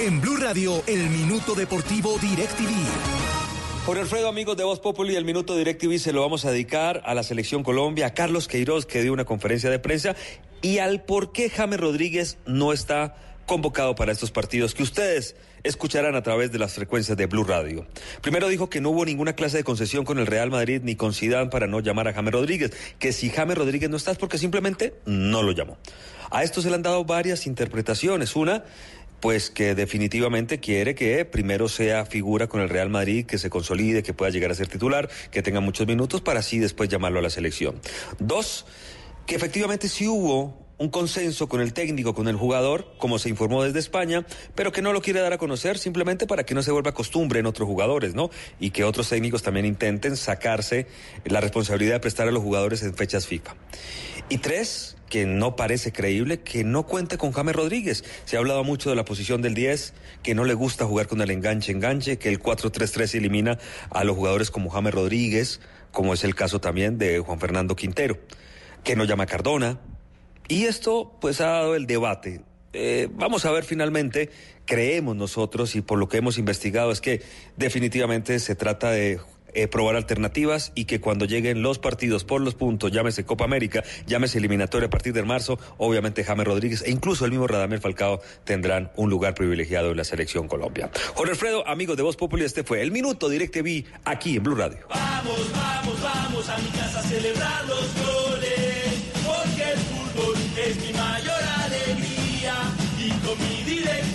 En Blue Radio, el minuto deportivo DirecTV. Jorge Alfredo, amigos de Voz Populi, el Minuto DirecTV se lo vamos a dedicar a la Selección Colombia, a Carlos Queiroz, que dio una conferencia de prensa, y al por qué James Rodríguez no está convocado para estos partidos que ustedes escucharán a través de las frecuencias de Blue Radio. Primero dijo que no hubo ninguna clase de concesión con el Real Madrid ni con Zidane para no llamar a James Rodríguez, que si James Rodríguez no está es porque simplemente no lo llamó. A esto se le han dado varias interpretaciones. Una, pues que definitivamente quiere que primero sea figura con el Real Madrid, que se consolide, que pueda llegar a ser titular, que tenga muchos minutos para así después llamarlo a la selección. Dos, que efectivamente sí hubo un consenso con el técnico, con el jugador, como se informó desde España, pero que no lo quiere dar a conocer simplemente para que no se vuelva costumbre en otros jugadores, ¿no? Y que otros técnicos también intenten sacarse la responsabilidad de prestar a los jugadores en fechas FIFA. Y tres, que no parece creíble que no cuente con James Rodríguez. Se ha hablado mucho de la posición del 10, que no le gusta jugar con el enganche-enganche, que el 4-3-3 elimina a los jugadores como James Rodríguez, como es el caso también de Juan Fernando Quintero, que no llama a Cardona. Y esto pues ha dado el debate. Eh, vamos a ver finalmente, creemos nosotros y por lo que hemos investigado es que definitivamente se trata de eh, probar alternativas y que cuando lleguen los partidos por los puntos, llámese Copa América, llámese eliminatoria a partir de marzo, obviamente James Rodríguez e incluso el mismo Radamel Falcao tendrán un lugar privilegiado en la selección Colombia. Jorge Alfredo, amigos de Voz Populi, este fue el Minuto DirecTV aquí en Blue Radio. Vamos, vamos, vamos a mi casa a celebrar los goles, porque el fútbol es mi mayor alegría y con mi DirecTV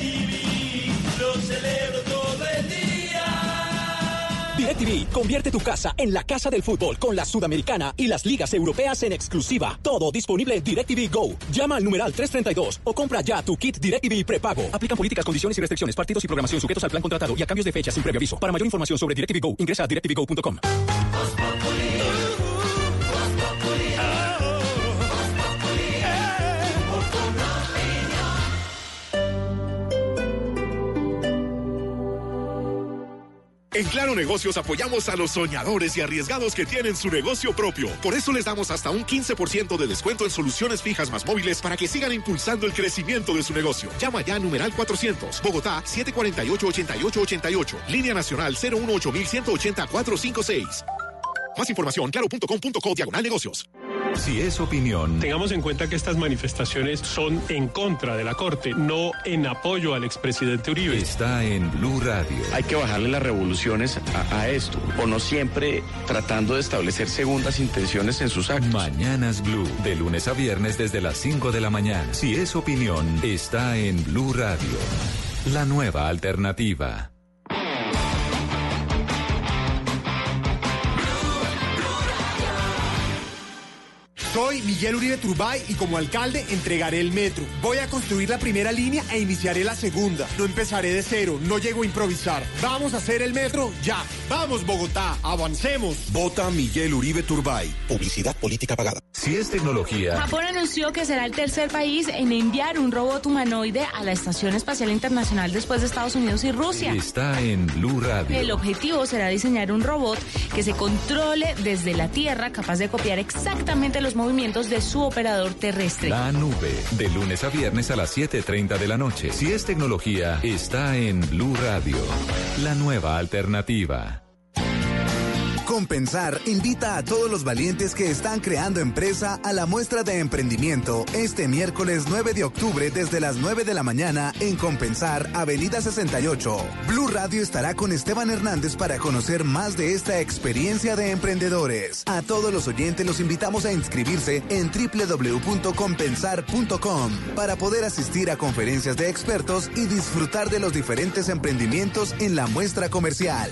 DirecTV, convierte tu casa en la casa del fútbol con la Sudamericana y las ligas europeas en exclusiva. Todo disponible en DirecTV Go. Llama al numeral 332 o compra ya tu kit DirecTV prepago. Aplican políticas, condiciones y restricciones, partidos y programación sujetos al plan contratado y a cambios de fecha sin previo aviso. Para mayor información sobre DirecTV Go, ingresa a directvgo.com. En Claro Negocios apoyamos a los soñadores y arriesgados que tienen su negocio propio. Por eso les damos hasta un 15% de descuento en soluciones fijas más móviles para que sigan impulsando el crecimiento de su negocio. Llama ya a numeral 400, Bogotá 748-8888, línea nacional 018-180-456. Más información, claro.com.co, diagonal negocios. Si es opinión, Tengamos en cuenta que estas manifestaciones son en contra de la Corte, no en apoyo al expresidente Uribe. está en Blue Radio. Hay que bajarle las revoluciones a, a esto, o no siempre tratando de establecer segundas intenciones en sus actos. Mañanas Blue, de lunes a viernes desde las 5 de la mañana. Si es opinión, está en Blue Radio. La nueva alternativa. Soy Miguel Uribe Turbay y como alcalde entregaré el metro. Voy a construir la primera línea e iniciaré la segunda. No empezaré de cero, no llego a improvisar. Vamos a hacer el metro ya. Vamos Bogotá, avancemos. Vota Miguel Uribe Turbay. Publicidad política pagada. Si es tecnología, Japón anunció que será el tercer país en enviar un robot humanoide a la Estación Espacial Internacional después de Estados Unidos y Rusia. está en Blue Radio. El objetivo será diseñar un robot que se controle desde la Tierra, capaz de copiar exactamente los movimientos de su operador terrestre. La nube, de lunes a viernes a las 7.30 de la noche. Si es tecnología, está en Blue Radio. La nueva alternativa. Compensar invita a todos los valientes que están creando empresa a la muestra de emprendimiento este miércoles 9 de octubre desde las 9 de la mañana en Compensar, Avenida 68. Blue Radio estará con Esteban Hernández para conocer más de esta experiencia de emprendedores. A todos los oyentes los invitamos a inscribirse en www.compensar.com para poder asistir a conferencias de expertos y disfrutar de los diferentes emprendimientos en la muestra comercial.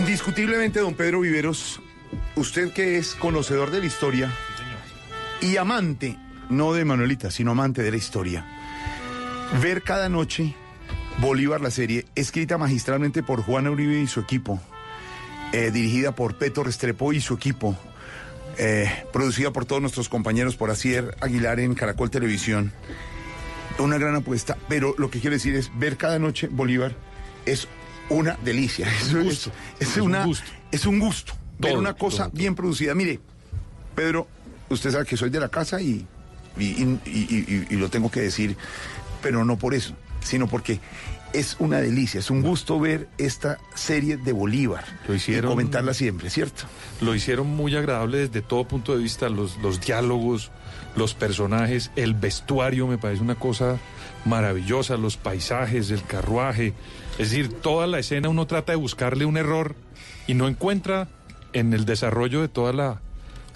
Indiscutiblemente, don Pedro Viveros, usted que es conocedor de la historia y amante, no de Manuelita, sino amante de la historia, ver cada noche Bolívar la serie, escrita magistralmente por Juana Uribe y su equipo, eh, dirigida por Peto Restrepo y su equipo, eh, producida por todos nuestros compañeros, por Asier Aguilar en Caracol Televisión. Una gran apuesta, pero lo que quiero decir es ver cada noche Bolívar es una delicia. Es, un gusto. Es, una, es un gusto ver una cosa todo, todo. bien producida. Mire, Pedro, usted sabe que soy de la casa y- y lo tengo que decir, pero no por eso, sino porque es una delicia, es un gusto ver esta serie de Bolívar Lo hicieron- y comentarla siempre, ¿cierto? Lo hicieron muy agradable desde todo punto de vista, los, los diálogos, los personajes, el vestuario me parece una cosa maravillosa, los paisajes, el carruaje, es decir, toda la escena uno trata de buscarle un error y no encuentra en el desarrollo de toda la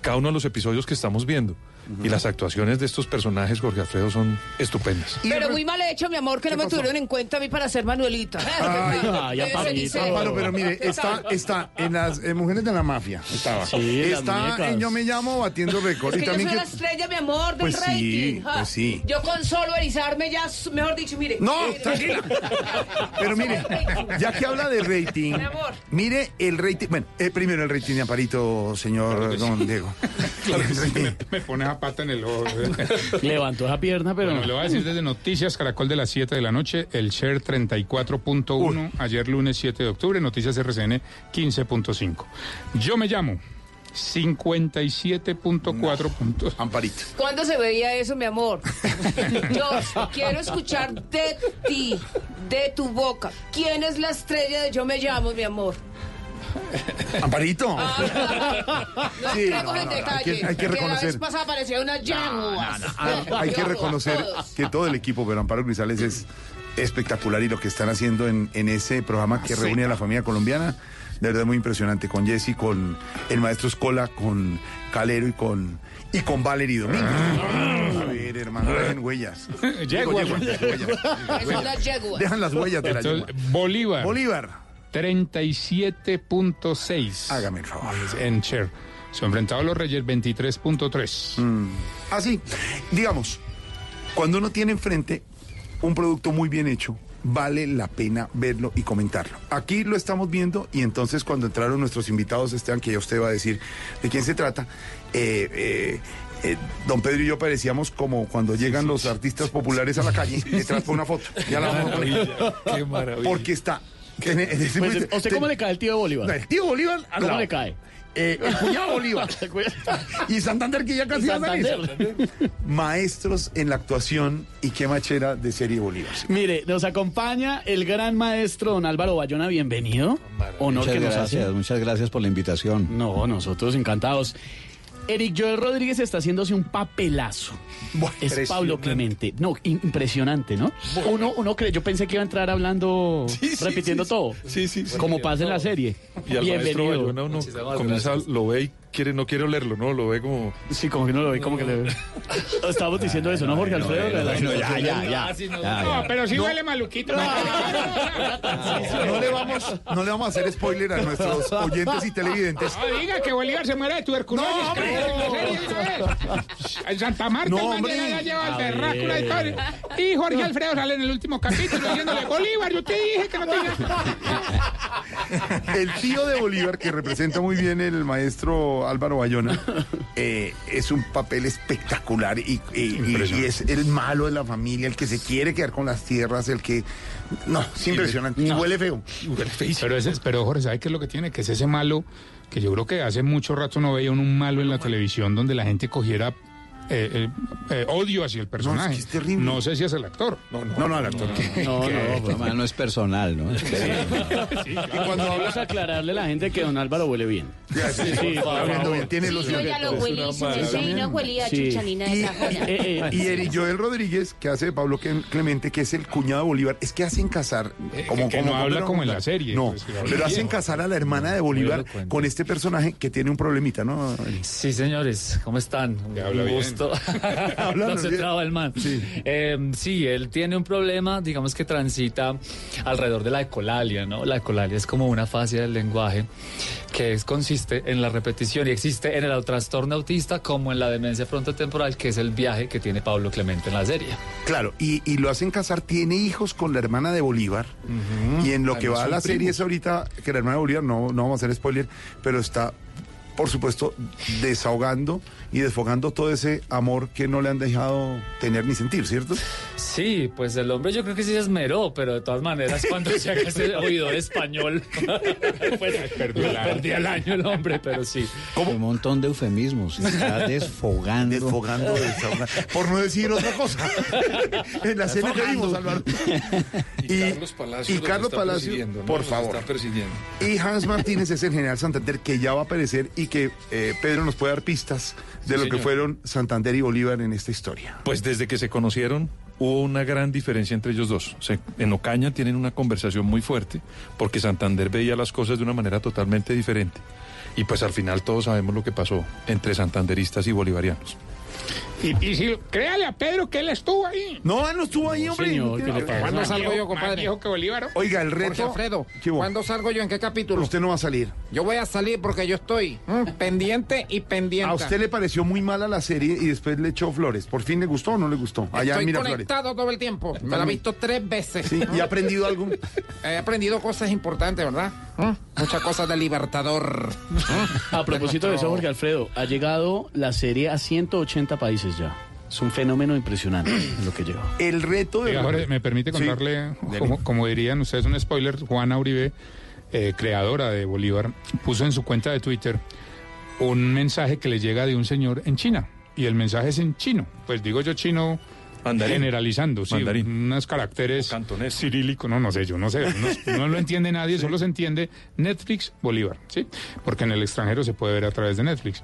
cada uno de los episodios que estamos viendo. Y las actuaciones de estos personajes, Jorge Alfredo, son estupendas. Pero muy mal hecho, mi amor, que no me tuvieron en cuenta a mí para ser Manuelita. Ay, Ay, Amparito. Amparo, pero mire, está, está en las eh, mujeres de la mafia, estaba. Sí, está en Yo me llamo batiendo récord. Es y que yo soy también la que- estrella, mi amor, del Pues sí, rating. Ah, pues sí. Yo con solo erizarme ya, mejor dicho, mire. No, mire, tranquila. Pero mire, ya que habla de rating, Mi amor. mire el rating. Bueno, eh, primero el rating de Amparito, señor don Diego. Claro que sí, me, me pone a pata en el ojo. Levantó esa pierna, pero... Bueno, le voy a decir desde Noticias Caracol de las 7 de la noche, el share 34.1, ayer lunes 7 de octubre, Noticias RCN 15.5. Yo me llamo 57.4 puntos. Amparito. ¿Cuándo se veía eso, mi amor? Yo quiero escuchar de ti, de tu boca. ¿Quién es la estrella de Yo me llamo, mi amor? Amparito. No Sí, no, no, hay que- hay que la reconocer. vez pasada parecía una. Ah, hay que reconocer que todo el equipo, pero Amparo Grisales es espectacular y lo que están haciendo en, en ese programa que Sí. reúne a la familia colombiana, de verdad muy impresionante, con Jesse, con el maestro Escola, con Calero y con y con Valery Domínguez. A ver, hermano, dejen huellas. Digo, Yeguas. yegua. Dejan las huellas de la. Bolívar. Bolívar. 37.6. Hágame el favor. En share. Se enfrentado a los Reyes 23.3. Así, digamos, cuando uno tiene enfrente un producto muy bien hecho, vale la pena verlo y comentarlo. Aquí lo estamos viendo y entonces cuando entraron nuestros invitados, Esteban, que ya usted va a decir de quién se trata, eh, eh, eh, don Pedro y yo parecíamos como cuando llegan los artistas populares a la calle, detrás por una foto. Ya la vamos a poner. Qué maravilla. Porque está... en- en ese Pues, momento- ¿Usted cómo le cae el tío Bolívar? No, el tío Bolívar al ¿Cómo lado. le cae? Eh, el cuñado Bolívar. y Santander que ya casi. Santander. Maestros en la actuación y qué machera de serie Bolívar. Mire, nos acompaña el gran maestro don Álvaro Bayona, bienvenido. Honor Muchas que nos gracias, hace. muchas gracias por la invitación. No, nosotros encantados. Eric Joel Rodríguez está haciéndose un papelazo. es Pablo Clemente. No, impresionante, ¿no? Uno, uno cree, yo pensé que iba a entrar hablando, repitiendo todo. Sí, sí, sí. Como pasa en la serie. Y al maestro Bienvenido. Bayona uno comienza, lo ve y quiere, no quiere olerlo, ¿no? Lo ve como... Sí, como que no lo ve, como que le Estábamos diciendo eso, ¿no, Jorge Alfredo? bueno, ya, ya. Ya, No, pero sí No. huele maluquito. No le, vamos, no le vamos a hacer spoiler a nuestros oyentes y televidentes. No diga que Bolívar se muere de tuberculosis. No, hombre. que en Santa Marta No, hombre. ya lleva el A verrácula y todo. Y Jorge Alfredo sale en el último capítulo diciéndole, Bolívar, yo te dije que no tenía... El tío de Bolívar, que representa muy bien el maestro Álvaro Bayona, eh, es un papel espectacular y, y- y- y es el malo de la familia, el que se quiere quedar con las tierras, el que... No, es impresionante. Y huele feo. Pero, ese, pero Jorge, ¿sabe qué es lo que tiene? Que es ese malo que yo creo que hace mucho rato no veía un malo en la televisión donde la gente cogiera eh, eh, eh, odio hacia el personaje. es que es terrible. No sé si es el actor. No, No, no, el actor. No, no, pero además no es personal, ¿no? Y cuando vamos a aclararle a la gente que don Álvaro huele bien. Sí, Sí, bien, tiene los Yo ya lo huelí, se me sé y no Sí. de Y, esa. Eh, eh. y Eric Joel Rodríguez, que hace de Pablo Clem- Clemente, que es el cuñado de Bolívar, es que hacen casar. Eh, que no habla como en la serie, No, pues, que pero hacen casar a la hermana de Bolívar con este personaje que tiene un problemita, ¿no? Sí, señores, ¿cómo están? Habla bien. Gusto. Háblanos Concentrado el man. Sí. Eh, sí, él tiene un problema, digamos que transita alrededor de la ecolalia, ¿no? La ecolalia es como una fase del lenguaje que es- consiste en la repetición y existe en el trastorno autista como en la demencia frontotemporal, que es el viaje que tiene Pablo Clemente en la serie. Claro, y, y lo hacen casar, tiene hijos con la hermana de Bolívar. Y en lo que Además va a la serie es ahorita, que la hermana de Bolívar, no, no vamos a hacer spoiler, pero está, por supuesto, desahogando y desfogando todo ese amor que no le han dejado tener ni sentir, ¿cierto? Sí, pues el hombre yo creo que sí se esmeró, pero de todas maneras cuando se haga ese oidor español, pues Perdió el año. perdí el año el hombre, pero sí. Un montón de eufemismos. se Está desfogando. Desfogando, por no decir otra cosa. en la escena que vimos, Álvaro. Y, Carlos Palacios y los Carlos está Palacio, persiguiendo, ¿no? por favor. está persiguiendo. Y Hans Martínez es el general Santander que ya va a aparecer y que eh, Pedro nos puede dar pistas de Sí, lo que señor. fueron Santander y Bolívar en esta historia. Pues desde que se conocieron hubo una gran diferencia entre ellos dos. Se- en Ocaña tienen una conversación muy fuerte porque Santander veía las cosas de una manera totalmente diferente. Y pues al final todos sabemos lo que pasó entre santanderistas y bolivarianos. Y, y si, créale a Pedro que él estuvo ahí. No, no estuvo ahí, hombre. señor, ¿qué le pasa? ¿Cuándo salgo yo, compadre? viejo que Bolívar. Oiga, el Jorge reto. Alfredo, ¿Qué hubo? ¿cuándo salgo yo? ¿En qué capítulo? Usted no va a salir. Yo voy a salir porque yo estoy mm, pendiente y pendiente. A usted le pareció muy mala la serie y después le echó flores. ¿Por fin le gustó o no le gustó? Allá Estoy conectado todo el tiempo. Me la he visto tres veces. Sí, ¿Y ha aprendido algo? He aprendido cosas importantes, ¿verdad? Mm, Muchas cosas de Libertador. Mm. A propósito de eso, Jorge Alfredo, ha llegado la serie a 180 países ya. Es un fenómeno impresionante lo que lleva. El reto de. Oiga, Jorge, me permite Sí. contarle, como, como dirían ustedes, un spoiler. Juana Uribe, eh, creadora de Bolívar, puso en su cuenta de Twitter un mensaje que le llega de un señor en China. Y el mensaje es en chino. Pues digo yo chino Mandarín. generalizando, sí, Mandarín. unos caracteres cantonés. cirílicos, no, no sé, yo no sé, no, no lo entiende nadie, solo se entiende Netflix Bolívar, ¿sí? Porque en el extranjero se puede ver a través de Netflix.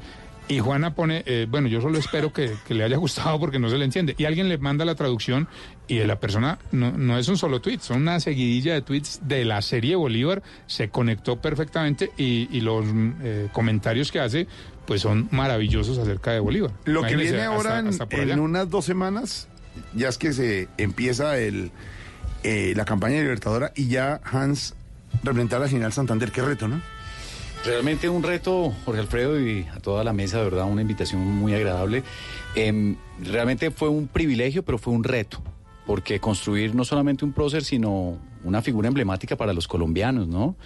Y Juana pone, eh, bueno, yo solo espero que, que le haya gustado porque no se le entiende. Y alguien le manda la traducción y la persona no, no es un solo tweet, son una seguidilla de tweets de la serie Bolívar, se conectó perfectamente y, y los eh, comentarios que hace pues son maravillosos acerca de Bolívar. Lo que viene ahora hasta- en, hasta unas dos semanas, ya es que se empieza el, eh, la campaña libertadora y ya Hans representar a General Santander. Qué reto, ¿no? Realmente un reto, Jorge Alfredo, y a toda la mesa, de verdad, una invitación muy agradable. Em, realmente fue un privilegio, pero fue un reto, porque construir no solamente un prócer, sino una figura emblemática para los colombianos, ¿no?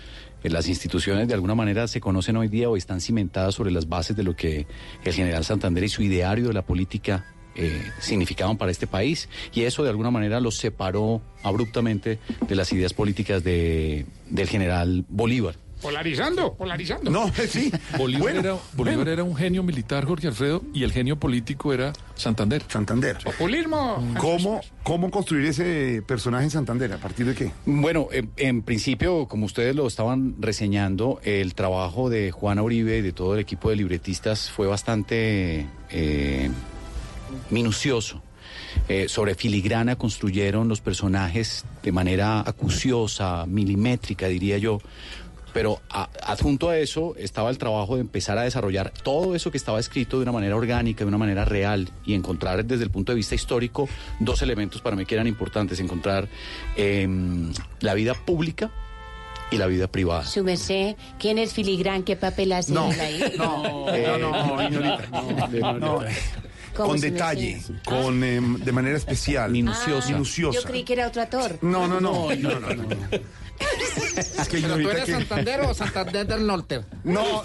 Eh, Las instituciones de alguna manera se conocen hoy día o están cimentadas sobre las bases de lo que el general Santander y su ideario de la política eh, significaban para este país. Y eso de alguna manera los separó abruptamente de las ideas políticas de, del general Bolívar. Polarizando, polarizando. No, sí. Bolívar, Bueno, era, Bolívar bueno. era un genio militar, Jorge Alfredo, y el genio político era Santander. Santander. Populismo. ¿Cómo, ¿Cómo construir ese personaje en Santander? ¿A partir de qué? Bueno, en, en principio, como ustedes lo estaban reseñando, el trabajo de Juana Uribe y de todo el equipo de libretistas fue bastante eh, minucioso. Eh, sobre filigrana construyeron los personajes de manera acuciosa, milimétrica, diría yo. Pero a- adjunto a eso estaba el trabajo de empezar a desarrollar todo eso que estaba escrito de una manera orgánica, de una manera real, y encontrar desde el punto de vista histórico dos elementos para mí que eran importantes, encontrar em, la vida pública y la vida privada. Su merced, ¿quién es filigrán? ¿Qué papel hace No, él ahí? no, Eh, no, no, señorita. No, ¿Cómo con detalle, hace? con em, de manera especial. Minuciosa. Minuciosa. Yo creí que era otro actor. No, no, no. no, no, no. Es que ¿Pero tú eres que... Santander o Santander del Norte? No, no.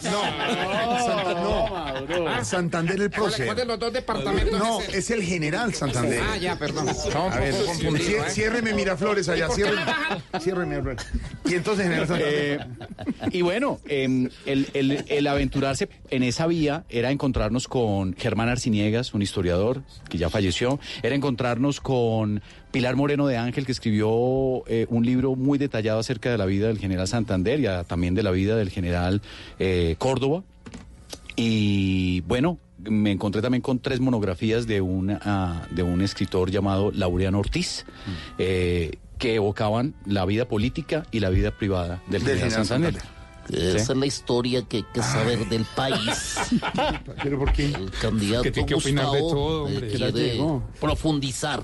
Santa- no. Santander el ¿Cuál, prócer. cuál de los dos departamentos No, es el general Santander. Ah, ya, perdón. Estamos A ver, cier- ¿eh? ciérreme Miraflores allá, ¿Y por qué ciérreme. no? Ciérreme, Miraflores. Y entonces general Santander. Eh, y bueno, em, el, el- el aventurarse en esa vía era encontrarnos con Germán Arciniegas, un historiador que ya falleció, era encontrarnos con Pilar Moreno de Ángel, que escribió eh, un libro muy detallado acerca de la vida del general Santander y ah, también de la vida del general eh, Córdoba. Y bueno, me encontré también con tres monografías de, una, ah, de un escritor llamado Laureano Ortiz, eh, que evocaban la vida política y la vida privada del, Del general general Santander. Esa Sí. es la historia que hay que saber del país. ¿Pero por qué? El candidato Que tiene que opinar de todo, eh, hombre. quiere profundizar,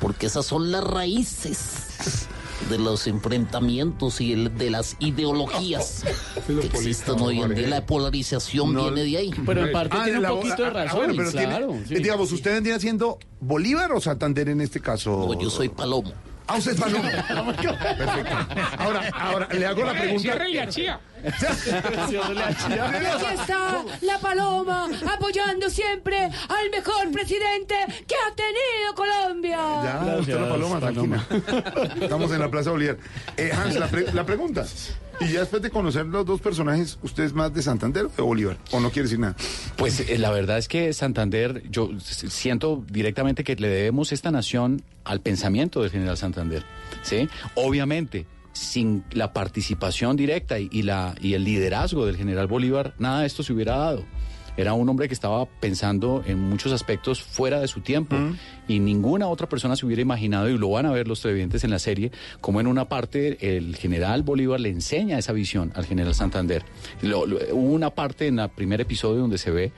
porque esas son las raíces de los enfrentamientos y el- de las ideologías que existen hoy en día. La polarización No. viene de ahí. Pero en parte Ah, tiene un poquito de ah, ah, razón, bueno, pero tiene- claro. sí. eh, digamos, ¿usted vendría siendo Bolívar o Santander en este caso? No, yo soy Palomo. Ah, usted es Paloma. Perfecto. Ahora, ahora, le hago la pregunta. Chía. Aquí está la paloma apoyando siempre al mejor presidente que ha tenido Colombia. Ya, usted la Paloma, tranquila. Estamos en la Plaza Bolívar. Eh, Hans, la, pre- la pregunta. Y ya después de conocer los dos personajes, ¿usted es más de Santander o de Bolívar? ¿O no quiere decir nada? Pues eh, la verdad es que Santander, yo siento directamente que le debemos esta nación al pensamiento del general Santander. ¿sí? Obviamente, sin la participación directa y, y la, y el liderazgo del general Bolívar, nada de esto se hubiera dado. Era un hombre que estaba pensando en muchos aspectos fuera de su tiempo y ninguna otra persona se hubiera imaginado, y lo van a ver los televidentes en la serie, como en una parte el general Bolívar le enseña esa visión al general Santander. Lo- lo- hubo una parte en el primer episodio donde se ve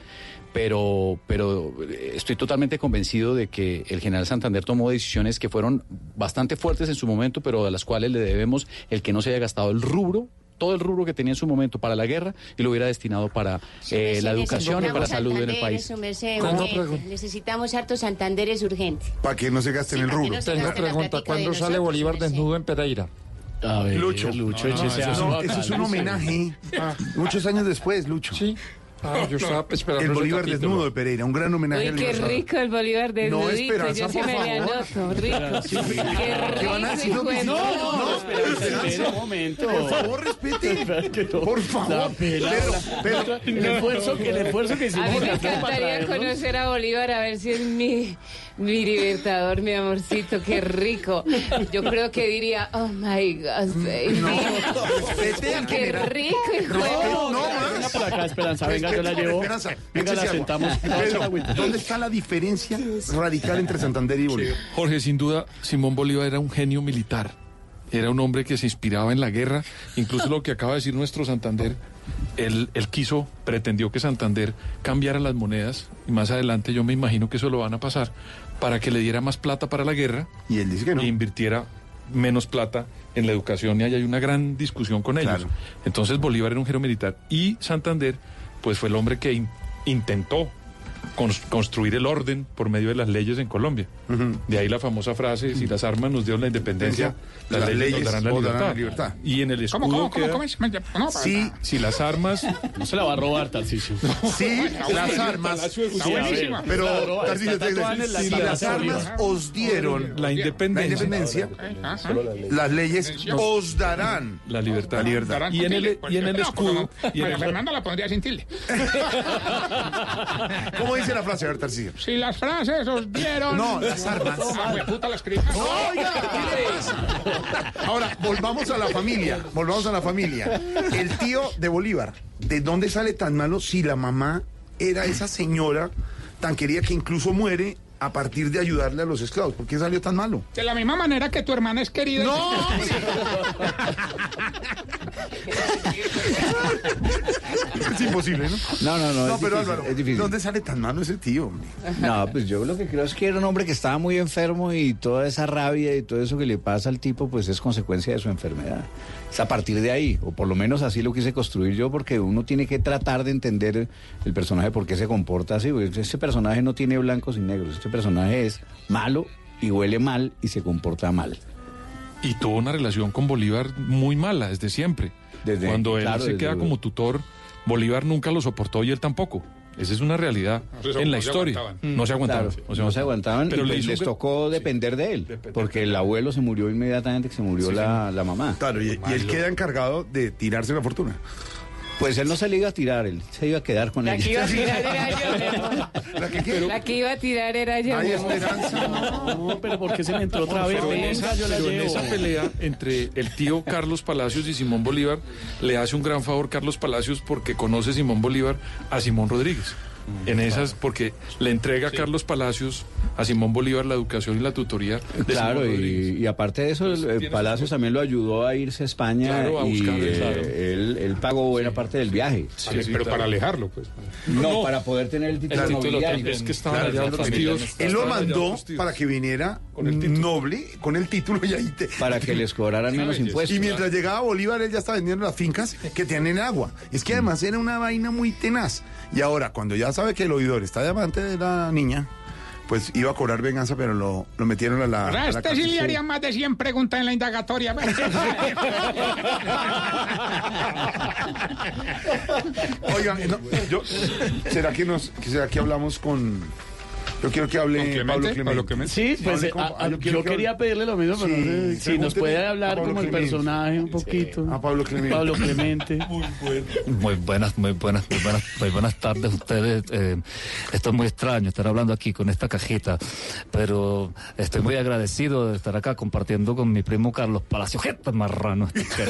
pero, pero eh, estoy totalmente convencido de que el general Santander tomó decisiones que fueron bastante fuertes en su momento, pero a las cuales le debemos el que no se haya gastado el rubro todo el rubro que tenía en su momento para la guerra y lo hubiera destinado para eh, la educación y para la salud en el país. Su merced, ¿Cómo urgente. pregun- Necesitamos hartos Santanderes urgente. Para que no se gasten Sí, el rubro. no Tengo pregunta, ¿cuándo sale Bolívar desnudo en Pereira? A ver, Lucho. Lucho, No, échese eso, a- es un- eso es un homenaje. Muchos años después, Lucho. Sí. Ah, yo estaba esperando El Bolívar capítulo. desnudo de Pereira, un gran homenaje Uy, al qué rico el Bolívar de No. Esperanza, Yo sí me le anoto, rico. Sí, Qué ¿Qué van a decir? rico, No, no, puta. no, Espera un momento. Por favor, respete. Por La favor. el esfuerzo que el esfuerzo que A hicimos mí me encantaría conocer a Bolívar, a ver si es mi, mi libertador, mi amorcito, qué rico. Yo creo que diría, oh my God, baby. Respete al Qué general. rico, hijo No, no Venga más. para acá, Esperanza, venga, yo la llevo. Esperanza, Venga, la échese agua. sentamos. Pedro, ¿dónde está la diferencia radical entre Santander y Bolívar? Jorge, sin duda, Simón Bolívar era un genio militar. Era un hombre que se inspiraba en la guerra. Incluso lo que acaba de decir nuestro Santander, él, él quiso, pretendió que Santander cambiara las monedas. Y más adelante yo me imagino que eso lo van a pasar para que le diera más plata para la guerra. Y él dice que no. E invirtiera menos plata en la educación. Y ahí hay una gran discusión con ellos. Claro. Entonces Bolívar era un genio militar. Y Santander, pues fue el hombre que in- intentó construir el orden por medio de las leyes en Colombia. De ahí la famosa frase, si las armas nos dieron la independencia, las, Las leyes, leyes nos darán la darán libertad. la libertad. Y en el escudo ¿Cómo, cómo, cómo, queda- cómo es? No, para- Sí, si las armas... No se la va a robar, Tarcisio. Sí, las armas. Está buenísima. Pero, si las armas os dieron La independencia. las leyes os darán La libertad. La libertad. Y en el, escudo... Fernanda la pondría sin tilde. ¿Cómo dice la frase, a ver, Tarcisio? Si las frases os dieron. No, las armas. Ah, puta, la escribí. Oiga, ¿qué le pasa? Ahora, volvamos a la familia. Volvamos a la familia. El tío de Bolívar, ¿de dónde sale tan malo si la mamá era esa señora tan querida que incluso muere a partir de ayudarle a los esclavos? ¿Por qué salió tan malo? De la misma manera que tu hermana es querida. ¡No! Es imposible, ¿no? No, no, no, No, es pero difícil, Álvaro, es difícil. ¿dónde sale tan malo ese tío? hombre? No, pues yo lo que creo es que era un hombre que estaba muy enfermo y toda esa rabia y todo eso que le pasa al tipo, pues es consecuencia de su enfermedad. Es a partir de ahí, o por lo menos así lo quise construir yo, porque uno tiene que tratar de entender el personaje por qué se comporta así. Este personaje no tiene blancos y negros, este personaje es malo y huele mal y se comporta mal. Y tuvo una relación con Bolívar muy mala desde siempre. Desde- Cuando él claro, se queda luego. como tutor, Bolívar nunca lo soportó y él tampoco. Esa es una realidad No en la no se historia. aguantaban. No se aguantaban. Claro, no se aguantaban Pero y pues les tocó depender de él, porque el abuelo se murió inmediatamente que se murió la, la mamá. Claro, y, y él queda encargado de tirarse la fortuna. Pues él no se le iba a tirar, él se iba a quedar con La ella. que iba a tirar era yo. ¿La que? La que iba a tirar era yo. Hay esperanza. No, pero ¿por qué se me entró otra vez? Pero en, Venga, esa, yo la pero en llevo. esa pelea entre el tío Carlos Palacios y Simón Bolívar, le hace un gran favor Carlos Palacios porque conoce Simón Bolívar a Simón Rodríguez. En esas, porque le entrega a Carlos Palacios a Simón Bolívar la educación y la tutoría de Claro, y, y aparte de eso, Palacios también lo ayudó a irse a España Claro, a y buscar, eh, claro. él, él pagó buena parte del viaje. Sí, Ale- sí, pero claro. para alejarlo, pues. No, para poder tener el título, El título. Es que estaban Claro, allá claro, los también. tíos. Él lo mandó para que viniera Con el título. noble con el título y ahí te... Para que les cobraran menos belleza. impuestos. Y mientras llegaba Bolívar, él ya estaba vendiendo las fincas que tienen agua. Es que además era una vaina muy tenaz. Y ahora, cuando ya sabe que el oidor está de amante de la niña, pues iba a cobrar venganza, pero lo, lo metieron a la. A este sí le haría más de 100 preguntas en la indagatoria. Oigan, no, yo, ¿será que nos, será que hablamos con? Yo quiero que hable. Pablo Clemente. Pablo Clemente. Sí, pues eh, con- a- ah, a- quiero yo que quería hable- pedirle lo mismo, pero no sé Sí, si nos puede hablar como el personaje un poquito. A Pablo Clemente. Pablo Clemente. Muy buenas, muy buenas, muy buenas, muy buenas tardes ustedes. Eh, esto es muy extraño estar hablando aquí con esta cajita, pero estoy muy agradecido de estar acá compartiendo con mi primo Carlos Palacio. ¡Jeta marrano! este!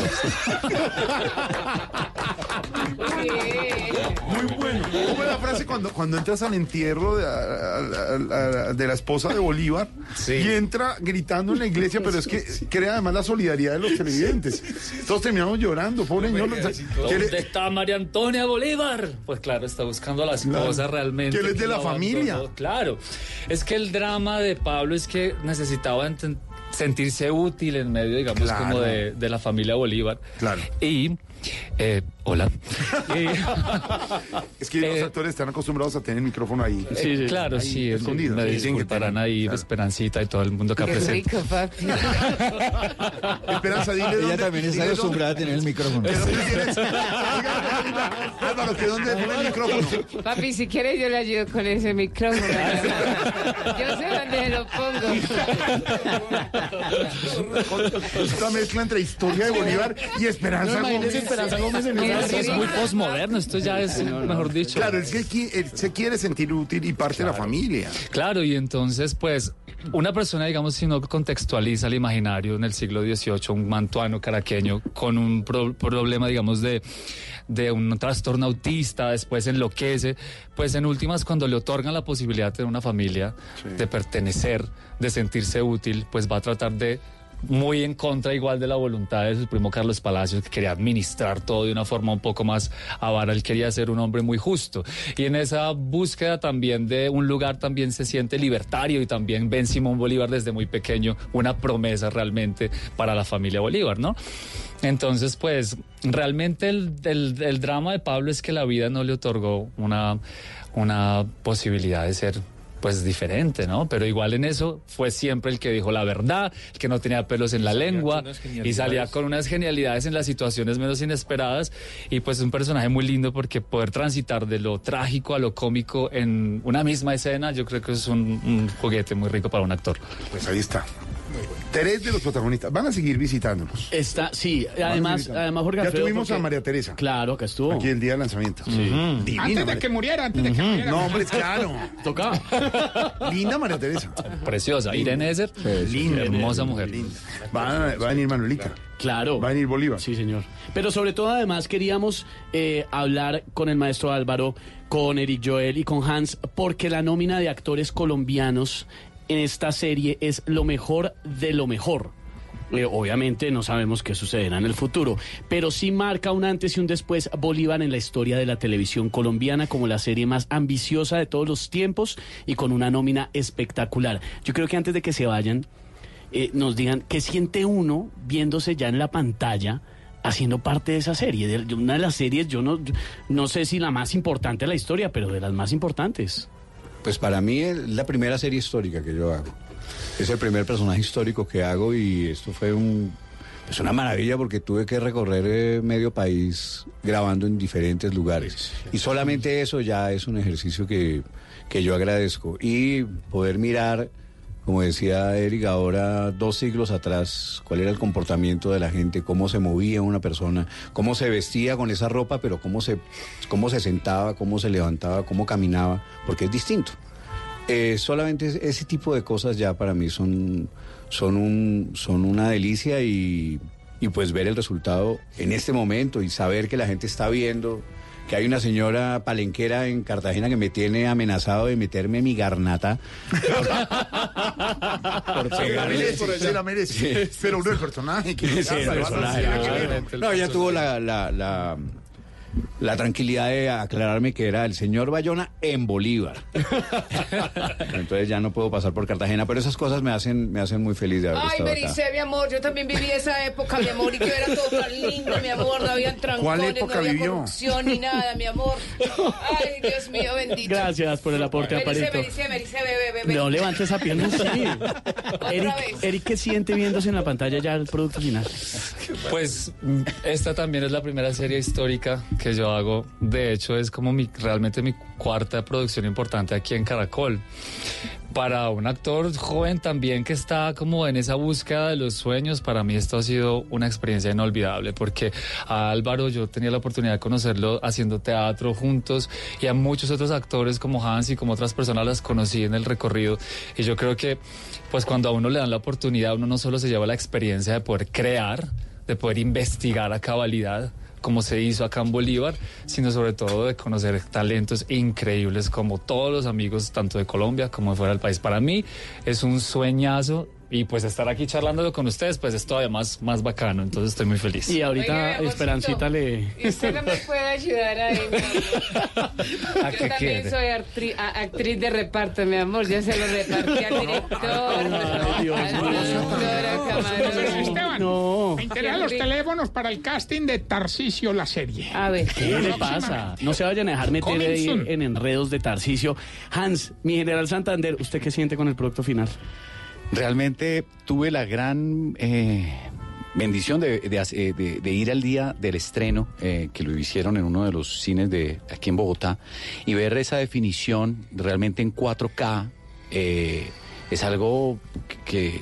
Muy bueno. ¿Cómo es la frase cuando, cuando entras al entierro de, a- a- a- de la esposa de Bolívar y entra gritando en la iglesia, pero es que crea además la solidaridad de los televidentes? Todos terminamos llorando, pobre señor. ¿Quiere- ¿Dónde está María Antonia Bolívar? Pues claro, está buscando a la esposa Claro. realmente. Que él es de la familia. abandonó. Claro. Es que el drama de Pablo es que necesitaba sentirse útil en medio, digamos, Claro. como de, de la familia Bolívar. Claro. Y, eh, hola. Y- Es que los actores están acostumbrados a tener el micrófono ahí. Eh, claro, sí, es- escondido. me Sí, disculparán ahí claro. Esperancita y todo el mundo acá Qué presente. rico, papi. Esperanza, dile Ella dónde- también está acostumbrada a tener el micrófono. ¿que dónde tienes? Álvaro, ¿que dónde pone el micrófono? Papi, si quieres yo le ayudo con ese micrófono. Yo sé dónde se lo pongo. Esta mezcla entre historia de Bolívar y Esperanza No, Gómez. Esperanza. Gómez en Mira, esa Esto es muy posmoderno, esto ya es, mejor dicho. Claro, él se, qui- él se quiere sentir útil y parte de la familia. Claro, y entonces, pues, una persona, digamos, si no contextualiza el imaginario en el siglo XVIII, un mantuano caraqueño con un pro- problema, digamos, de, de un trastorno autista, después enloquece, pues en últimas, cuando le otorgan la posibilidad de tener una familia, de pertenecer, de sentirse útil, pues va a tratar de muy en contra igual de la voluntad de su primo Carlos Palacios, que quería administrar todo de una forma un poco más avara. Él quería ser un hombre muy justo. Y en esa búsqueda también de un lugar también se siente libertario y también ven Simón Bolívar desde muy pequeño una promesa realmente para la familia Bolívar, ¿no? Entonces, pues realmente el, el- el drama de Pablo es que la vida no le otorgó una, una posibilidad de ser pues diferente, ¿no? Pero igual en eso fue siempre el que dijo la verdad, el que no tenía pelos en la lengua y salía con unas genialidades en las situaciones menos inesperadas y pues es un personaje muy lindo porque poder transitar de lo trágico a lo cómico en una misma escena, yo creo que es un, un juguete muy rico para un actor. Pues ahí está. Tres de los protagonistas van a seguir visitándonos. Está, sí, además, además Jorge Ya tuvimos porque- a María Teresa. Claro, que estuvo. Aquí el día del lanzamiento. Divina, Antes de María- que muriera, antes de que muriera. No, hombre, claro. Tocaba. Linda María Teresa. Preciosa. Irene Ezer, linda, hermosa mujer. Va, a- va a venir Manuelita. Claro. Va a venir Bolívar. Sí, señor. Pero sobre todo, además, queríamos eh, hablar con el maestro Álvaro, con Eric Joel y con Hans, porque la nómina de actores colombianos en esta serie es lo mejor de lo mejor. Eh, obviamente no sabemos qué sucederá en el futuro, pero sí marca un antes y un después Bolívar en la historia de la televisión colombiana como la serie más ambiciosa de todos los tiempos y con una nómina espectacular. Yo creo que antes de que se vayan, eh, nos digan qué siente uno viéndose ya en la pantalla haciendo parte de esa serie, de, una de las series, yo no, no sé si la más importante de la historia, pero de las más importantes. Pues para mí es la primera serie histórica que yo hago. Es el primer personaje histórico que hago y esto fue un, pues una maravilla porque tuve que recorrer eh, medio país grabando en diferentes lugares. Y solamente eso ya es un ejercicio que, que yo agradezco. Y poder mirar, como decía Eric, ahora dos siglos atrás, cuál era el comportamiento de la gente, cómo se movía una persona, cómo se vestía con esa ropa, pero cómo se, cómo se sentaba, cómo se levantaba, cómo caminaba, porque es distinto. Eh, solamente es- ese tipo de cosas ya para mí son, son, un, son una delicia y, y pues ver el resultado en este momento y saber que la gente está viendo que hay una señora palenquera en Cartagena que me tiene amenazado de meterme mi garnata. por Se la se la merece. Pero uno el personaje. Que Sí, el personaje, personaje. No, ella tuvo la, la, la, la tranquilidad de aclararme que era el señor Bayona en Bolívar. Entonces ya no puedo pasar por Cartagena, pero esas cosas me hacen, me hacen muy feliz de haber Ay, estado acá. Bericé, mi amor, yo también viví esa época, mi amor, y que era todo tan lindo, mi amor, no había trancones, época no había vivió? corrupción ni nada, mi amor. Ay, Dios mío, bendito. Gracias por el aporte, Aparito. Bericé, Bericé, bebé, bebé. No levante esa pierna así. Eric, vez. Eric, ¿qué siente viéndose en la pantalla ya el producto final? Pues mm, esta también es la primera serie histórica que yo hago. De hecho, es como mi, realmente mi cuarta producción importante aquí en Caracol. Para un actor joven también que está como en esa búsqueda de los sueños, para mí esto ha sido una experiencia inolvidable porque a Álvaro yo tenía la oportunidad de conocerlo haciendo teatro juntos y a muchos otros actores como Hans y como otras personas las conocí en el recorrido y yo creo que pues cuando a uno le dan la oportunidad uno no solo se lleva la experiencia de poder crear, de poder investigar a cabalidad como se hizo acá en Bolívar, sino sobre todo de conocer talentos increíbles como todos los amigos tanto de Colombia como de fuera del país. Para mí es un sueñazo y pues estar aquí charlándolo con ustedes pues es todavía más, más bacano, entonces estoy muy feliz. Y ahorita Oiga. Esperancita le... ¿Y usted no me puede ayudar ahí, mi amor? ¿A Yo qué también quiere? soy actriz de reparto, mi amor. Ya se lo repartí al director. Camarón. Esteban, No. me interesa los teléfonos para el casting de Tarcisio, la serie. A ver. ¿Qué le pasa? No se vayan a dejar meter ahí en enredos de Tarcisio. Hans, mi general Santander, ¿usted qué siente con el producto final? Realmente tuve la gran eh, bendición de, eh, ir al día del estreno, eh, que lo hicieron en uno de los cines de aquí en Bogotá, y ver esa definición realmente en 4K. eh, es algo que,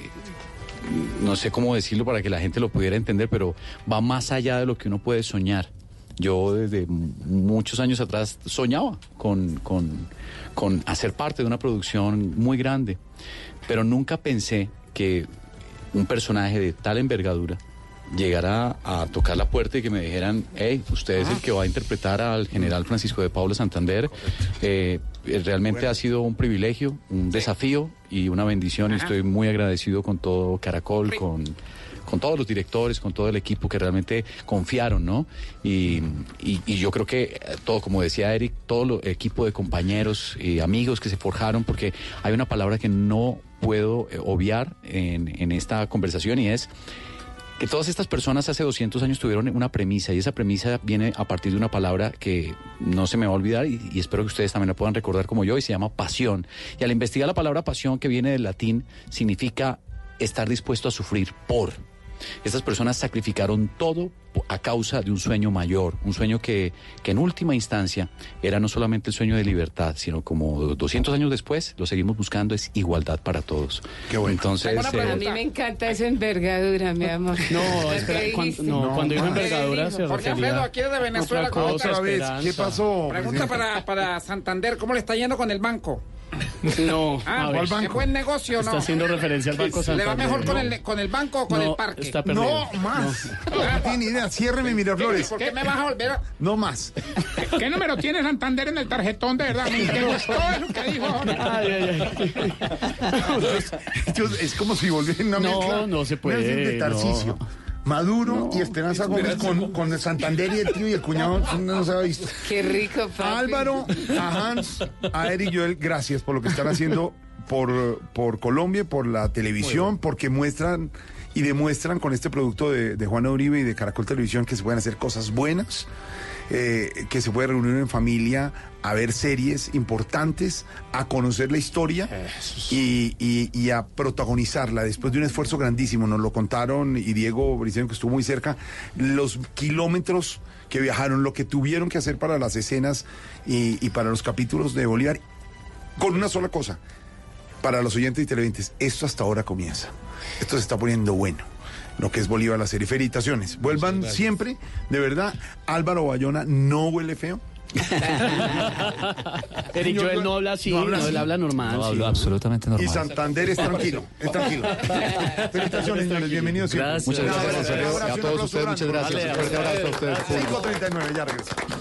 no sé cómo decirlo para que la gente lo pudiera entender, pero va más allá de lo que uno puede soñar. Yo desde muchos años atrás soñaba con hacer parte de una producción muy grande, pero nunca pensé que un personaje de tal envergadura llegara a tocar la puerta y que me dijeran, hey, usted es el que va a interpretar al general Francisco de Paula Santander. Eh, realmente ha sido un privilegio, un desafío y una bendición. Y estoy muy agradecido con todo Caracol, con, con todos los directores, con todo el equipo que realmente confiaron, ¿no? Y, y- yo creo que eh, todo, como decía Eric, todo el equipo de compañeros y amigos que se forjaron, porque hay una palabra que no puedo eh, obviar en, en esta conversación y es que todas estas personas hace 200 años tuvieron una premisa y esa premisa viene a partir de una palabra que no se me va a olvidar y, y espero que ustedes también la puedan recordar como yo y se llama pasión. Y al investigar la palabra pasión que viene del latín significa estar dispuesto a sufrir por. Estas personas sacrificaron todo a causa de un sueño mayor, un sueño que, que en última instancia era no solamente el sueño de libertad, sino como 200 años después lo seguimos buscando, es igualdad para todos. Qué bueno. Entonces, a eh, mí me encanta esa envergadura, mi amor. No, espera, que cuan- dijiste. no, cuando dijo ¿Qué envergadura se Jorge Alfredo, aquí desde Venezuela. otra ¿cómo cosa, está? Esperanza. ¿Qué pasó? Pregunta para, para Santander, ¿cómo le está yendo con el banco? No, Ah, a ver. ¿es buen negocio no? Está haciendo referencia al Banco ¿Le va Santander. mejor con No. el, con el banco o con No, el parque? está perdido. No más. No tiene idea. Ciérreme Miraflores. ¿Por qué me vas a volver a...? No más. ¿Qué número tiene Santander en el tarjetón de verdad? Me gustó eso que dijo. Ay, ay, ay. Es como si volviera una No, mezcla. no se puede, una Maduro y Esperanza Gómez con, con el Santander y el tío y el cuñado no se ha visto. Qué rico, papi. A Álvaro, a Hans, a Eric Joel, gracias por lo que están haciendo por, por Colombia, por la televisión, porque muestran y demuestran con este producto de, de Juana Uribe y de Caracol Televisión que se pueden hacer cosas buenas, eh, que se puede reunir en familia a ver series importantes, a conocer la historia y, y- y a protagonizarla después de un esfuerzo grandísimo. Nos lo contaron y Diego Briceño, que estuvo muy cerca, los kilómetros que viajaron, lo que tuvieron que hacer para las escenas y, y para los capítulos de Bolívar, con una sola cosa. Para los oyentes y televidentes, esto hasta ahora comienza. Esto se está poniendo bueno. Lo que es Bolívar, la serie. Felicitaciones. Vuelvan siempre, de verdad. Álvaro Bayona no huele feo. Eric Joel no habla así, no no, habla así. él habla normal. No, sí. hablo absolutamente Y normal. Santander es tranquilo, es tranquilo. Felicitaciones, señores. Bienvenidos siempre. Gracias. Muchas gracias, Alfredo. un abrazo, A todos ustedes, muchas gracias. Un fuerte abrazo a ustedes. 5.39, ya regresamos.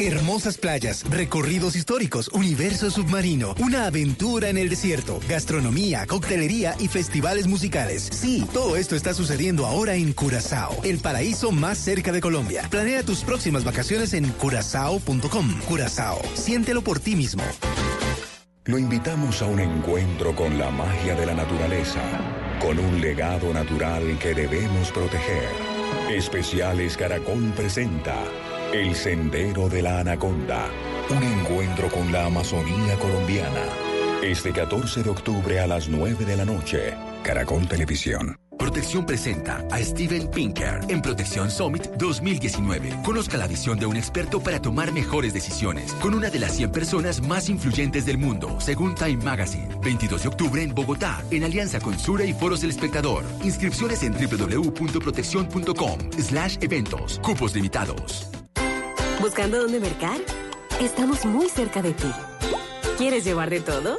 Hermosas playas, recorridos históricos, universo submarino, una aventura en el desierto, gastronomía, coctelería y festivales musicales. Sí, todo esto está sucediendo ahora en Curazao, el paraíso más cerca de Colombia. Planea tus próximas vacaciones en curazao.com. Curazao, siéntelo por ti mismo. Lo invitamos a un encuentro con la magia de la naturaleza, con un legado natural que debemos proteger. Especiales Caracol presenta El Sendero de la Anaconda, un encuentro con la Amazonía colombiana. Este 14 de octubre a las 9 de la noche, Caracol Televisión. Protección presenta a Steven Pinker en Protección Summit 2019. Conozca la visión de un experto para tomar mejores decisiones con una de las 100 personas más influyentes del mundo, según Time Magazine. 22 de octubre en Bogotá, en alianza con Sura y Foros del Espectador. Inscripciones en www.protección.com slash eventos. Cupos limitados. ¿Buscando dónde mercar? Estamos muy cerca de ti. ¿Quieres llevar de todo?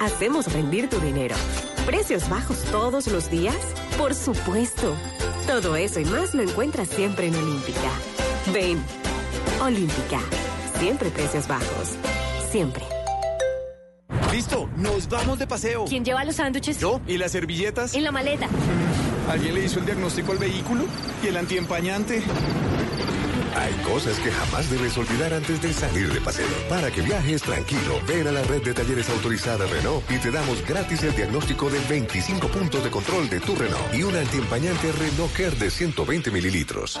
Hacemos rendir tu dinero. ¿Precios bajos todos los días? Por supuesto. Todo eso y más lo encuentras siempre en Olímpica. Ven. Olímpica. Siempre precios bajos. Siempre. Listo, nos vamos de paseo. ¿Quién lleva los sándwiches? ¿Yo? ¿Y las servilletas? En la maleta. ¿Alguien le hizo el diagnóstico al vehículo? ¿Y el antiempañante? Cosas que jamás debes olvidar antes de salir de paseo. Para que viajes tranquilo, ven a la red de talleres autorizada Renault y te damos gratis el diagnóstico de 25 puntos de control de tu Renault y un antiempañante Renault Care de 120 mililitros.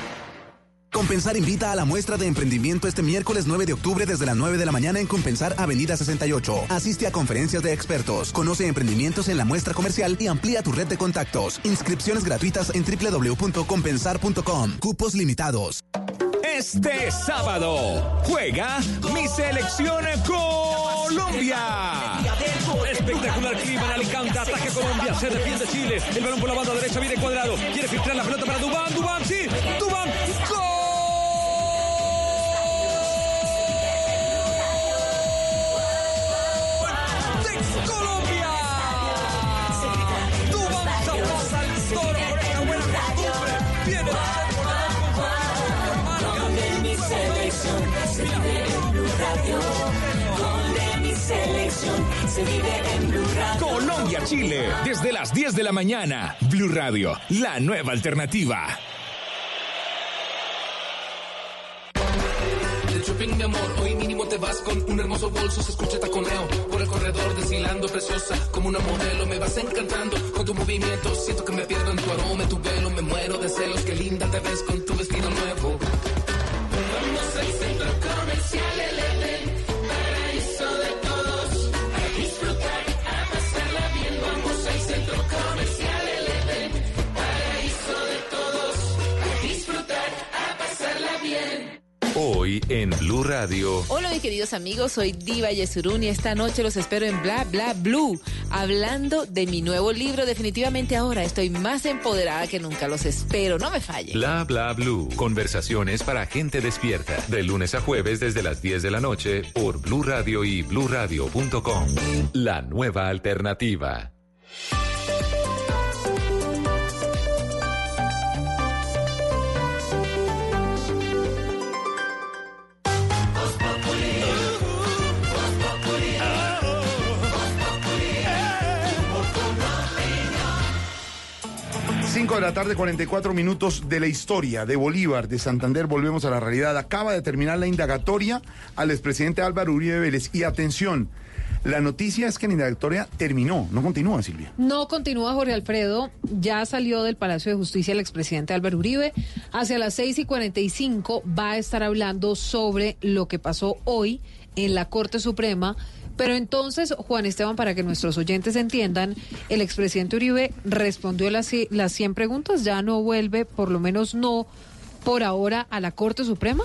Compensar invita a la muestra de emprendimiento este miércoles 9 de octubre desde las 9 de la mañana en Compensar Avenida 68. Asiste a conferencias de expertos, conoce emprendimientos en la muestra comercial y amplía tu red de contactos. Inscripciones gratuitas en www.compensar.com. Cupos limitados. Este sábado juega mi selección Colombia. Espectacular clima en Alicante, ataque Colombia, se defiende Chile. El balón por la banda derecha viene cuadrado. Quiere filtrar la pelota para Dubán, Dubán, sí, Dubán, ¡gol! Colombia, Chile, desde las 10 de la mañana. Blue Radio, la nueva alternativa. Shopping, mi amor, hoy mínimo te vas con un hermoso bolso, se escucha taconeo por el corredor desfilando preciosa, como una modelo, me vas encantando con tu movimiento, siento que me pierdo en tu aroma, en tu pelo, me muero de celos, qué linda te ves con tu vestido nuevo. Vamos al centro comercial, Hoy en Blue Radio. Hola mis queridos amigos, soy Diva Yesurún y esta noche los espero en Bla Bla Blue, hablando de mi nuevo libro. Definitivamente ahora estoy más empoderada que nunca, los espero, no me fallen. Bla bla blue. Conversaciones para gente despierta. De lunes a jueves desde las 10 de la noche por Blue Radio y bluradio.com. La nueva alternativa. Cinco de la tarde, 44 minutos de la historia de Bolívar, de Santander. Volvemos a la realidad. Acaba de terminar la indagatoria al expresidente Álvaro Uribe Vélez. Y atención, la noticia es que la indagatoria terminó, no continúa, Silvia. No continúa Jorge Alfredo, ya salió del Palacio de Justicia el expresidente Álvaro Uribe. Hacia las 6 y 45 va a estar hablando sobre lo que pasó hoy en la Corte Suprema. Pero entonces, Juan Esteban, para que nuestros oyentes entiendan, el expresidente Uribe respondió las, las 100 preguntas, ya no vuelve, por lo menos no por ahora, a la Corte Suprema.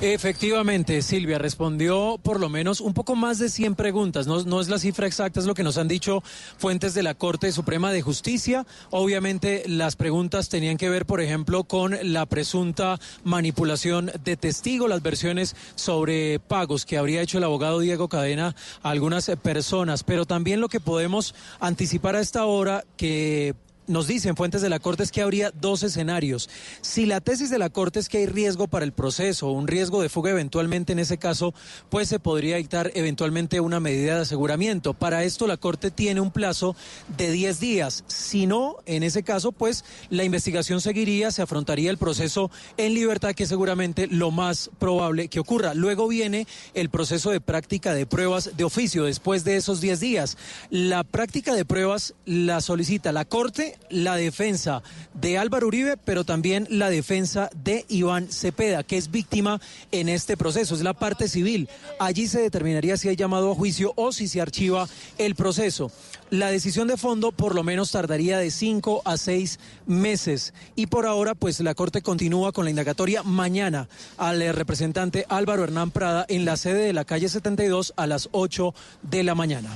Efectivamente, Silvia respondió por lo menos un poco más de 100 preguntas. No, no, es la cifra exacta, es lo que nos han dicho fuentes de la Corte Suprema de Justicia. Obviamente las preguntas tenían que ver, por ejemplo, con la presunta manipulación de testigos, las versiones sobre pagos que habría hecho el abogado Diego Cadena a algunas personas, pero también lo que podemos anticipar a esta hora que nos dicen fuentes de la Corte es que habría dos escenarios. Si la tesis de la Corte es que hay riesgo para el proceso, un riesgo de fuga eventualmente en ese caso, pues se podría dictar eventualmente una medida de aseguramiento. Para esto la Corte tiene un plazo de 10 días. Si no, en ese caso, pues la investigación seguiría, se afrontaría el proceso en libertad, que es seguramente lo más probable que ocurra. Luego viene el proceso de práctica de pruebas de oficio después de esos 10 días. La práctica de pruebas la solicita la Corte la defensa de Álvaro Uribe, pero también la defensa de Iván Cepeda, que es víctima en este proceso, es la parte civil. Allí se determinaría si hay llamado a juicio o si se archiva el proceso. La decisión de fondo por lo menos tardaría de cinco a seis meses. Y por ahora, pues la Corte continúa con la indagatoria mañana al representante Álvaro Hernán Prada en la sede de la calle 72 a las 8 de la mañana.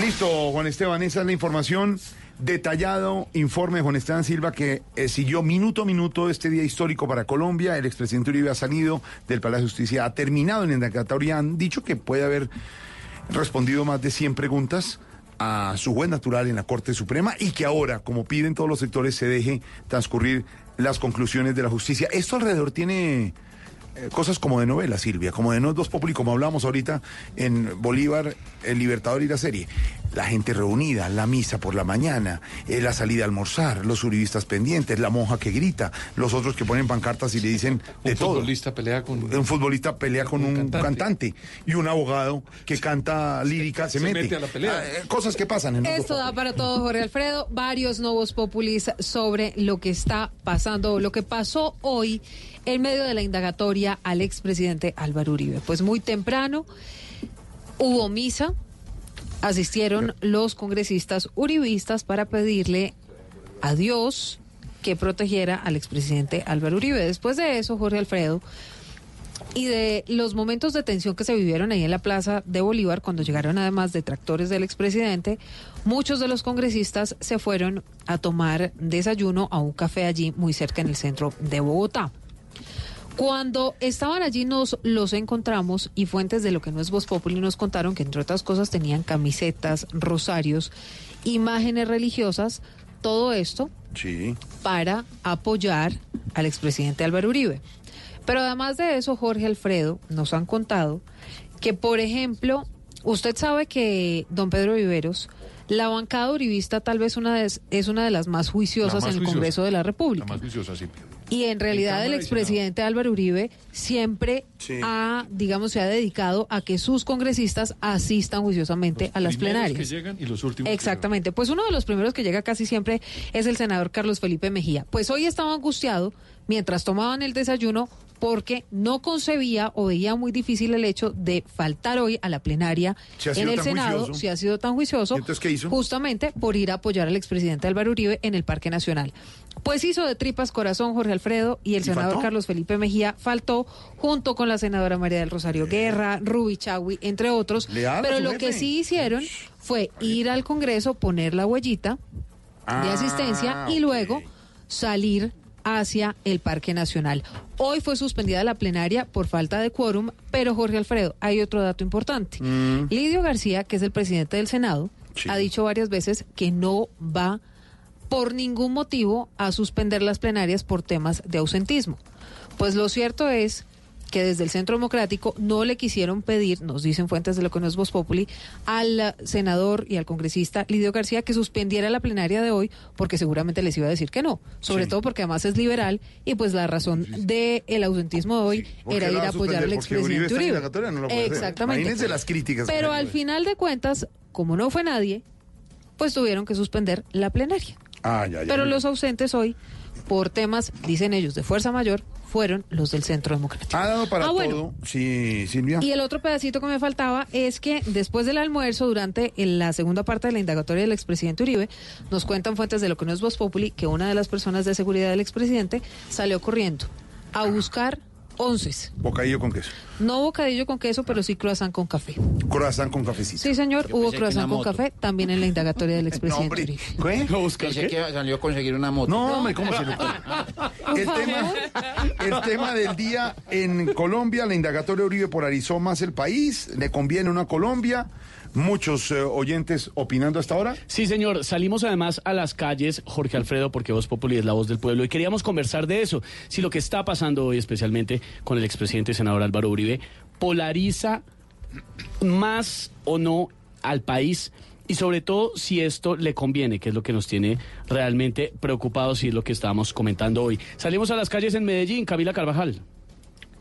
Listo, Juan Esteban, esa es la información. Detallado informe de Juan Esteban Silva que eh, siguió minuto a minuto este día histórico para Colombia. El expresidente Uribe ha salido del Palacio de Justicia, ha terminado en indagatoria. Han dicho que puede haber respondido más de 100 preguntas a su juez natural en la Corte Suprema y que ahora, como piden todos los sectores, se deje transcurrir las conclusiones de la justicia. Esto alrededor tiene cosas como de novela, Silvia, como de no dos populi, como hablamos ahorita en Bolívar, el Libertador y la serie. La gente reunida, la misa por la mañana, eh, la salida a almorzar, los uribistas pendientes, la monja que grita, los otros que ponen pancartas y le dicen de Un todo. futbolista pelea con... Un futbolista pelea con un, cantante. cantante. y un abogado que canta lírica se, Se mete. mete a la pelea. Ah, eh, cosas que pasan en Esto da para todo, Jorge Alfredo. Varios nuevos populis sobre lo que está pasando, lo que pasó hoy en medio de la indagatoria al expresidente Álvaro Uribe. Pues muy temprano hubo misa, asistieron los congresistas uribistas para pedirle a Dios que protegiera al expresidente Álvaro Uribe. Después de eso, Jorge Alfredo, y de los momentos de tensión que se vivieron ahí en la Plaza de Bolívar cuando llegaron además detractores del expresidente, muchos de los congresistas se fueron a tomar desayuno a un café allí muy cerca en el centro de Bogotá. Cuando estaban allí nos los encontramos y fuentes de lo que no es Voz Populi nos contaron que entre otras cosas tenían camisetas, rosarios, imágenes religiosas, todo esto Sí. para apoyar al expresidente Álvaro Uribe. Pero además de eso, Jorge Alfredo nos han contado que, por ejemplo, usted sabe que don Pedro Viveros, la bancada uribista tal vez una de- es una de las más juiciosas La más en el juiciosa. Congreso de la La República. más viciosa, sí. Y en realidad el expresidente Álvaro Uribe siempre Sí. ha, digamos, se ha dedicado a que sus congresistas asistan juiciosamente a las Primeros plenarias. que llegan y los últimos que Exactamente. Pues uno de los primeros que llega casi siempre es el senador Carlos Felipe Mejía. Pues hoy estaba angustiado mientras tomaban el desayuno porque no concebía o veía muy difícil el hecho de faltar hoy a la plenaria Si en el Senado, juicioso. si ha sido tan juicioso, ¿Y entonces qué hizo? justamente por ir a apoyar al expresidente Álvaro Uribe en el Parque Nacional. Pues hizo de tripas corazón Jorge Alfredo y el ¿Y senador faltó? Carlos Felipe Mejía faltó junto con la senadora María del Rosario Guerra, Ruby Chagui, entre otros. Pero lo que sí hicieron fue ir al Congreso, poner la huellita de Ah, asistencia y luego salir hacia el Parque Nacional. Hoy fue suspendida la plenaria por falta de quórum, pero Jorge Alfredo, hay otro dato importante. Mm. Lidio García, que es el presidente del Senado, Sí. ha dicho varias veces que no va por ningún motivo a suspender las plenarias por temas de ausentismo. Pues lo cierto es que desde el Centro Democrático no le quisieron pedir, nos dicen fuentes de lo que no es Voz Populi, al senador y al congresista Lidio García que suspendiera la plenaria de hoy porque seguramente les iba a decir que no, sobre Sí. todo porque además es liberal y pues la razón del el ausentismo de hoy ¿Por qué era ir a apoyar al Uribe expresidente Uribe. indagatoria, no. Exactamente. Imagínense las críticas Pero al final de cuentas, como no fue nadie, pues tuvieron que suspender la plenaria. Ah, ya, ya. Pero los ausentes hoy, por temas, dicen ellos, de fuerza mayor, fueron los del Centro Democrático. Ha dado para Ah, bueno. todo. Sí, Silvia. Y el otro pedacito que me faltaba es que después del almuerzo, durante la segunda parte de la indagatoria del expresidente Uribe, nos cuentan fuentes de lo que no es Voz Populi que una de las personas de seguridad del expresidente salió corriendo a buscar onces. Bocadillo con queso. No bocadillo con queso, pero sí croissant con café. Croissant con cafecito. Sí, señor, Yo hubo croissant con moto. café también en la indagatoria del No, expresidente. ¿Qué? Pensé que salió a conseguir una moto. No, hombre, ¿cómo se le ocurre? El tema, el tema del día en Colombia, la indagatoria Uribe polarizó más el país, le conviene una Colombia, muchos eh, oyentes opinando hasta ahora. Sí, señor. Salimos además a las calles, Jorge Alfredo, porque Voz Populi es la voz del pueblo, y queríamos conversar de eso. Si lo que está pasando hoy, especialmente con el expresidente senador Álvaro Uribe, polariza más o no al país. Y sobre todo si esto le conviene, que es lo que nos tiene realmente preocupados y es lo que estábamos comentando hoy. Salimos a las calles en Medellín, Camila Carvajal.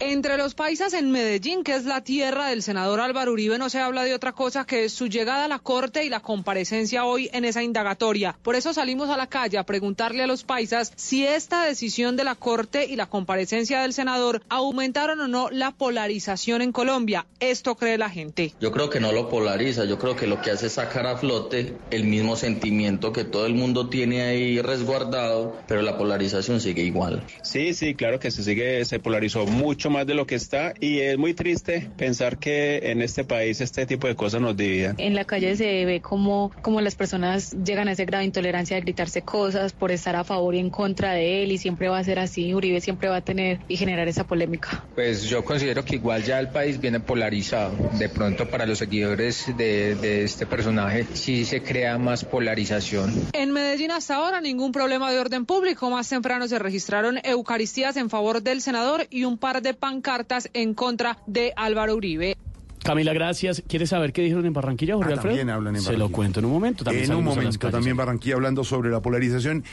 Entre los paisas en Medellín, que es la tierra del senador Álvaro Uribe, no se habla de otra cosa que su llegada a la Corte y la comparecencia hoy en esa indagatoria. Por eso salimos a la calle a preguntarle a los paisas si esta decisión de la Corte y la comparecencia del senador aumentaron o no la polarización en Colombia. Esto cree la gente. Yo creo que no lo polariza, yo creo que lo que hace es sacar a flote el mismo sentimiento que todo el mundo tiene ahí resguardado, pero la polarización sigue igual. Sí, sí, claro que se sigue, se polarizó mucho más de lo que está y es muy triste pensar que en este país este tipo de cosas nos dividan. En la calle se ve como, como las personas llegan a ese grado de intolerancia de gritarse cosas por estar a favor y en contra de él y siempre va a ser así. Uribe siempre va a tener y generar esa polémica. Pues yo considero que igual ya el país viene polarizado. De pronto para los seguidores de, de este personaje sí se crea más polarización. En Medellín hasta ahora ningún problema de orden público. Más temprano se registraron eucaristías en favor del senador y un par de pancartas en contra de Álvaro Uribe. Camila, gracias. ¿Quieres saber qué dijeron en Barranquilla, Jorge Ah, Alfredo? también hablan en Se lo Barranquilla. cuento en un momento. También en un momento también Barranquilla hablando sobre la polarización.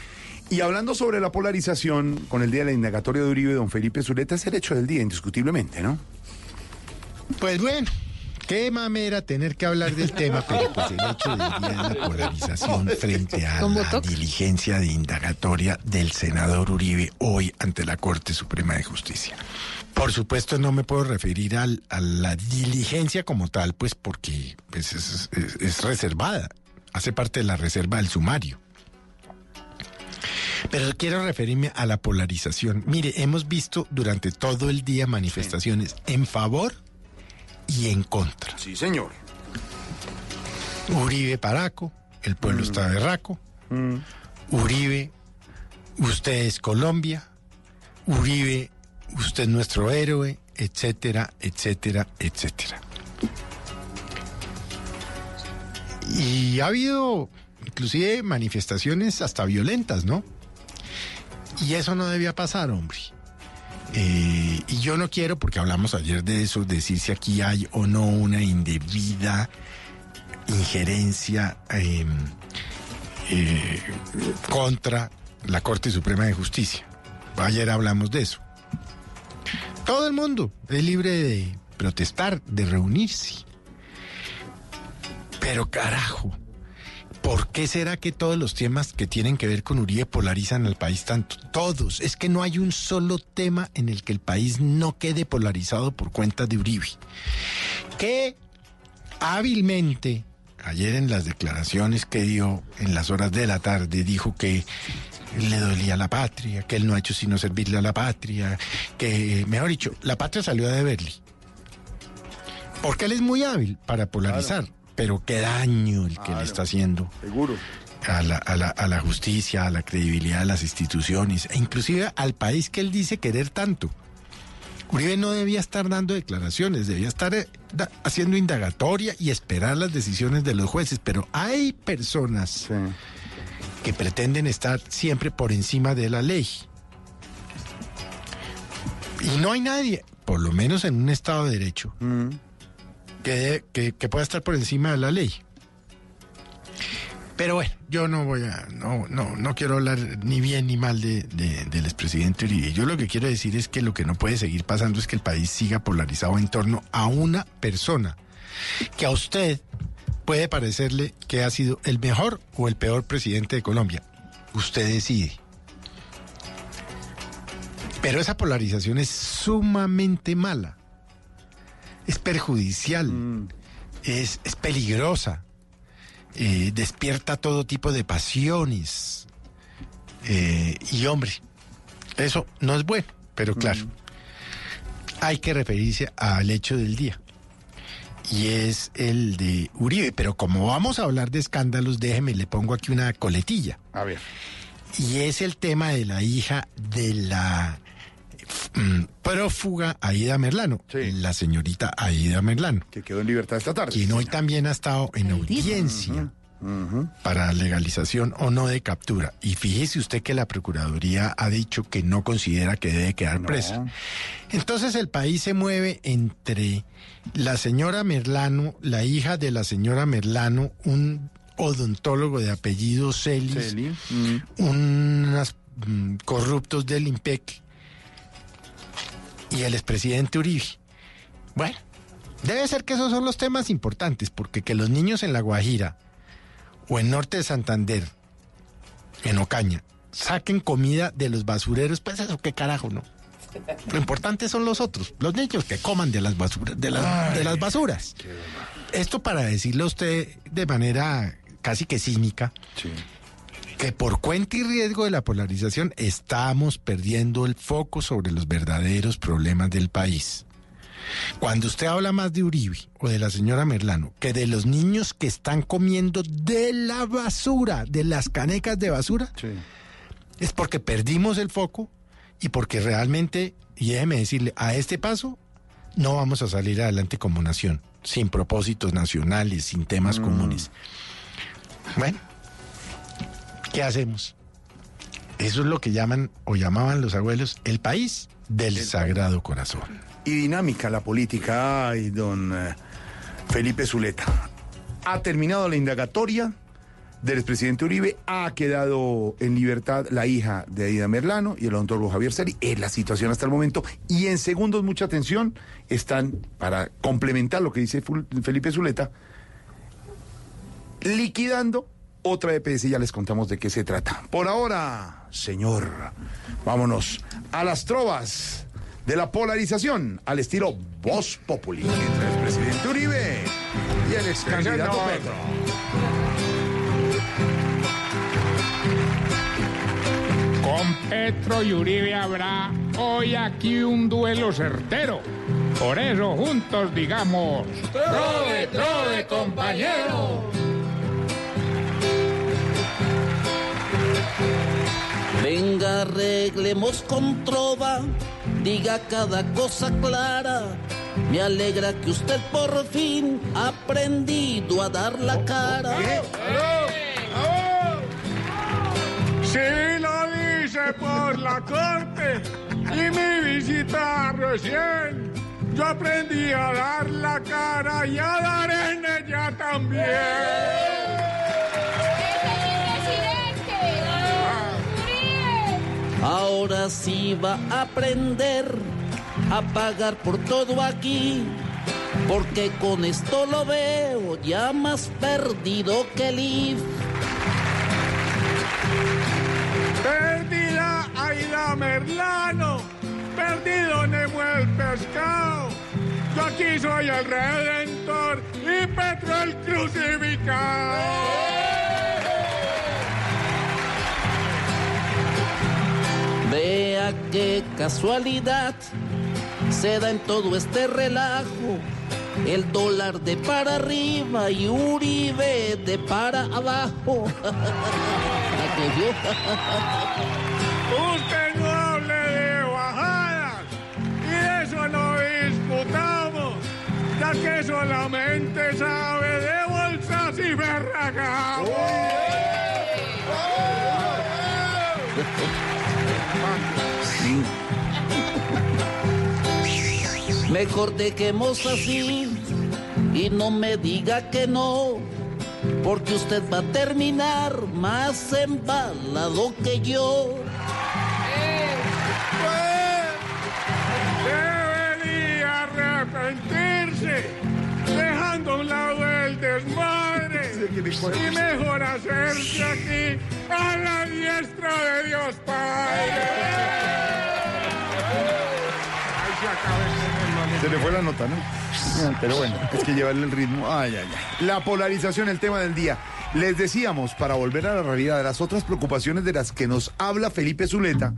Y hablando sobre la polarización, con el día de la indagatoria de Uribe, don Felipe Zuleta es el hecho del día, indiscutiblemente, ¿no? Pues bueno, qué mamera tener que hablar del tema, pero pues el hecho del día de la polarización frente a ¿Con la diligencia de indagatoria del senador Uribe hoy ante la Corte Suprema de Justicia. Por supuesto no me puedo referir al- a la diligencia como tal, pues porque pues, es, es- es reservada, hace parte de la reserva del sumario. Pero quiero referirme a la polarización. Mire, hemos visto durante todo el día manifestaciones en favor y en contra. Sí, señor. Uribe Paraco, el pueblo está berraco. Mm. Uribe, usted es Colombia. Uribe, usted es nuestro héroe, etcétera, etcétera, etcétera. Y ha habido inclusive manifestaciones hasta violentas, ¿no? Y eso no debía pasar, hombre. Eh, y yo no quiero, porque hablamos ayer de eso, decir si aquí hay o no una indebida injerencia eh, eh, contra la Corte Suprema de Justicia. Ayer hablamos de eso. Todo el mundo es libre de protestar, de reunirse. Pero carajo, ¿por qué será que todos los temas que tienen que ver con Uribe polarizan al país tanto? Todos. Es que no hay un solo tema en el que el país no quede polarizado por cuenta de Uribe. Que hábilmente, ayer en las declaraciones que dio en las horas de la tarde, dijo que le dolía la patria, que él no ha hecho sino servirle a la patria, que, mejor dicho, la patria salió a deberle. Porque él es muy hábil para polarizar, pero qué daño el que le está haciendo Seguro. a la, a la- a la justicia, a la credibilidad de las instituciones, e inclusive al país que él dice querer tanto. Uribe no debía estar dando declaraciones, debía estar eh, haciendo indagatoria y esperar las decisiones de los jueces, pero hay personas que pretenden estar siempre por encima de la ley. Y no hay nadie, por lo menos en un Estado de Derecho, que, debe- que, que pueda estar por encima de la ley. Pero bueno, yo no voy a, no, no, no quiero hablar ni bien ni mal de, de- del expresidente Uribe. Yo lo que quiero decir es que lo que no puede seguir pasando es que el país siga polarizado en torno a una persona que a usted puede parecerle que ha sido el mejor o el peor presidente de Colombia. Usted decide. Pero esa polarización es sumamente mala. Es perjudicial. Es, es peligrosa. Eh, despierta todo tipo de pasiones. Eh, y hombre, eso no es bueno, pero claro, hay que referirse al hecho del día. Y es el de Uribe. Pero como vamos a hablar de escándalos, déjeme, le pongo aquí una coletilla. A ver. Y es el tema de la hija de la mm, prófuga Aida Merlano, la señorita Aida Merlano. Que quedó en libertad esta tarde. Quien hoy también ha estado en audiencia para legalización o no de captura. Y fíjese usted que la Procuraduría ha dicho que no considera que debe quedar presa. Entonces el país se mueve entre la señora Merlano, la hija de la señora Merlano, un odontólogo de apellido Celis, unos mm, corruptos del IMPEC y el expresidente Uribe. Bueno, debe ser que esos son los temas importantes, porque que los niños en La Guajira o en Norte de Santander, en Ocaña, saquen comida de los basureros, pues eso qué carajo, ¿no? Lo importante son los otros, los niños que coman de las basuras, de las, de las basuras. Esto para decirle a usted de manera casi que cínica que por cuenta y riesgo de la polarización estamos perdiendo el foco sobre los verdaderos problemas del país. Cuando usted habla más de Uribe o de la señora Merlano que de los niños que están comiendo de la basura, de las canecas de basura, es porque perdimos el foco y porque realmente, y déjeme decirle, a este paso no vamos a salir adelante como nación, sin propósitos nacionales, sin temas comunes. Bueno, ¿qué hacemos? Eso es lo que llaman o llamaban los abuelos el país del Sagrado Corazón. Y dinámica la política, ay, don eh, Felipe Zuleta. Ha terminado la indagatoria del expresidente Uribe, ha quedado en libertad la hija de Aida Merlano y el odontólogo Javier Seri. Es la situación hasta el momento. Y en segundos, mucha atención, están, para complementar lo que dice Felipe Zuleta, liquidando otra EPS y ya les contamos de qué se trata. Por ahora, señor, vámonos a las trovas de la polarización al estilo Voz Populi entre el presidente Uribe y el ex candidato. Petro. Con Petro y Uribe habrá hoy aquí un duelo certero. Por eso juntos digamos... Trove, trove, compañero. Venga, arreglemos con trova, diga cada cosa clara. Me alegra que usted por fin ha aprendido a dar la cara. Si lo dice por la corte y mi visita recién, yo aprendí a dar la cara y a dar en ella también. Ahora sí va a aprender a pagar por todo aquí. Porque con esto lo veo ya más perdido que el IF. Perdida Aida Merlano, perdido Nemo el pescado. Yo aquí soy el redentor y Petro el crucificado. Vea qué casualidad se da en todo este relajo. El dólar de para arriba y Uribe de para abajo. Usted no hable de bajadas y eso no discutamos, ya que solamente sabe de bolsas y berracamos. Mejor dejemos así y no me diga que no, porque usted va a terminar más embalado que yo. Debería arrepentirse, dejando a un lado el desmadre y mejor hacerse aquí a la diestra de Dios Padre. Se le fue la nota, ¿no? Pero bueno, es que llevarle el ritmo. Ay, ay, ay. La polarización, el tema del día. Les decíamos, para volver a la realidad, de las otras preocupaciones de las que nos habla Felipe Zuleta,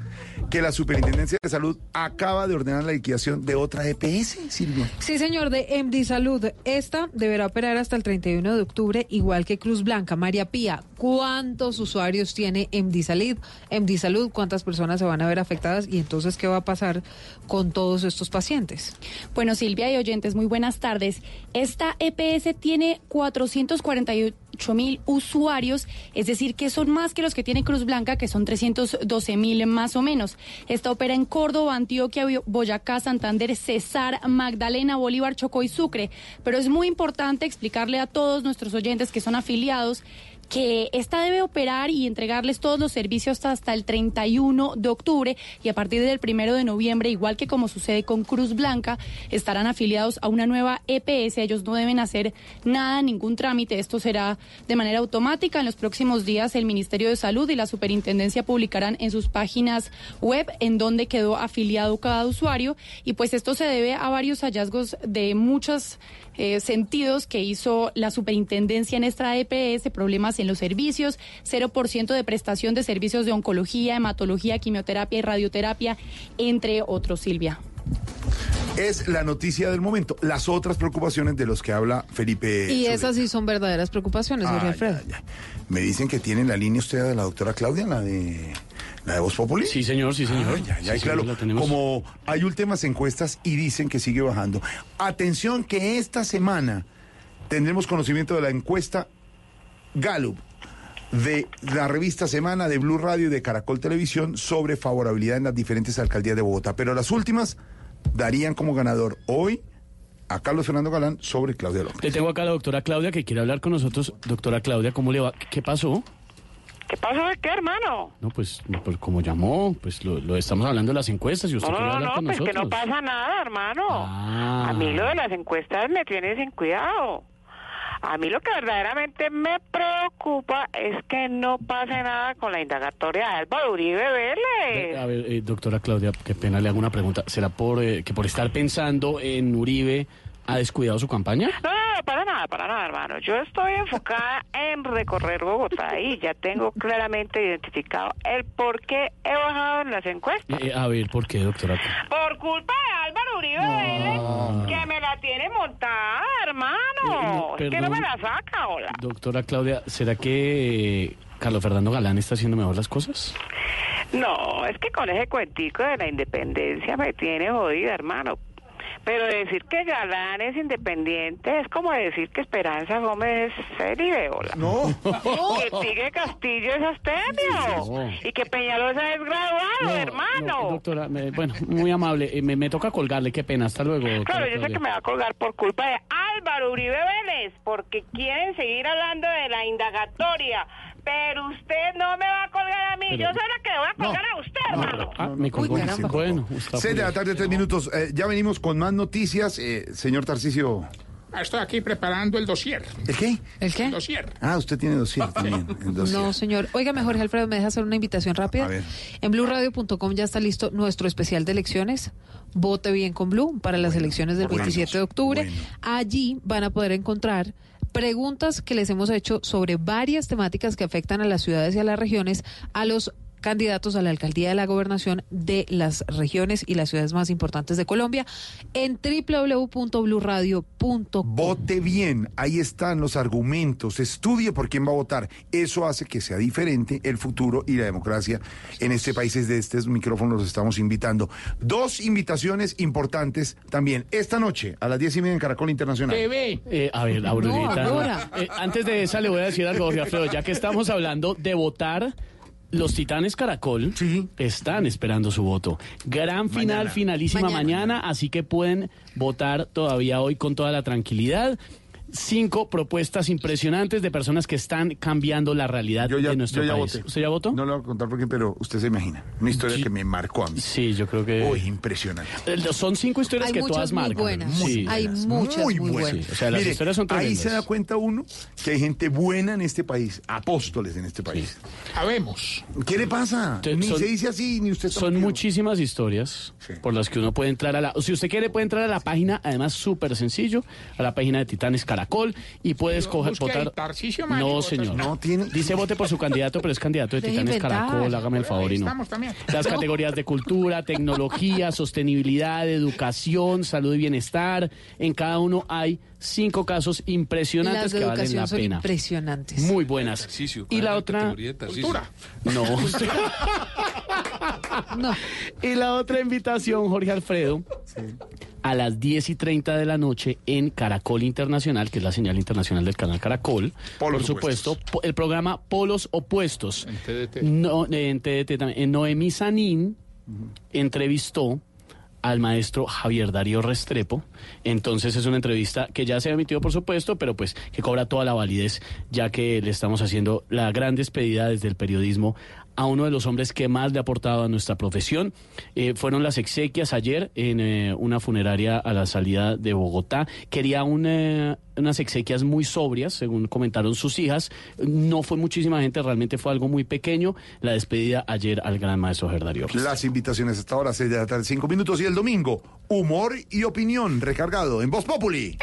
que la Superintendencia de Salud acaba de ordenar la liquidación de otra EPS, Silvia. Sí, señor, de MD Salud. Esta deberá operar hasta el 31 de octubre, igual que Cruz Blanca. María Pía, ¿cuántos usuarios tiene MD Salud? MD Salud, ¿cuántas personas se van a ver afectadas? Y entonces, ¿qué va a pasar con todos estos pacientes? Bueno, Silvia y oyentes, muy buenas tardes. Esta EPS tiene 448 mil usuarios, es decir, que son más que los que tiene Cruz Blanca, que son 312 mil más o menos. Esta opera en Córdoba, Antioquia, Boyacá, Santander, Cesar, Magdalena, Bolívar, Chocó y Sucre. Pero es muy importante explicarle a todos nuestros oyentes que son afiliados que esta debe operar y entregarles todos los servicios hasta el 31 de octubre y a partir del primero de noviembre, igual que como sucede con Cruz Blanca, estarán afiliados a una nueva EPS. Ellos no deben hacer nada, ningún trámite. Esto será de manera automática. En los próximos días el Ministerio de Salud y la Superintendencia publicarán en sus páginas web en dónde quedó afiliado cada usuario y pues esto se debe a varios hallazgos de muchos eh, sentidos que hizo la superintendencia en esta EPS, problemas en los servicios, 0% de prestación de servicios de oncología, hematología, quimioterapia y radioterapia, entre otros, Silvia. Es la noticia del momento. Las otras preocupaciones de los que habla Felipe. Y Zuleta. esas sí son verdaderas preocupaciones, Jorge Alfredo. ay. Me dicen que tiene en la línea usted a la doctora Claudia, la de la de Voz Populi. Sí, señor, sí, señor. Ay, ay, Sí, claro. señor. Como hay últimas encuestas y dicen que sigue bajando. Atención que esta semana tendremos conocimiento de la encuesta Gallup de la revista Semana de Blue Radio y de Caracol Televisión sobre favorabilidad en las diferentes alcaldías de Bogotá. Pero las últimas darían como ganador hoy a Carlos Fernando Galán sobre Claudia López. Le tengo acá a la doctora Claudia que quiere hablar con nosotros. Doctora Claudia, ¿cómo le va? ¿Qué pasó? ¿Qué pasó de qué, hermano? No, pues, pues como llamó, pues lo, lo estamos hablando de las encuestas y usted No, quiere no, hablar no, con pues que no pasa nada, hermano. Ah. A mí lo de las encuestas me tiene sin cuidado. A mí lo que verdaderamente me preocupa es que no pase nada con la indagatoria de Álvaro Uribe Vélez. A ver, eh, doctora Claudia, qué pena le hago una pregunta. ¿Será por eh, que por estar pensando en Uribe ha descuidado su campaña? No, no, para nada, para nada, hermano. Yo estoy enfocada en recorrer Bogotá y ya tengo claramente identificado el por qué he bajado en las encuestas. Eh, a ver, ¿por qué, doctora? Por culpa de Álvaro Uribe Vélez, que me la tiene montada, hermano. Eh, es que no me la saca, hola. Doctora Claudia, ¿será que eh, Carlos Fernando Galán está haciendo mejor las cosas? No, es que con ese cuentico de la independencia me tiene jodida, hermano. Pero decir que Galán es independiente es como decir que Esperanza Gómez es Seribe, hola. No. Que Tigre Castillo es Astemio. No. Y que Peñalosa es graduado, hermano. No, doctora, me- bueno, muy amable. eh, me, me toca colgarle, qué pena. Hasta luego. doctora Claro, yo sé que me va a colgar por culpa de Álvaro Uribe Vélez, porque quieren seguir hablando de la indagatoria. Pero usted no me va a colgar a mí, Pero- yo soy la que le voy a colgar a usted, hermano. Ah, me colgó. bueno, está Seis de la tarde, tres minutos. Eh, ya venimos con más noticias. Eh, señor Tarcicio. Ah, Estoy aquí preparando el dossier. ¿El qué? ¿El qué? El dossier. Ah, usted tiene dossier también. el dossier. No, señor. Óigame, Jorge Alfredo, ¿me deja hacer una invitación rápida? A ver. En blueradio.com ya está listo nuestro especial de elecciones. Vote bien con Blue para las elecciones del bueno, 27 de octubre. Allí van a poder encontrar preguntas que les hemos hecho sobre varias temáticas que afectan a las ciudades y a las regiones, a los candidatos a la alcaldía de la gobernación de las regiones y las ciudades más importantes de Colombia en www.bluradio.com. Vote bien, ahí están los argumentos, estudie por quién va a votar. Eso hace que sea diferente el futuro y la democracia en este país. Desde estos micrófonos los estamos invitando. Dos invitaciones importantes también. Esta noche, a las diez y media en Caracol Internacional. TV. Eh, a ver, Aurorita. ahora. Eh, antes de esa le voy a decir algo, Jorge Alfredo, ya que estamos hablando de votar. Los Titanes Caracol están esperando su voto. Gran final, Mañana. finalísima mañana. así que pueden votar todavía hoy con toda la tranquilidad. Cinco propuestas impresionantes de personas que están cambiando la realidad Yo ya, de nuestro yo ya país. voté. ¿Usted ya votó? No lo voy a contar porque, pero usted se imagina. Una historia que me marcó a mí. Sí, yo creo que. Uy, impresionante. Eh, Son cinco historias Hay que muchas todas muy marcan. buenas. Sí. Hay muchas muy buenas. Sí, o sea, las Mire, historias son ahí tremendas. se da cuenta uno que hay gente buena en este país, apóstoles en este país. Habemos. ¿Qué le pasa? Te- Ni son- se dice así, ni usted Son muchísimas historias por las que uno puede entrar a la... Si usted quiere puede entrar a la página, además súper sencillo, a la página de Titanes Caracol y puede escoger busque ahí votar... No, señor. no. Dice vote por su candidato, pero es candidato de Titanes. Caracol, hágame el favor y no. estamos también. Las categorías de cultura, tecnología, sostenibilidad, educación, salud y bienestar. En cada uno hay cinco casos impresionantes que valen la son pena. impresionantes. Muy buenas. Y la otra... Cultura. No. No. Y la otra invitación, Jorge Alfredo, a las 10 y 30 de la noche en Caracol Internacional, que es la señal internacional del canal Caracol. Polos por supuesto, po- el programa Polos Opuestos. En TDT. No, en TDT también. En Noemí Sanín entrevistó al maestro Javier Darío Restrepo. Entonces es una entrevista que ya se ha emitido, por supuesto, pero pues que cobra toda la validez, ya que le estamos haciendo la gran despedida desde el periodismo a uno de los hombres que más le ha aportado a nuestra profesión. Eh, fueron las exequias ayer en eh, una funeraria a la salida de Bogotá. Quería una- unas exequias muy sobrias, según comentaron sus hijas. No fue muchísima gente, realmente fue algo muy pequeño. La despedida ayer al gran maestro Javier Darío. Las invitaciones hasta ahora, 6 de la tarde, 5 minutos. Y el domingo, humor y opinión recargado en Voz Populi.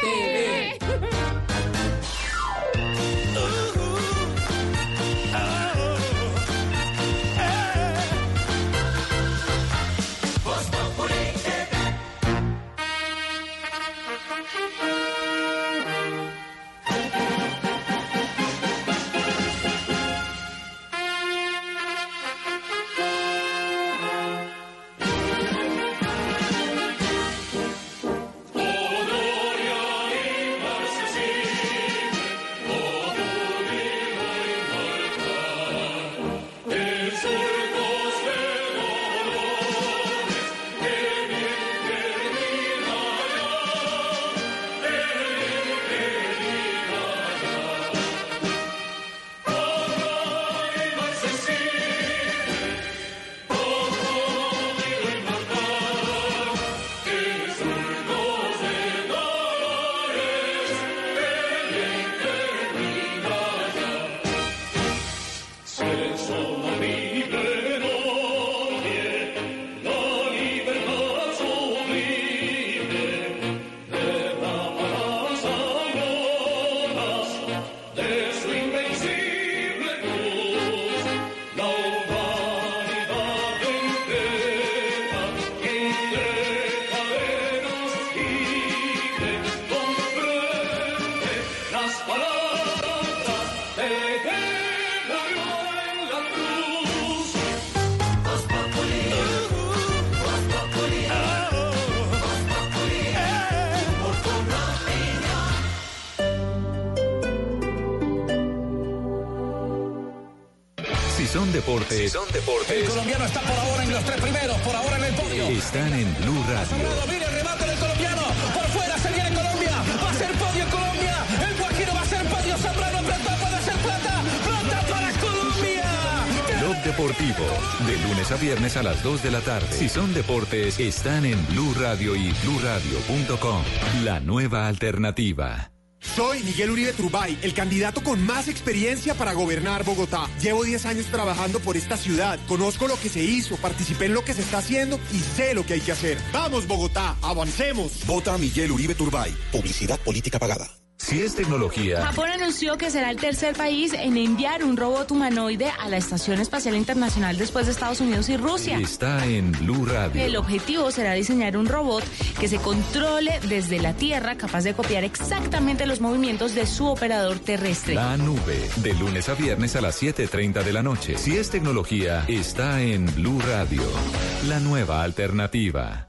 Deportes, están en Blue Radio y bluradio.com. La nueva alternativa. Soy Miguel Uribe Turbay, el candidato con más experiencia para gobernar Bogotá. Llevo 10 años trabajando por esta ciudad, conozco lo que se hizo, participé en lo que se está haciendo y sé lo que hay que hacer. Vamos Bogotá, avancemos. Vota a Miguel Uribe Turbay. Publicidad política pagada. Si es tecnología, Japón anunció que será el tercer país en enviar un robot humanoide a la Estación Espacial Internacional después de Estados Unidos y Rusia. está en Blue Radio. El objetivo será diseñar un robot que se controle desde la Tierra, capaz de copiar exactamente los movimientos de su operador terrestre. La nube, de lunes a viernes a las 7.30 de la noche. Si es tecnología, está en Blue Radio. La nueva alternativa.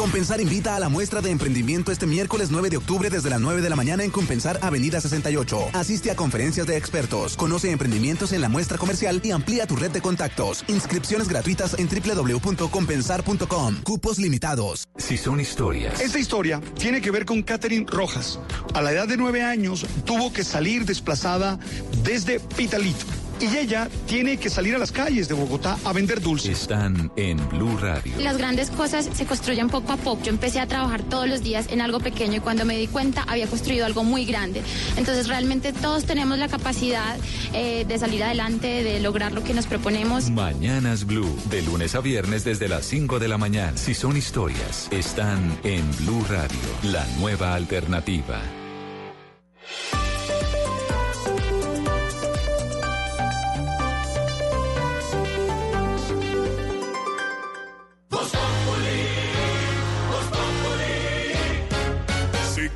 Compensar invita a la muestra de emprendimiento este miércoles 9 de octubre desde las 9 de la mañana en Compensar Avenida 68. Asiste a conferencias de expertos, conoce emprendimientos en la muestra comercial y amplía tu red de contactos. Inscripciones gratuitas en www.compensar.com. Cupos limitados. Si son historias. Esta historia tiene que ver con Catherine Rojas. A la edad de nueve años tuvo que salir desplazada desde Pitalito. Y ella tiene que salir a las calles de Bogotá a vender dulces. Están en Blue Radio. Las grandes cosas se construyen poco a poco. Yo empecé a trabajar todos los días en algo pequeño y cuando me di cuenta había construido algo muy grande. Entonces realmente todos tenemos la capacidad eh, de salir adelante, de lograr lo que nos proponemos. Mañanas Blue, de lunes a viernes desde las 5 de la mañana. Si son historias, están en Blue Radio, la nueva alternativa.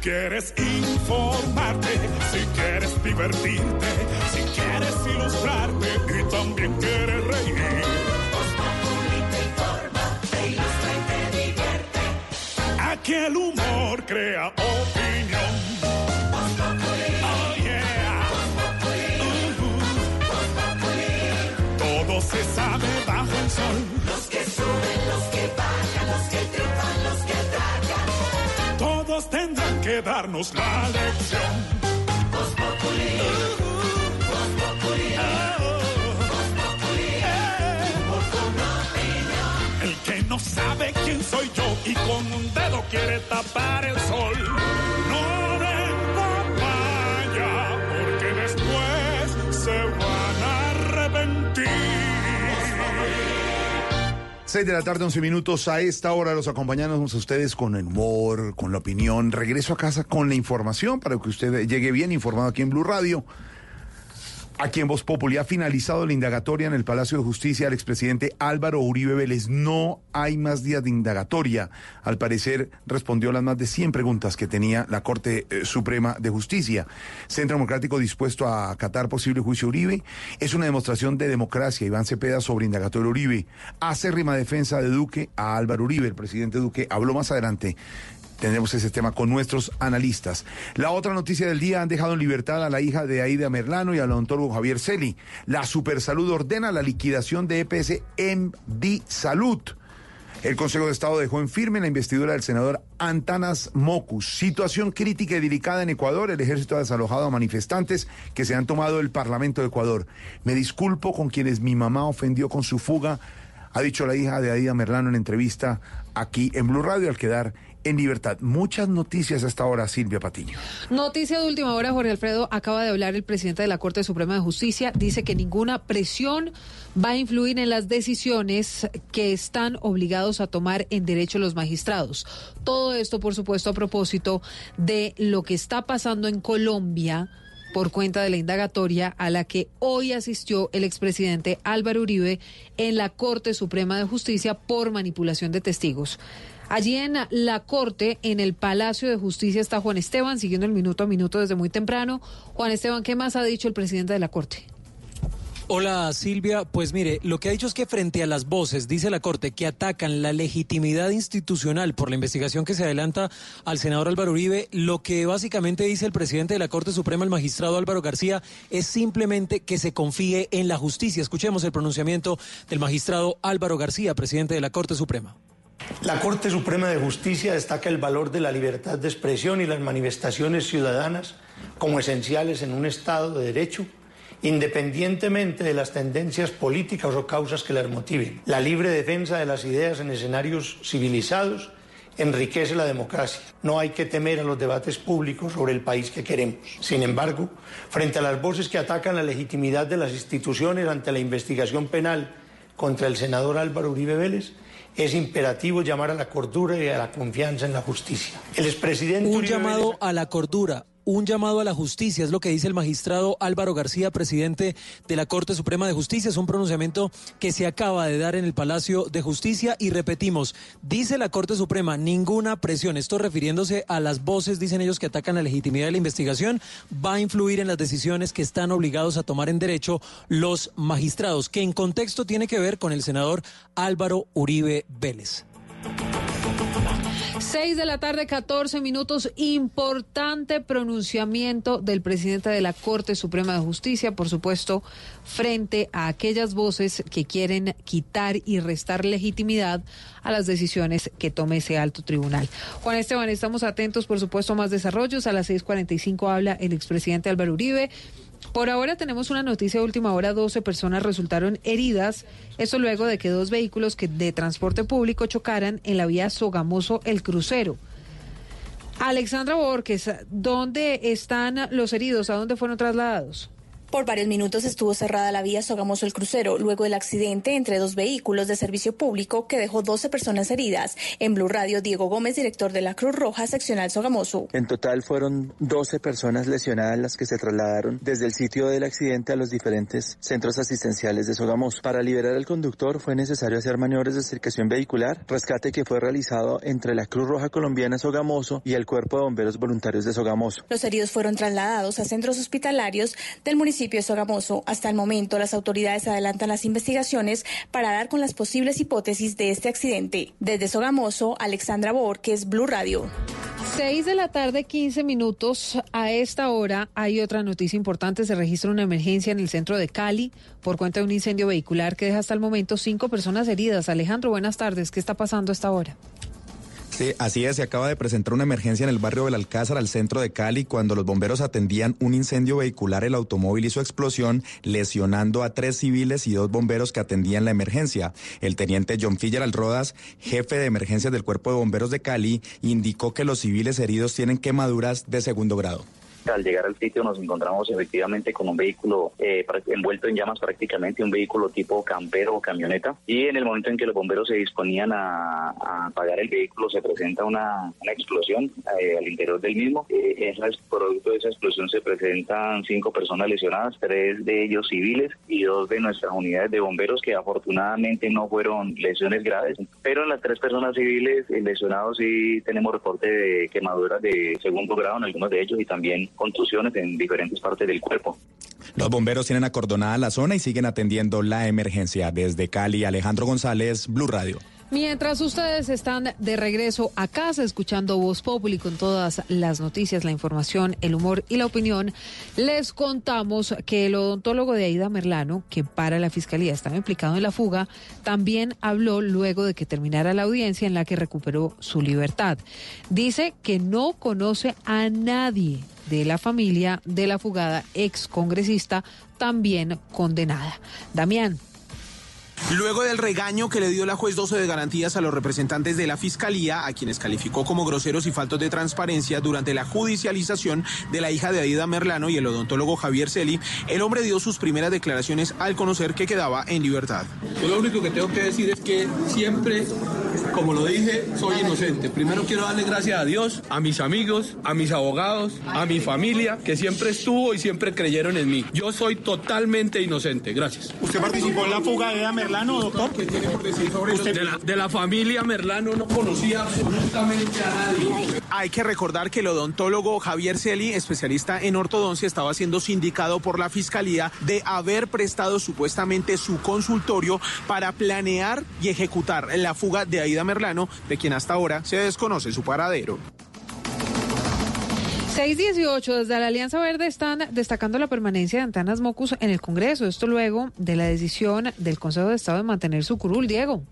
Quieres informarte, si quieres divertirte, si quieres ilustrarte y también quieres reír. te informa, te ilustra y te divierte. Aquí el humor crea opinión. Oh, yeah. Uh-huh. Todo se sabe bajo el sol. Los que suben, los que bajan, los que que darnos la lección. El que no sabe quién soy yo y con un dedo quiere tapar el sol. No den papaya porque después se van a arrepentir. 6 de la tarde, 11 minutos. A esta hora los acompañamos a ustedes con el humor, con la opinión. Regreso a casa con la información para que usted llegue bien informado aquí en Blue Radio. Aquí en Voz Populi ha finalizado la indagatoria en el Palacio de Justicia al expresidente Álvaro Uribe Vélez. No hay más días de indagatoria. Al parecer respondió las más de 100 preguntas que tenía la Corte eh, Suprema de Justicia. Centro Democrático dispuesto a acatar posible juicio Uribe. Es una demostración de democracia. Iván Cepeda sobre indagatoria Uribe. Acérrima defensa de Duque a Álvaro Uribe. El presidente Duque habló más adelante Tendremos ese tema con nuestros analistas. La otra noticia del día han dejado en libertad a la hija de Aida Merlano y al odontólogo Javier Celi. La Supersalud ordena la liquidación de EPS MD Salud. El Consejo de Estado dejó en firme la investidura del senador Antanas Mocus. Situación crítica y delicada en Ecuador. El ejército ha desalojado a manifestantes que se han tomado el Parlamento de Ecuador. Me disculpo con quienes mi mamá ofendió con su fuga, ha dicho la hija de Aida Merlano en entrevista aquí en Blue Radio al quedar en libertad. Muchas noticias hasta ahora, Silvia Patiño. Noticia de última hora, Jorge Alfredo, acaba de hablar el presidente de la Corte Suprema de Justicia, dice que ninguna presión va a influir en las decisiones que están obligados a tomar en derecho los magistrados. Todo esto, por supuesto, a propósito de lo que está pasando en Colombia por cuenta de la indagatoria a la que hoy asistió el expresidente Álvaro Uribe en la Corte Suprema de Justicia por manipulación de testigos. Allí en la Corte, en el Palacio de Justicia, está Juan Esteban, siguiendo el minuto a minuto desde muy temprano. Juan Esteban, ¿qué más ha dicho el presidente de la Corte? Hola Silvia, pues mire, lo que ha dicho es que frente a las voces, dice la Corte, que atacan la legitimidad institucional por la investigación que se adelanta al senador Álvaro Uribe, lo que básicamente dice el presidente de la Corte Suprema, el magistrado Álvaro García, es simplemente que se confíe en la justicia. Escuchemos el pronunciamiento del magistrado Álvaro García, presidente de la Corte Suprema. La Corte Suprema de Justicia destaca el valor de la libertad de expresión y las manifestaciones ciudadanas como esenciales en un Estado de Derecho independientemente de las tendencias políticas o causas que las motiven. La libre defensa de las ideas en escenarios civilizados enriquece la democracia. No hay que temer a los debates públicos sobre el país que queremos. Sin embargo, frente a las voces que atacan la legitimidad de las instituciones ante la investigación penal contra el senador Álvaro Uribe Vélez, es imperativo llamar a la cordura y a la confianza en la justicia. El expresidente Un Uribe llamado Vélez- a la cordura, un llamado a la justicia, es lo que dice el magistrado Álvaro García, presidente de la Corte Suprema de Justicia. Es un pronunciamiento que se acaba de dar en el Palacio de Justicia y repetimos, dice la Corte Suprema, ninguna presión, esto refiriéndose a las voces, dicen ellos, que atacan la legitimidad de la investigación, va a influir en las decisiones que están obligados a tomar en derecho los magistrados, que en contexto tiene que ver con el senador Álvaro Uribe Vélez. 6 de la tarde, 14 minutos. Importante pronunciamiento del presidente de la Corte Suprema de Justicia, por supuesto, frente a aquellas voces que quieren quitar y restar legitimidad a las decisiones que tome ese alto tribunal. Juan Esteban, estamos atentos, por supuesto, a más desarrollos. A las 6.45 habla el expresidente Álvaro Uribe. Por ahora tenemos una noticia de última hora, 12 personas resultaron heridas, eso luego de que dos vehículos que de transporte público chocaran en la vía Sogamoso El Crucero. Alexandra Borges, ¿dónde están los heridos? ¿A dónde fueron trasladados? Por varios minutos estuvo cerrada la vía Sogamoso el Crucero luego del accidente entre dos vehículos de servicio público que dejó 12 personas heridas. En Blue Radio, Diego Gómez, director de la Cruz Roja Seccional Sogamoso. En total fueron 12 personas lesionadas las que se trasladaron desde el sitio del accidente a los diferentes centros asistenciales de Sogamoso. Para liberar al conductor fue necesario hacer maniobras de cercación vehicular, rescate que fue realizado entre la Cruz Roja Colombiana Sogamoso y el Cuerpo de Bomberos Voluntarios de Sogamoso. Los heridos fueron trasladados a centros hospitalarios del municipio de Sogamoso. Hasta el momento, las autoridades adelantan las investigaciones para dar con las posibles hipótesis de este accidente. Desde Sogamoso, Alexandra Borges, Blue Radio. 6 de la tarde, 15 minutos. A esta hora hay otra noticia importante. Se registra una emergencia en el centro de Cali por cuenta de un incendio vehicular que deja hasta el momento cinco personas heridas. Alejandro, buenas tardes. ¿Qué está pasando a esta hora? Sí, así es, se acaba de presentar una emergencia en el barrio del Alcázar, al centro de Cali, cuando los bomberos atendían un incendio vehicular, el automóvil y su explosión, lesionando a tres civiles y dos bomberos que atendían la emergencia. El teniente John Fitzgerald Rodas, jefe de emergencias del Cuerpo de Bomberos de Cali, indicó que los civiles heridos tienen quemaduras de segundo grado. Al llegar al sitio nos encontramos efectivamente con un vehículo eh, envuelto en llamas prácticamente, un vehículo tipo campero o camioneta. Y en el momento en que los bomberos se disponían a, a apagar el vehículo se presenta una, una explosión eh, al interior del mismo. Eh, esa es- producto de esa explosión se presentan cinco personas lesionadas, tres de ellos civiles y dos de nuestras unidades de bomberos que afortunadamente no fueron lesiones graves. Pero en las tres personas civiles eh, lesionados sí tenemos reporte de quemaduras de segundo grado en algunos de ellos y también contusiones en diferentes partes del cuerpo. Los bomberos tienen acordonada la zona y siguen atendiendo la emergencia. Desde Cali, Alejandro González, Blue Radio. Mientras ustedes están de regreso a casa escuchando Voz Populi con todas las noticias, la información, el humor y la opinión, les contamos que el odontólogo de Aida Merlano, que para la fiscalía estaba implicado en la fuga, también habló luego de que terminara la audiencia en la que recuperó su libertad. Dice que no conoce a nadie de la familia de la fugada ex congresista también condenada. Damián. Luego del regaño que le dio la juez 12 de garantías a los representantes de la Fiscalía, a quienes calificó como groseros y faltos de transparencia durante la judicialización de la hija de Aida Merlano y el odontólogo Javier Celi, el hombre dio sus primeras declaraciones al conocer que quedaba en libertad. Lo único que tengo que decir es que siempre como lo dije, soy inocente. Primero quiero darle gracias a Dios, a mis amigos, a mis abogados, a mi familia, que siempre estuvo y siempre creyeron en mí. Yo soy totalmente inocente. Gracias. ¿Usted participó en la fuga de Eda Merlano, doctor? ¿Qué tiene por decir sobre eso? De la, de la familia Merlano no conocía absolutamente a nadie. Hay que recordar que el odontólogo Javier Celi, especialista en ortodoncia, estaba siendo sindicado por la fiscalía de haber prestado supuestamente su consultorio para planear y ejecutar la fuga de Aida Merlano, de quien hasta ahora se desconoce su paradero. 618, desde la Alianza Verde están destacando la permanencia de Antanas Mocus en el Congreso. Esto luego de la decisión del Consejo de Estado de mantener su curul, Diego.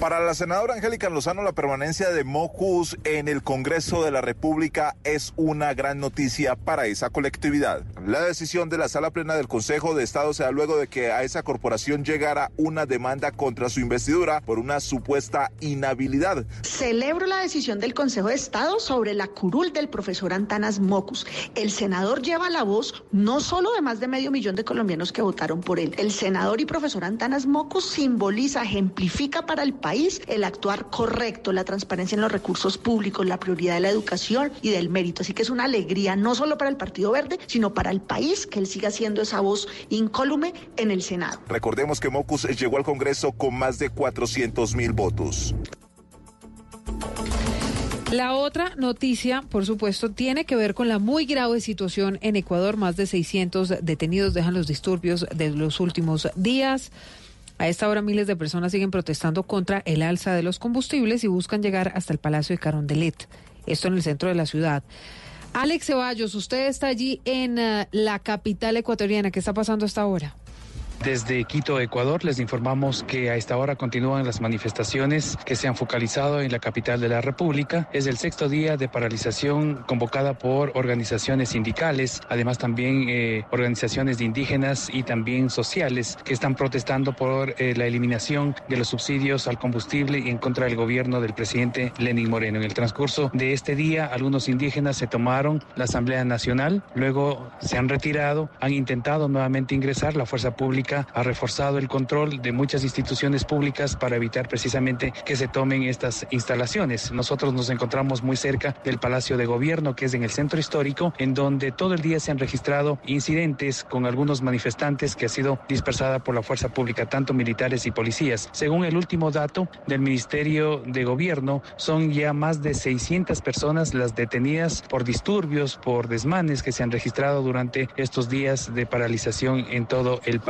Para la senadora Angélica Lozano, la permanencia de Mocus en el Congreso de la República es una gran noticia para esa colectividad. La decisión de la Sala Plena del Consejo de Estado se da luego de que a esa corporación llegara una demanda contra su investidura por una supuesta inhabilidad. Celebro la decisión del Consejo de Estado sobre la curul del profesor Antanas Mocus. El senador lleva la voz no solo de más de medio millón de colombianos que votaron por él. El senador y profesor Antanas Mocus simboliza, ejemplifica para el país el actuar correcto, la transparencia en los recursos públicos, la prioridad de la educación y del mérito. Así que es una alegría no solo para el Partido Verde, sino para el país que él siga siendo esa voz incólume en el Senado. Recordemos que Mocus llegó al Congreso con más de 400 mil votos. La otra noticia, por supuesto, tiene que ver con la muy grave situación en Ecuador. Más de 600 detenidos dejan los disturbios de los últimos días. A esta hora miles de personas siguen protestando contra el alza de los combustibles y buscan llegar hasta el Palacio de Carondelet, esto en el centro de la ciudad. Alex Ceballos, usted está allí en uh, la capital ecuatoriana. ¿Qué está pasando hasta ahora? Desde Quito, Ecuador, les informamos que a esta hora continúan las manifestaciones que se han focalizado en la capital de la República. Es el sexto día de paralización convocada por organizaciones sindicales, además también eh, organizaciones de indígenas y también sociales que están protestando por eh, la eliminación de los subsidios al combustible y en contra del gobierno del presidente Lenín Moreno. En el transcurso de este día, algunos indígenas se tomaron la Asamblea Nacional, luego se han retirado, han intentado nuevamente ingresar la fuerza pública ha reforzado el control de muchas instituciones públicas para evitar precisamente que se tomen estas instalaciones. Nosotros nos encontramos muy cerca del Palacio de Gobierno, que es en el centro histórico, en donde todo el día se han registrado incidentes con algunos manifestantes que ha sido dispersada por la fuerza pública, tanto militares y policías. Según el último dato del Ministerio de Gobierno, son ya más de 600 personas las detenidas por disturbios, por desmanes que se han registrado durante estos días de paralización en todo el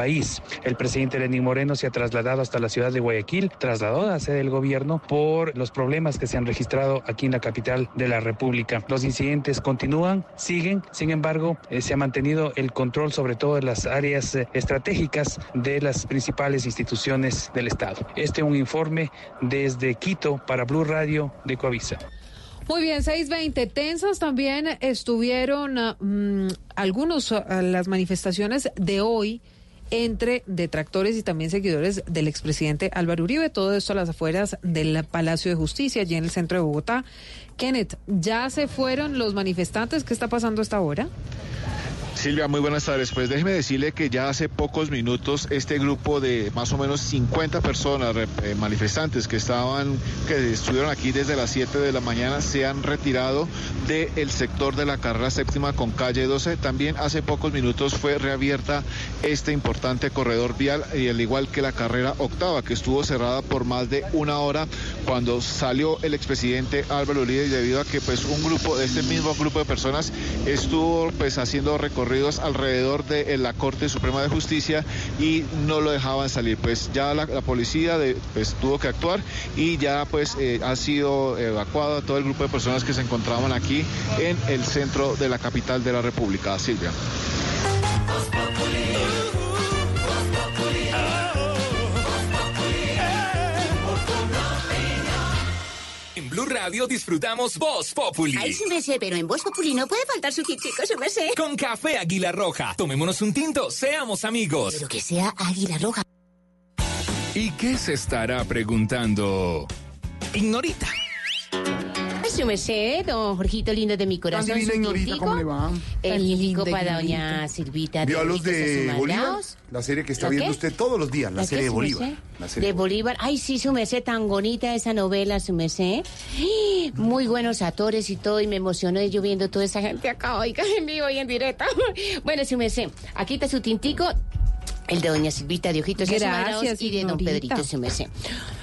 El presidente Lenín Moreno se ha trasladado hasta la ciudad de Guayaquil, trasladó a la sede del gobierno por los problemas que se han registrado aquí en la capital de la República. Los incidentes continúan, siguen, sin embargo, eh, se ha mantenido el control sobre todo las áreas eh, estratégicas de las principales instituciones del Estado. Este es un informe desde Quito para Blue Radio de Coavisa. Muy bien, 620. Tensas también estuvieron uh, algunos uh, las manifestaciones de hoy entre detractores y también seguidores del expresidente Álvaro Uribe. Todo esto a las afueras del Palacio de Justicia, allí en el centro de Bogotá. Kenneth, ¿ya se fueron los manifestantes? ¿Qué está pasando hasta ahora? Silvia, muy buenas tardes. Pues déjeme decirle que ya hace pocos minutos este grupo de más o menos 50 personas, eh, manifestantes que estaban, que estuvieron aquí desde las 7 de la mañana, se han retirado del sector de la carrera séptima con calle 12. También hace pocos minutos fue reabierta este importante corredor vial y al igual que la carrera octava, que estuvo cerrada por más de una hora cuando salió el expresidente Álvaro Uribe debido a que pues un grupo, de este mismo grupo de personas estuvo pues haciendo recorrido alrededor de la Corte Suprema de Justicia y no lo dejaban salir. Pues ya la, policía pues, tuvo que actuar y ya pues eh, ha sido evacuado todo el grupo de personas que se encontraban aquí en el centro de la capital de la República. Silvia. Blue Radio disfrutamos Voz Populi. Ay, su merced, pero en Voz Populi no puede faltar su tintico, su merced. Con café Águila Roja. Tomémonos un tinto, seamos amigos. Pero que sea Águila Roja. ¿Y qué se estará preguntando? Ignorita. Su merced, don Jorgito lindo de mi corazón. divina, Ignorita. ¿cómo le va? El linda, para doña Silvita. ¿Vio a los de Bolívar? La serie que está ¿La viendo usted todos los días, la, serie de Bolívar. De Bolívar. Ay, sí, su merced, tan bonita esa novela, su merced. Muy buenos actores y todo, y me emocioné yo viendo toda esa gente acá, oiga, en vivo y en directo. Bueno, su merced, aquí está su tintico. El de doña Silvita de Ojitos Gracias, y de don. Pedrito, su merced.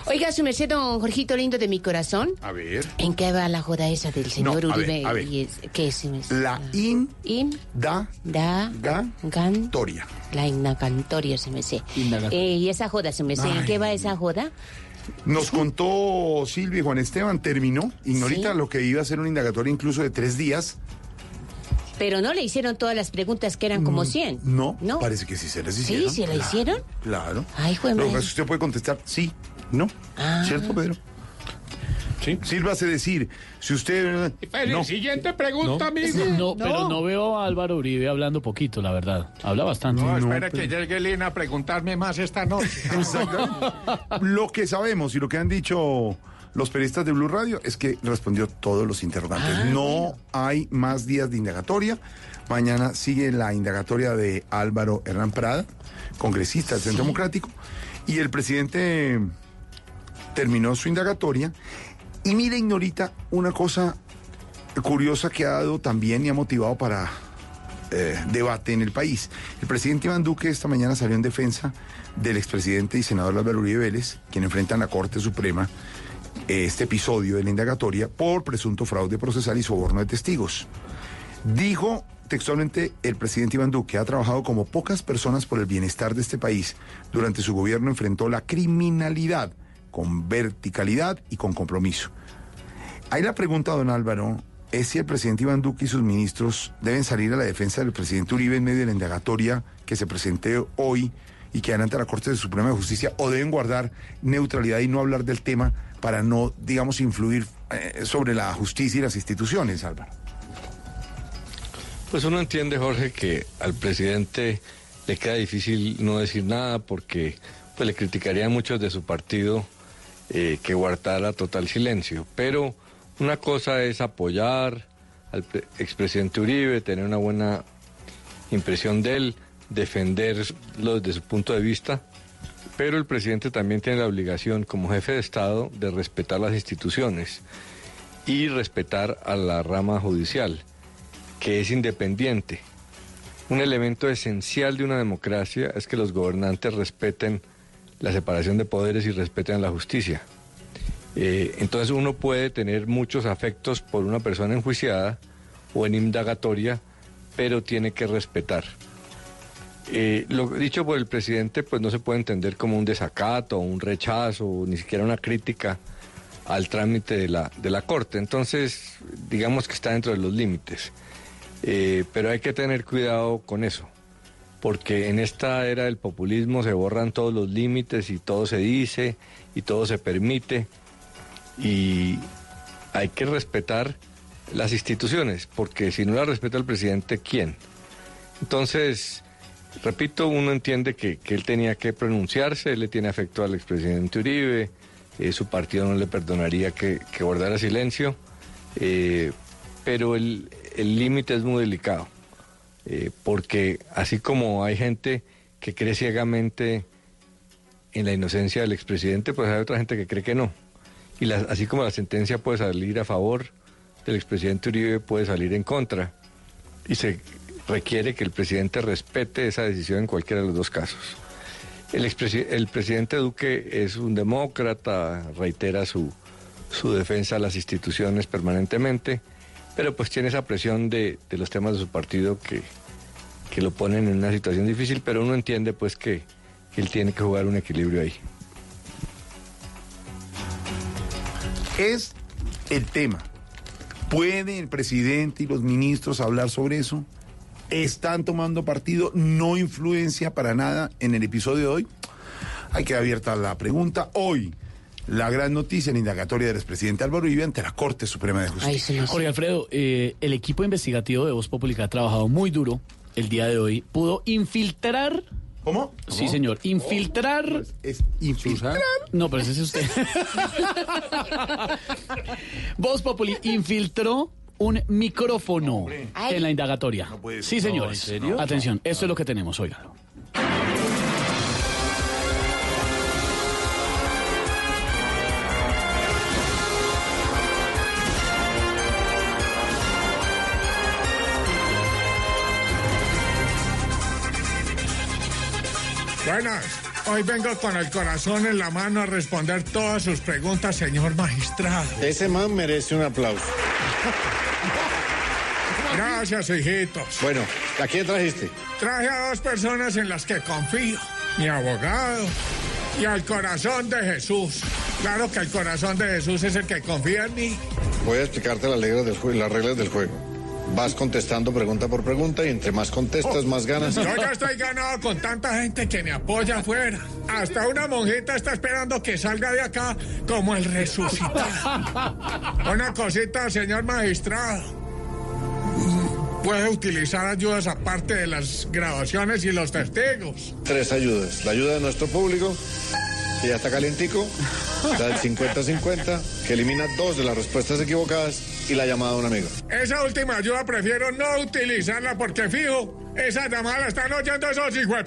Oiga, su merced, don Jorgito lindo de mi corazón. A ver. ¿En qué va la joda esa del señor No, a ver, Uribe? a ver. Y es- ¿Qué es? La in In, da da, gan, Toria. la inacantoria, se me sé. Indagatoria. Eh, ¿Y esa joda, se me sé? ¿En qué va esa joda? Nos contó Silvia y Juan Esteban, terminó. Ignorita Sí. lo que iba a ser una indagatoria incluso de tres días. Pero no le hicieron todas las preguntas que eran como 100. Mm, No, No. parece que sí se les ¿Sí? hicieron. ¿Se la hicieron? Claro. Ay, jue Lo que usted puede contestar sí, no. Ah. ¿Cierto, Pedro? Sí. Hace decir, si usted... Pues, No. Siguiente pregunta, No, amigo. no, pero no veo a Álvaro Uribe hablando poquito, la verdad. Habla bastante. No, espera que llegue Lina a preguntarme más esta noche. Lo que sabemos y lo que han dicho los periodistas de Blue Radio es que respondió todos los interrogantes. Ah, no hay más días de indagatoria. Mañana sigue la indagatoria de Álvaro Hernán Prada, congresista del Centro Democrático, y el presidente terminó su indagatoria. Y mire, Ignorita, una cosa curiosa que ha dado también y ha motivado para eh, debate en el país. El presidente Iván Duque esta mañana salió en defensa del expresidente y senador Álvaro Uribe Vélez, quien enfrenta en la Corte Suprema este episodio de la indagatoria por presunto fraude procesal y soborno de testigos. Dijo textualmente el presidente Iván Duque, ha trabajado como pocas personas por el bienestar de este país. Durante su gobierno enfrentó la criminalidad con verticalidad y con compromiso. Ahí la pregunta, don Álvaro, es si el presidente Iván Duque y sus ministros deben salir a la defensa del presidente Uribe en medio de la indagatoria que se presente hoy y que adelante a la Corte Suprema de Justicia, o deben guardar neutralidad y no hablar del tema para no, digamos, influir eh, sobre la justicia y las instituciones, Álvaro. Pues uno entiende, Jorge, que al presidente le queda difícil no decir nada porque pues, le criticaría a muchos de su partido eh, que guardara total silencio. Pero una cosa es apoyar al pre- expresidente Uribe, tener una buena impresión de él, defenderlo desde su punto de vista. Pero el presidente también tiene la obligación como jefe de Estado de respetar las instituciones y respetar a la rama judicial que es independiente. Un elemento esencial de una democracia es que los gobernantes respeten la separación de poderes y respeten la justicia. Eh, entonces uno puede tener muchos afectos por una persona enjuiciada o en indagatoria, pero tiene que respetar. Eh, lo dicho por el presidente pues no se puede entender como un desacato, un rechazo, ni siquiera una crítica al trámite de la, de la Corte. Entonces, digamos que está dentro de los límites. Eh, pero hay que tener cuidado con eso, porque en esta era del populismo se borran todos los límites y todo se dice y todo se permite y hay que respetar las instituciones, porque si no la respeta el presidente, ¿quién? Entonces, repito, uno entiende que, que él tenía que pronunciarse, él le tiene afecto al expresidente Uribe, eh, su partido no le perdonaría que, que guardara silencio, eh, pero el límite es muy delicado, eh, porque así como hay gente que cree ciegamente en la inocencia del expresidente, pues hay otra gente que cree que no. Y así como la sentencia puede salir a favor del expresidente Uribe, puede salir en contra. Y se requiere que el presidente respete esa decisión en cualquiera de los dos casos. El, presidente Duque es un demócrata, reitera su, su defensa a las instituciones permanentemente, pero pues tiene esa presión de, de los temas de su partido que, que lo ponen en una situación difícil, pero uno entiende pues que, él tiene que jugar un equilibrio ahí. Es el tema. ¿Pueden el presidente y los ministros hablar sobre eso? ¿Están tomando partido? ¿No influencia para nada en el episodio de hoy? Hay que abierta la pregunta. Hoy, la gran noticia en la indagatoria del expresidente Álvaro Uribe ante la Corte Suprema de Justicia. Jorge Alfredo, eh, el equipo investigativo de Voz Pública ha trabajado muy duro el día de hoy. Pudo infiltrar ¿Cómo? Sí, señor. Infiltrar. Es infiltrar. No, pero ese es usted. Voz Populi infiltró un micrófono en la indagatoria. Sí, señores. ¿en serio? Atención, esto es lo que tenemos, óigalo. Buenas. Hoy vengo con el corazón en la mano a responder todas sus preguntas, señor magistrado. Ese man merece un aplauso. Gracias, hijitos. Bueno, ¿a quién trajiste? Traje a dos personas en las que confío. Mi abogado y al corazón de Jesús. Claro que el corazón de Jesús es el que confía en mí. Voy a explicarte las reglas del, jue- las reglas del juego. Vas contestando pregunta por pregunta y entre más contestas, más ganas. Yo ya estoy ganado con tanta gente que me apoya afuera. Hasta una monjita está esperando que salga de acá como el resucitado. Una cosita, señor magistrado. Puede utilizar ayudas aparte de las grabaciones y los testigos. Tres ayudas. La ayuda de nuestro público, que ya está calientico. La del 50-50, que elimina dos de las respuestas equivocadas. Y la llamada de un amigo. Esa última ayuda prefiero no utilizarla porque fijo, esa llamada la están oyendo esos hijos.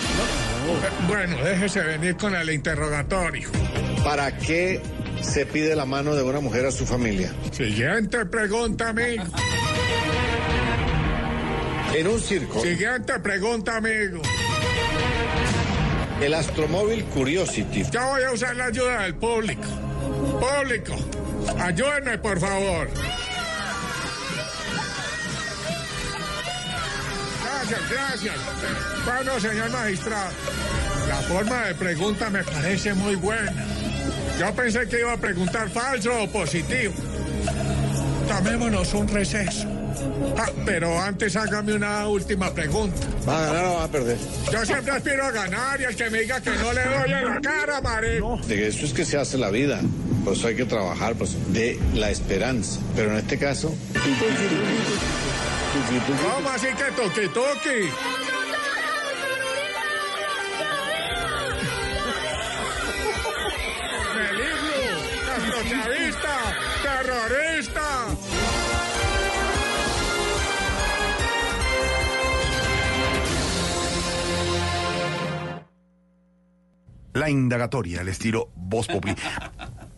Bueno, déjese venir con el interrogatorio. ¿Para qué se pide la mano de una mujer a su familia? Siguiente pregunta, amigo. En un circo, Siguiente pregunta, amigo. El astromóvil Curiosity Ya voy a usar la ayuda del público. Público, ayúdenme, por favor. Gracias, gracias. Bueno, señor magistrado, la forma de pregunta me parece muy buena. Yo pensé que iba a preguntar falso o positivo. Tomémonos un receso. Ah, pero antes hágame una última pregunta. ¿Va a ganar o va a perder? Yo siempre aspiro a ganar y el que me diga que no le doy en la cara, marico. De eso es que se hace la vida. Por eso hay que trabajar, pues, de la esperanza. Pero en este caso, ¿Cómo así que toqui toqui? ¡Peligro! ¡Castrochavista! ¡Terrorista! La indagatoria, el estilo Voz Populi.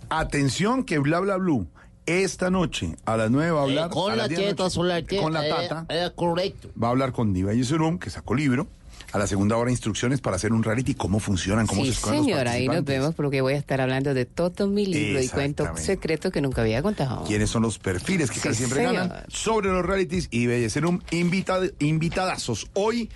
Atención que bla bla blue. Esta noche a las 9 va a hablar. Eh, con a la las 10 de teta, noche, con la teta. Con la eh, tata. eh, correcto. Va a hablar con Diva Yesurum, que sacó libro. A la segunda hora instrucciones para hacer un reality, cómo funcionan, cómo Sí, se escogen los señor, ahí nos vemos porque voy a estar hablando de todo mi libro y cuento secretos que nunca había contado. quiénes son los perfiles que Sí, casi siempre señor. ganan sobre los realities y Bellecerum invitad, invitadazos hoy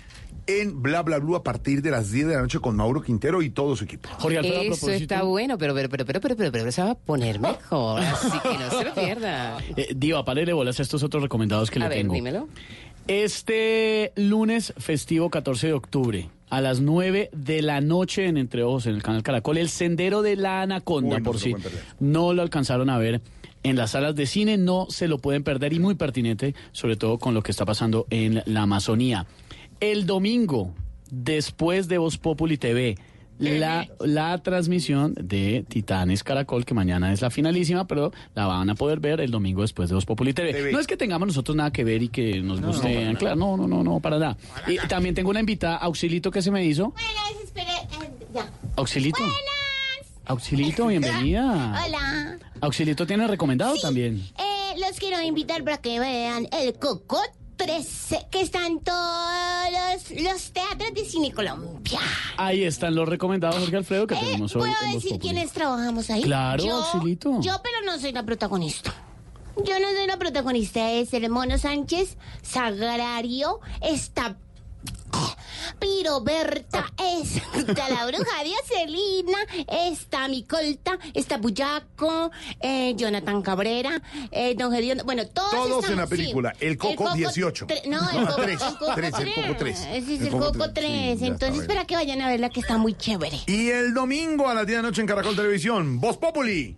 en Bla Bla Blue a partir de las 10 de la noche con Mauro Quintero y todo su equipo. Eso está bueno, pero pero pero pero pero pero, pero se va a poner mejor, así que no se lo pierda. Eh, Diva, parele bolas a estos otros recomendados que A le ver, tengo. dímelo. Este lunes festivo 14 de octubre, a las 9 de la noche en Entre Ojos, en el canal Caracol, El Sendero de la Anaconda, Uy, no por si perder. no lo alcanzaron a ver en las salas de cine, no se lo pueden perder y muy pertinente, sobre todo con lo que está pasando en la Amazonía. El domingo, después de Voz Populi TV, la, la transmisión de Titanes Caracol, que mañana es la finalísima, pero la van a poder ver el domingo después de Voz Populi TV. TV. No es que tengamos nosotros nada que ver y que nos No, guste no, no, no, no, no, para nada. Y también tengo una invitada, Auxilito, que se me hizo. Buenas, espere, eh, ya. Auxilito. Auxilito, bienvenida. Hola. Auxilito tiene recomendado también. Eh, los quiero invitar para que vean el Coco 13, que está en todos los, los teatros de cine Colombia. Ahí están los recomendados, Jorge Alfredo, que tenemos hoy ¿Puedo en decir Populi. quiénes trabajamos ahí? Claro, yo, Auxilito. Yo, pero no soy la protagonista. Yo no soy la protagonista, es el Mono Sánchez, Sagrario, está... Piro Berta, está la bruja de Celina, está mi colta, está Buyaco, eh, Jonathan Cabrera, eh, Don Gediondo, bueno, todos Todos están, en la sí. película. El Coco 18. tre- no, el Coco, Tres, el Coco tres, el Coco 3. Ese es el, Coco 3. Sí, Entonces, para que vayan a verla, que está muy chévere. Y el domingo a las 10 de la noche en Caracol Televisión, Voz Populi.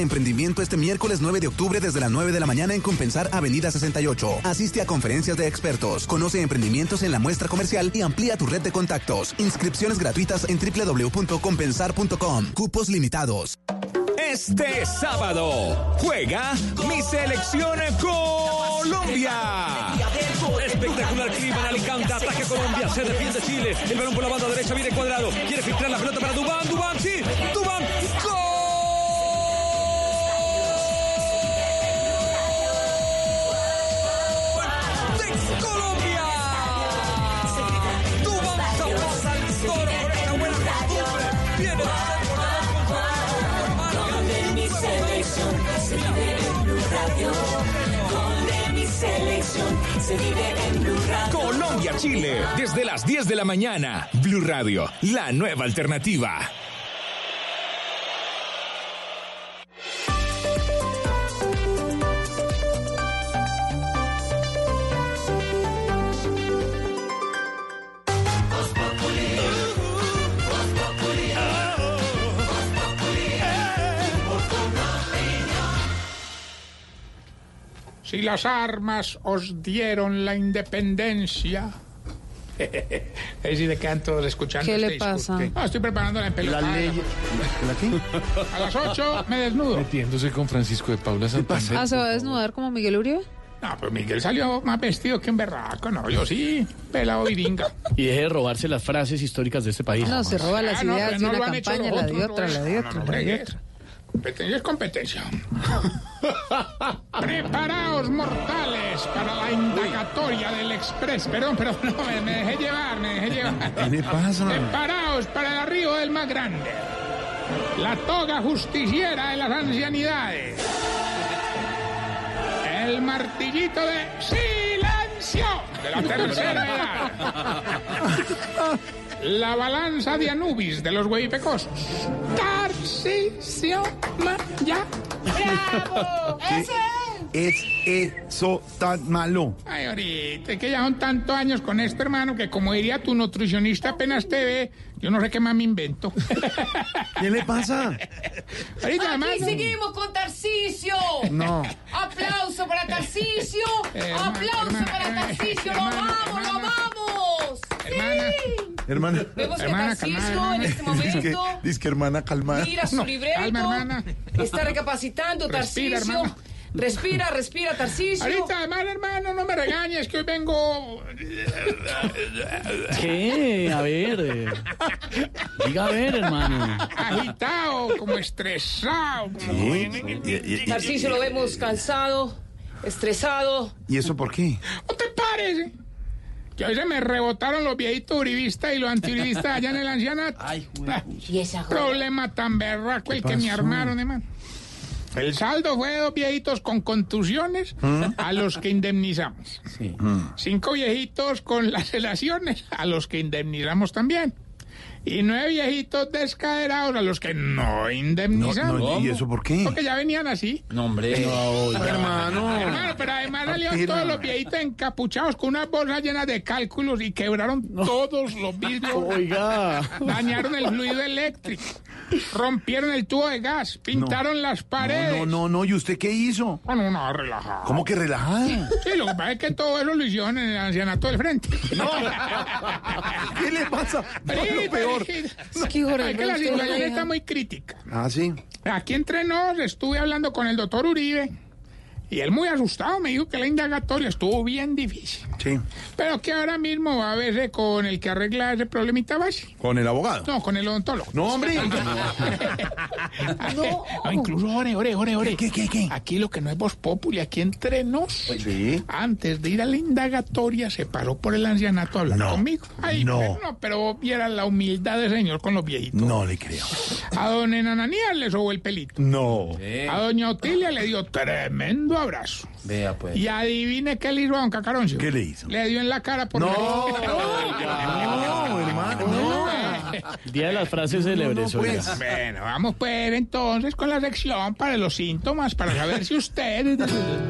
emprendimiento este miércoles 9 de octubre desde las 9 de la mañana en Compensar Avenida 68. Asiste a conferencias de expertos, conoce emprendimientos en la muestra comercial y amplía tu red de contactos. Inscripciones gratuitas en www.compensar.com. Cupos limitados. Este sábado juega mi selección Colombia. Espectacular clima en Alicante, ataque Colombia, se defiende Chile. El balón por la banda derecha viene cuadrado. Quiere filtrar la pelota para Dubán, Dubán, sí, Dubán, Radio. Colombia-Chile, desde las 10 de la mañana. Blue Radio, la nueva alternativa. Si las armas os dieron la independencia. Es decir, de quedan todos escuchando ¿Qué este le pasa? No, estoy preparando la empelota. La ley. A las 8 me desnudo. Metiéndose con Francisco de Paula Santander. Ah, ¿se va a desnudar como Miguel Uribe? No, pero Miguel salió más vestido que un berraco, no, yo sí, pelado viringa. Y deje de robarse las frases históricas de este país. No, se roba las Ah, no, ideas pero de no una lo han hecho campaña, los la de otra, no, la de no, otra, Competencia es competencia. Preparaos, mortales, para la indagatoria del Express. Perdón, perdón, no, me, me dejé llevar, me dejé llevar. ¿Qué le pasa? Preparaos para el arribo del más grande. La toga justiciera de las ancianidades. El martillito de silencio de la tercera edad. La balanza de Anubis de los huevipecosos. Tarcisio Maya. ¡Bravo! ¡Ese! Es eso tan malo. Ay, ahorita, es que ya son tantos años con este hermano que como diría tu nutricionista apenas te ve, yo no sé qué más me invento. ¿Qué le pasa? Ahorita, hermano. Aquí seguimos con Tarcisio. No. Aplauso para Tarcisio. Hermana, Aplauso hermana, para eh, Tarcisio. Lo hermana, amamos, lo amamos. Hermana. Hermana. Vemos que Hermana, Tarcisio calmada, en este Dice que, momento dice que hermana calmada. mira su No, libreto. calma, hermana. Está recapacitando Respira, Tarcisio. hermana. Respira, respira, Tarcisio. Ahorita, además, hermano, no me regañes que hoy vengo. ¿Qué? A ver. eh, Diga a ver, hermano. agitado, como estresado. Tarcisio lo vemos cansado, estresado. ¿Y eso por qué? ¿No te parece? Que hoy se me rebotaron los viejitos uribistas y los antiuribistas allá en el ancianato. Y esa. Problema tan berraco el que me armaron, hermano. El saldo fue dos viejitos con contusiones a los que indemnizamos. Cinco viejitos con laceraciones a los que indemnizamos también. Y nueve viejitos descaderados a los que no indemnizamos. No, no, ¿y eso por qué? Porque ya venían así. No, hombre. hermano. Hermano, pero además salieron Apenas. todos los viejitos encapuchados con unas bolsas llenas de cálculos y quebraron todos los vidrios. Oiga. Dañaron el fluido eléctrico. Rompieron el tubo de gas. Pintaron las paredes. No, no, no, ¿y usted qué hizo? No, no, no, relajado. ¿Cómo que relajado? Sí, lo que pasa es que todo eso lo hicieron en el ancianato del frente. ¿Qué le pasa? No, lo peor. Qué horrible, Es que la situación está muy crítica. Ah, sí. Aquí entre nos estuve hablando con el doctor Uribe y él muy asustado me dijo que la indagatoria estuvo bien difícil. Sí. Pero que ahora mismo va a verse con el que arregla ese problemita básico. ¿Con el abogado? No, con el odontólogo. No, hombre. No, incluso, ore, ore, ore, ore. ¿Qué, qué, qué? Aquí lo que no es voz populi, aquí entre nos. Sí. Antes de ir a la indagatoria, se paró por el ancianato a hablar No, conmigo. Ay, no. pero no, pero viera la humildad del señor con los viejitos. No le creo. A don Enananías le sobó el pelito. No. A doña Otilia le dio tremendo abrazo. Vea, pues. Y adivine qué le hizo a don Cacaroncio. ¿Qué le hizo? Le dio en la cara por No, la- no, hermano, no. Día de las frases célebres, no, pues. Bueno, vamos pues entonces con la sección para los síntomas, para saber si usted...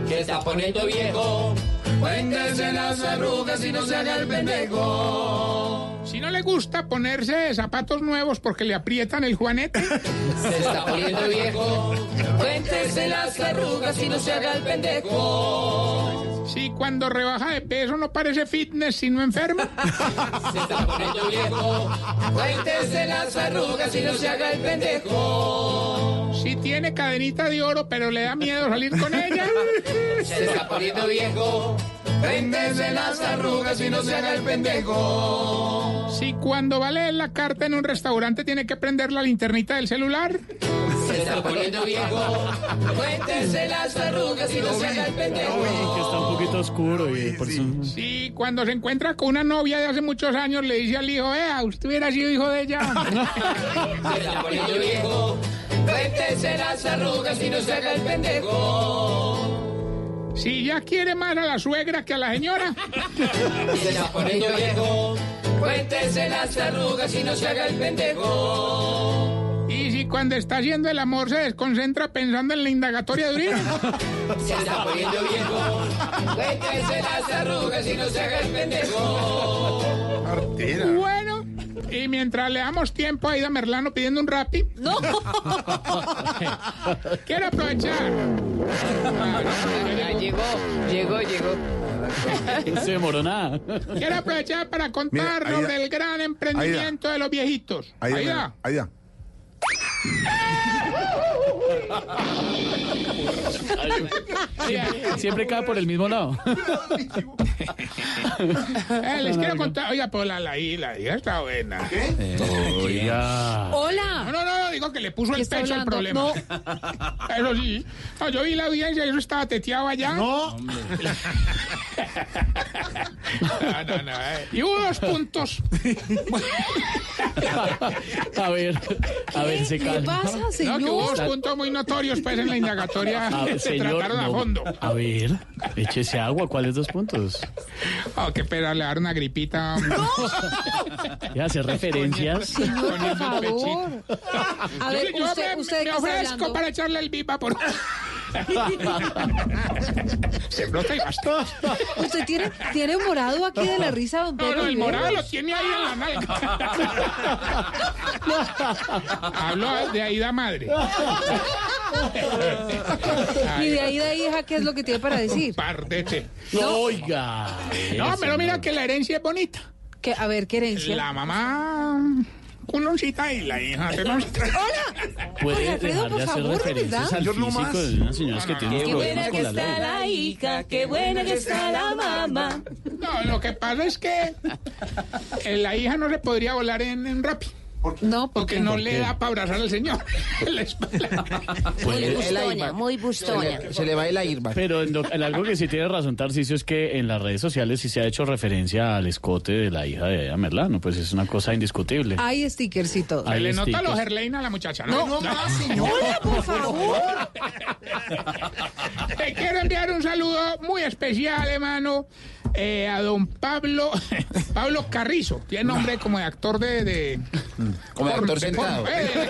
Que está poniendo viejo. Cuéntese las arrugas y no se haga el pendejo. Si no le gusta ponerse zapatos nuevos porque le aprietan el juanete, Se está poniendo viejo. Cuéntese las arrugas y no se haga el pendejo. Si cuando rebaja de peso no parece fitness sino enfermo, Se está poniendo viejo. Cuéntese las arrugas y no se haga el pendejo. si tiene cadenita de oro pero le da miedo salir con ella, Se está poniendo viejo. Cuéntese las arrugas y no se haga el pendejo. si cuando va a leer la carta en un restaurante tiene que prender la linternita del celular, Se está poniendo viejo. Cuéntese las arrugas y no se haga el pendejo. Un poquito oscuro y por eso... si cuando se encuentra con una novia de hace muchos años le dice al hijo, vea, usted hubiera sido hijo de ella. Viejo. Cuéntese las arrugas y no se haga el pendejo. Si ya quiere más a la suegra que a la señora, Se está poniendo viejo. Cuéntese las arrugas y no se haga el pendejo. Y si cuando está haciendo el amor se desconcentra pensando en la indagatoria de Uribe. Se está poniendo viejo. Cuéntese las arrugas y no se haga el pendejo. Artera. Bueno, y mientras le damos tiempo a Ida Merlano pidiendo un rapi, No. quiero aprovechar. llegó, llegó, llegó. No se demoró nada. Quiero aprovechar para contarnos del gran emprendimiento de los viejitos. Ahí Aida. Ahí da. Siempre, siempre cae por el mismo lado. Eh, les quiero contar. Oiga, pues la, la, la, la está buena. Oiga. No, Hola. no, no, digo que le puso ¿Qué el pecho al problema. Eso sí. No, yo vi la audiencia y eso estaba teteado allá. No. No, no, no. eh. Y hubo dos puntos. A ver, a ver, ¿Qué pasa, No, que señor? puntos muy notorios pues en la indagatoria. A ver, se señor, trataron a no. fondo. A ver, échese agua. ¿Cuáles dos puntos? Oh, qué pena, le dar una gripita. Ya hacer referencias. Señor, por favor. A ver, Yo- yo usted, me, usted me ofrezco para echarle el viva por... Se brota y basta. Usted tiene, tiene morado aquí de la risa, don No, Pedro. no, el morado lo tiene ahí en la nalga. Hablo de Aida Madre. Y de ahí de hija, ¿qué es lo que tiene para decir? Pardete. Oiga. No, pero mira que la herencia es bonita. Que, a ver, ¿qué herencia? La mamá culoncita y la hija. ¡Hola! Puede Alfredo, dejar de hacer favor, referencias ¿verdad? al no físico más. de unas señoras que No, tienen. Qué problemas buena que con la está ley. la hija, qué buena que está la mamá. No, lo que pasa es que eh, la hija no se podría volar en, en Rappi. No, porque no le da para abrazar al señor. la espalda. Muy Pues- bustona, muy bustona. Se le va el aire. Pero en, lo- en algo que sí tiene razón Tarcicio es que en las redes sociales sí se ha hecho referencia al escote de la hija de Merlano, pues es una cosa indiscutible. Hay stickers y todo. Hay le nota los Herlein a la muchacha, No, ¿no? no más, señora, por favor. Te quiero enviar un saludo muy especial, hermano, eh, a don Pablo, Pablo Carrizo. Tiene nombre como de actor de... de Como de porno, actor sentado. eh,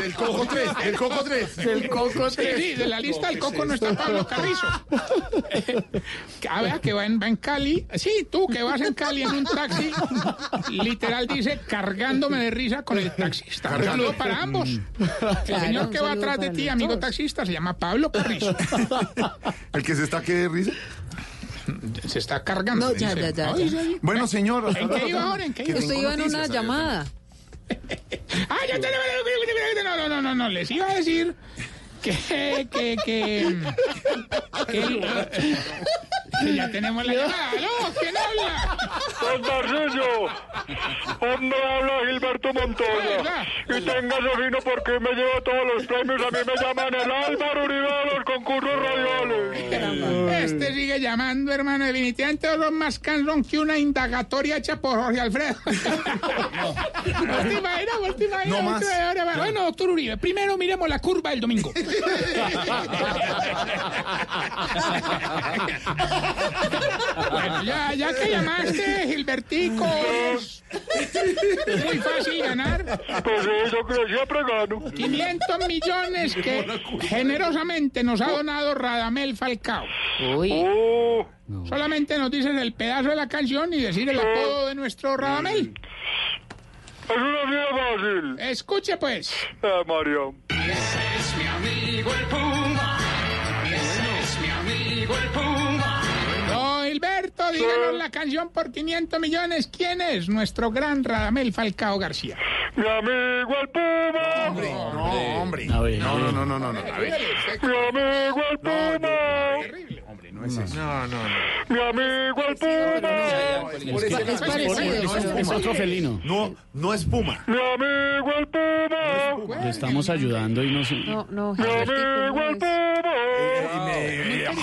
Del Coco 3, del Coco 3. Del Coco 3. Sí, de la lista del Coco no está Pablo Carrizo. A ver, que va en, va en Cali. Sí, tú que vas en Cali en un taxi, literal dice cargándome de risa con el taxista. Un saludo para ambos. El Claro, señor que va atrás de ti, amigo taxista, se llama Pablo Carrizo. ¿El que se está que de risa? Se está cargando. No, ya, ya, ya, ya. Bueno, señor. ¿En qué iba ahora? ¿En qué iba? Usted iba en una llamada. Ah, ya tenemos. No, no, no, no, no. Les iba a decir que. que. que. que, ya tenemos la llamada. ¿Aló? ¿Quién habla? Don Tarcisio, ¿dónde habla Gilberto Montoya? Y téngase fino porque me llevo todos los premios. A mí me llaman el Álvaro Uribe de los concursos radiales. Este sigue llamando, hermano. Definitivamente son más cansón que una indagatoria hecha por Jorge Alfredo. ¿Vos te imaginas? ¿Vos te imaginas? No más. Bueno, doctor Uribe, primero miremos la curva del domingo. Bueno, ya, ya que llamaste, Gilbertico, es muy fácil ganar. Pues sí, yo creo que siempre gano. 500 millones que generosamente nos ha donado Radamel Falcao. Uy. Oh, Solamente nos dices el pedazo de la canción y decir el apodo de nuestro Radamel. es una vida fácil. Escuche pues. Ah, Mario. Amigo el Puma. Ese es mi amigo el Puma. Don Gilberto, díganos la canción por 500 millones. ¿Quién es nuestro gran Radamel Falcao García? Mi amigo el Puma. No, hombre. No, no, no, no, no. no. A ver. Mi amigo el Puma. No es eso. No, no, no. Mi amigo el Puma. Es, otro felino. No, no es Puma. Mi amigo el Puma. Le estamos ayudando y no se... No, no, Mi amigo el. Puma.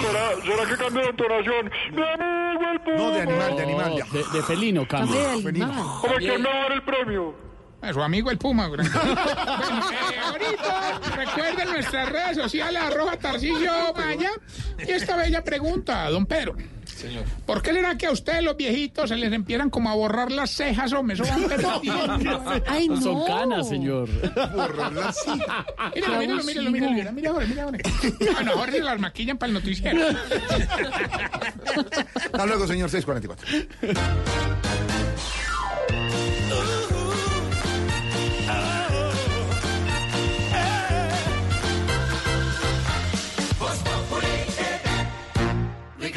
¿Será, ¿Será que cambia de entonación? Mi amigo el Puma. No, de animal, de animal. ya. De, felino cambia. ¿Cómo quién me va a dar el premio? A su amigo el Puma. gran- bueno, eh, ahorita recuerden nuestras redes sociales, arroba Tarcisio Maya. Y esta bella pregunta, don Pedro. ¿Por qué será que a ustedes los viejitos se les empiezan como a borrar las cejas, hombre? Eso van perdiendo. Ay, no. Son canas, señor. Borrarla así. Míralo, míralo, míralo, míralo, míralo, mira ahora, mira ahora. Bueno, ahora se las maquillan para el noticiero. Hasta luego, señor 644.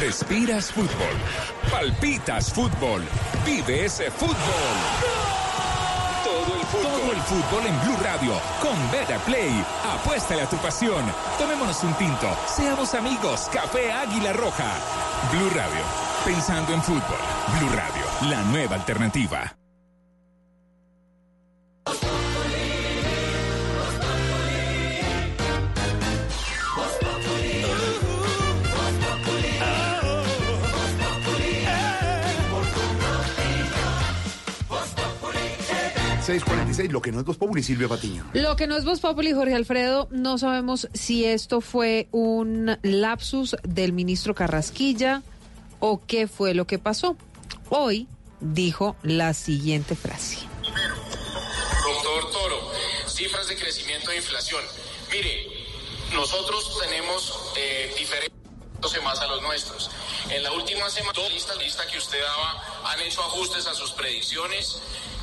Respiras fútbol, palpitas fútbol, vive ese fútbol. Todo el fútbol. Todo el fútbol en Blue Radio con Beta Play. Apuéstale a tu pasión. Tomémonos un tinto. Seamos amigos. Café Águila Roja. Blue Radio. Pensando en fútbol. Blue Radio. La nueva alternativa. 646, lo que no es Voz Populi, Silvia Patiño. Lo que no es Voz Populi, Jorge Alfredo, no sabemos si esto fue un lapsus del ministro Carrasquilla o qué fue lo que pasó. Hoy dijo la siguiente frase. Doctor Toro, cifras de crecimiento de inflación. Mire, nosotros tenemos eh, diferentes más a los nuestros. En la última semana, lista, lista que usted daba, han hecho ajustes a sus predicciones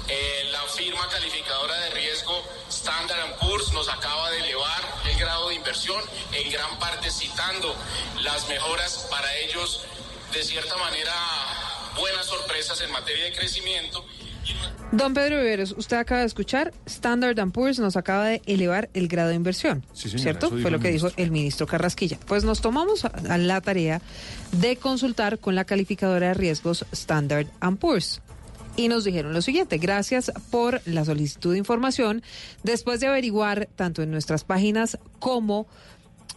Eh, la firma calificadora de riesgo Standard Poor's nos acaba de elevar el grado de inversión, en gran parte citando las mejoras para ellos, de cierta manera, buenas sorpresas en materia de crecimiento. Don Pedro Viveros, usted acaba de escuchar, Standard Poor's nos acaba de elevar el grado de inversión, Sí, señora, ¿cierto? Fue lo que dijo el ministro Carrasquilla. Pues nos tomamos a, a la tarea de consultar con la calificadora de riesgos Standard Poor's. Y nos dijeron lo siguiente, gracias por la solicitud de información. Después de averiguar tanto en nuestras páginas como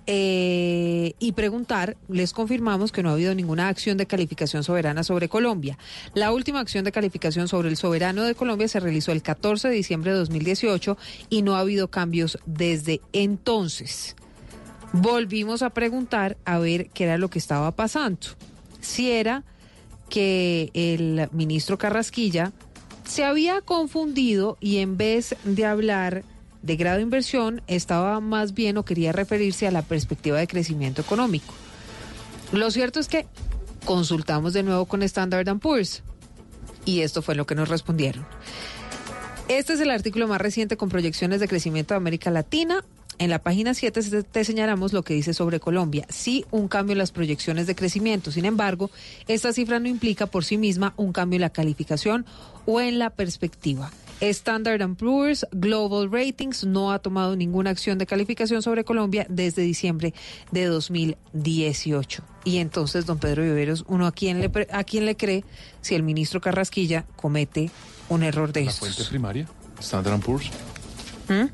eh, y preguntar, les confirmamos que no ha habido ninguna acción de calificación soberana sobre Colombia. La última acción de calificación sobre el soberano de Colombia se realizó el 14 de diciembre de 2018 y no ha habido cambios desde entonces. Volvimos a preguntar a ver qué era lo que estaba pasando. Si era que el ministro Carrasquilla se había confundido y en vez de hablar de grado de inversión, estaba más bien o quería referirse a la perspectiva de crecimiento económico. Lo cierto es que consultamos de nuevo con Standard Poor's y esto fue lo que nos respondieron. Este es el artículo más reciente con proyecciones de crecimiento de América Latina. En la página 7 te- señalamos lo que dice sobre Colombia. Sí, un cambio en las proyecciones de crecimiento. Sin embargo, esta cifra no implica por sí misma un cambio en la calificación o en la perspectiva. Standard Poor's Global Ratings no ha tomado ninguna acción de calificación sobre Colombia desde diciembre de 2018. Y entonces, don Pedro Viveros, ¿uno a quién le, a quién le cree si el ministro Carrasquilla comete un error de La estos? fuente primaria, Standard Poor's, ¿Mm?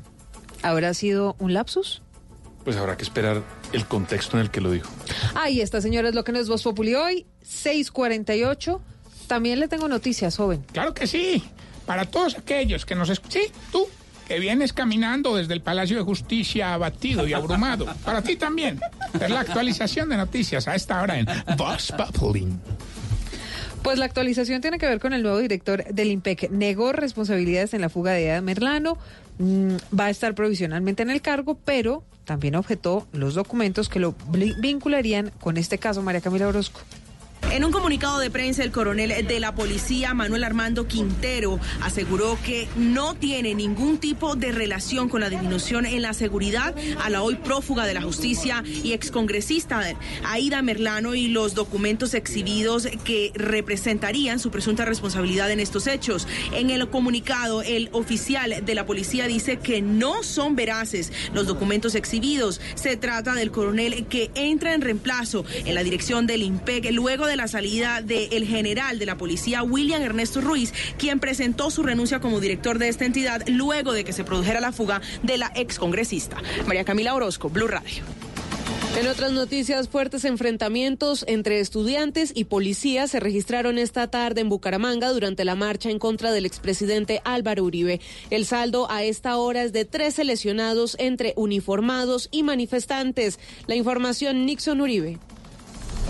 ¿Habrá sido un lapsus? pues habrá que esperar el contexto en el que lo dijo. Ahí está, señores, lo que no es Voz Populi hoy, 648. También le tengo noticias, joven. Claro que sí. Para todos aquellos que nos escuchan. Sí, tú, que vienes caminando desde el Palacio de Justicia abatido y abrumado. Para ti también. Es la actualización de noticias a esta hora en Vox Populi. Pues la actualización tiene que ver con el nuevo director del IMPEC. Negó responsabilidades en la fuga de Eda Merlano. Mm, va a estar provisionalmente en el cargo, pero también objetó los documentos que lo vincularían con este caso, María Camila Orozco. En un comunicado de prensa, el coronel de la policía, Manuel Armando Quintero, aseguró que no tiene ningún tipo de relación con la disminución en la seguridad a la hoy prófuga de la justicia y excongresista Aida Merlano y los documentos exhibidos que representarían su presunta responsabilidad en estos hechos. En el comunicado, el oficial de la policía dice que no son veraces los documentos exhibidos. Se trata del coronel que entra en reemplazo en la dirección del IMPEC luego de la salida del general de la policía, William Ernesto Ruiz, quien presentó su renuncia como director de esta entidad luego de que se produjera la fuga de la excongresista. María Camila Orozco, Blue Radio. En otras noticias, fuertes enfrentamientos entre estudiantes y policías se registraron esta tarde en Bucaramanga durante la marcha en contra del expresidente Álvaro Uribe. El saldo a esta hora es de 13 lesionados entre uniformados y manifestantes. La información Nixon Uribe.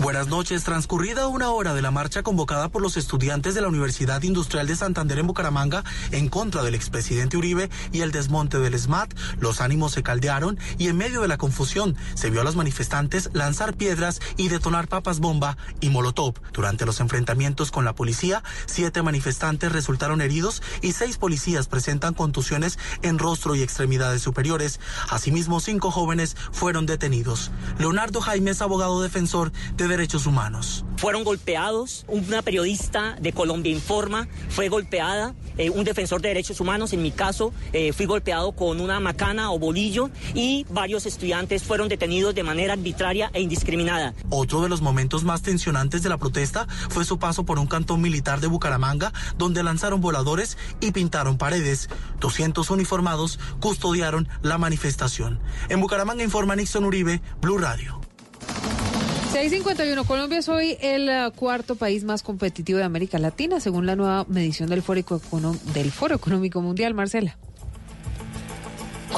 Buenas noches. Transcurrida una hora de la marcha convocada por los estudiantes de la Universidad Industrial de Santander en Bucaramanga en contra del expresidente Uribe y el desmonte del SMAT, los ánimos se caldearon y en medio de la confusión se vio a los manifestantes lanzar piedras y detonar papas bomba y molotov. Durante los enfrentamientos con la policía, siete manifestantes resultaron heridos y seis policías presentan contusiones en rostro y extremidades superiores. Asimismo, cinco jóvenes fueron detenidos. Leonardo Jaime es abogado defensor de derechos humanos. Fueron golpeados, una periodista de Colombia Informa fue golpeada, eh, un defensor de derechos humanos, en mi caso, eh, fui golpeado con una macana o bolillo y varios estudiantes fueron detenidos de manera arbitraria e indiscriminada. Otro de los momentos más tensionantes de la protesta fue su paso por un cantón militar de Bucaramanga, donde lanzaron voladores y pintaron paredes. 200 uniformados custodiaron la manifestación. En Bucaramanga informa Nixon Uribe, Blue Radio. 651. Colombia es hoy el eh, cuarto país más competitivo de América Latina, según la nueva medición del Foro, del Foro Económico Mundial, Marcela.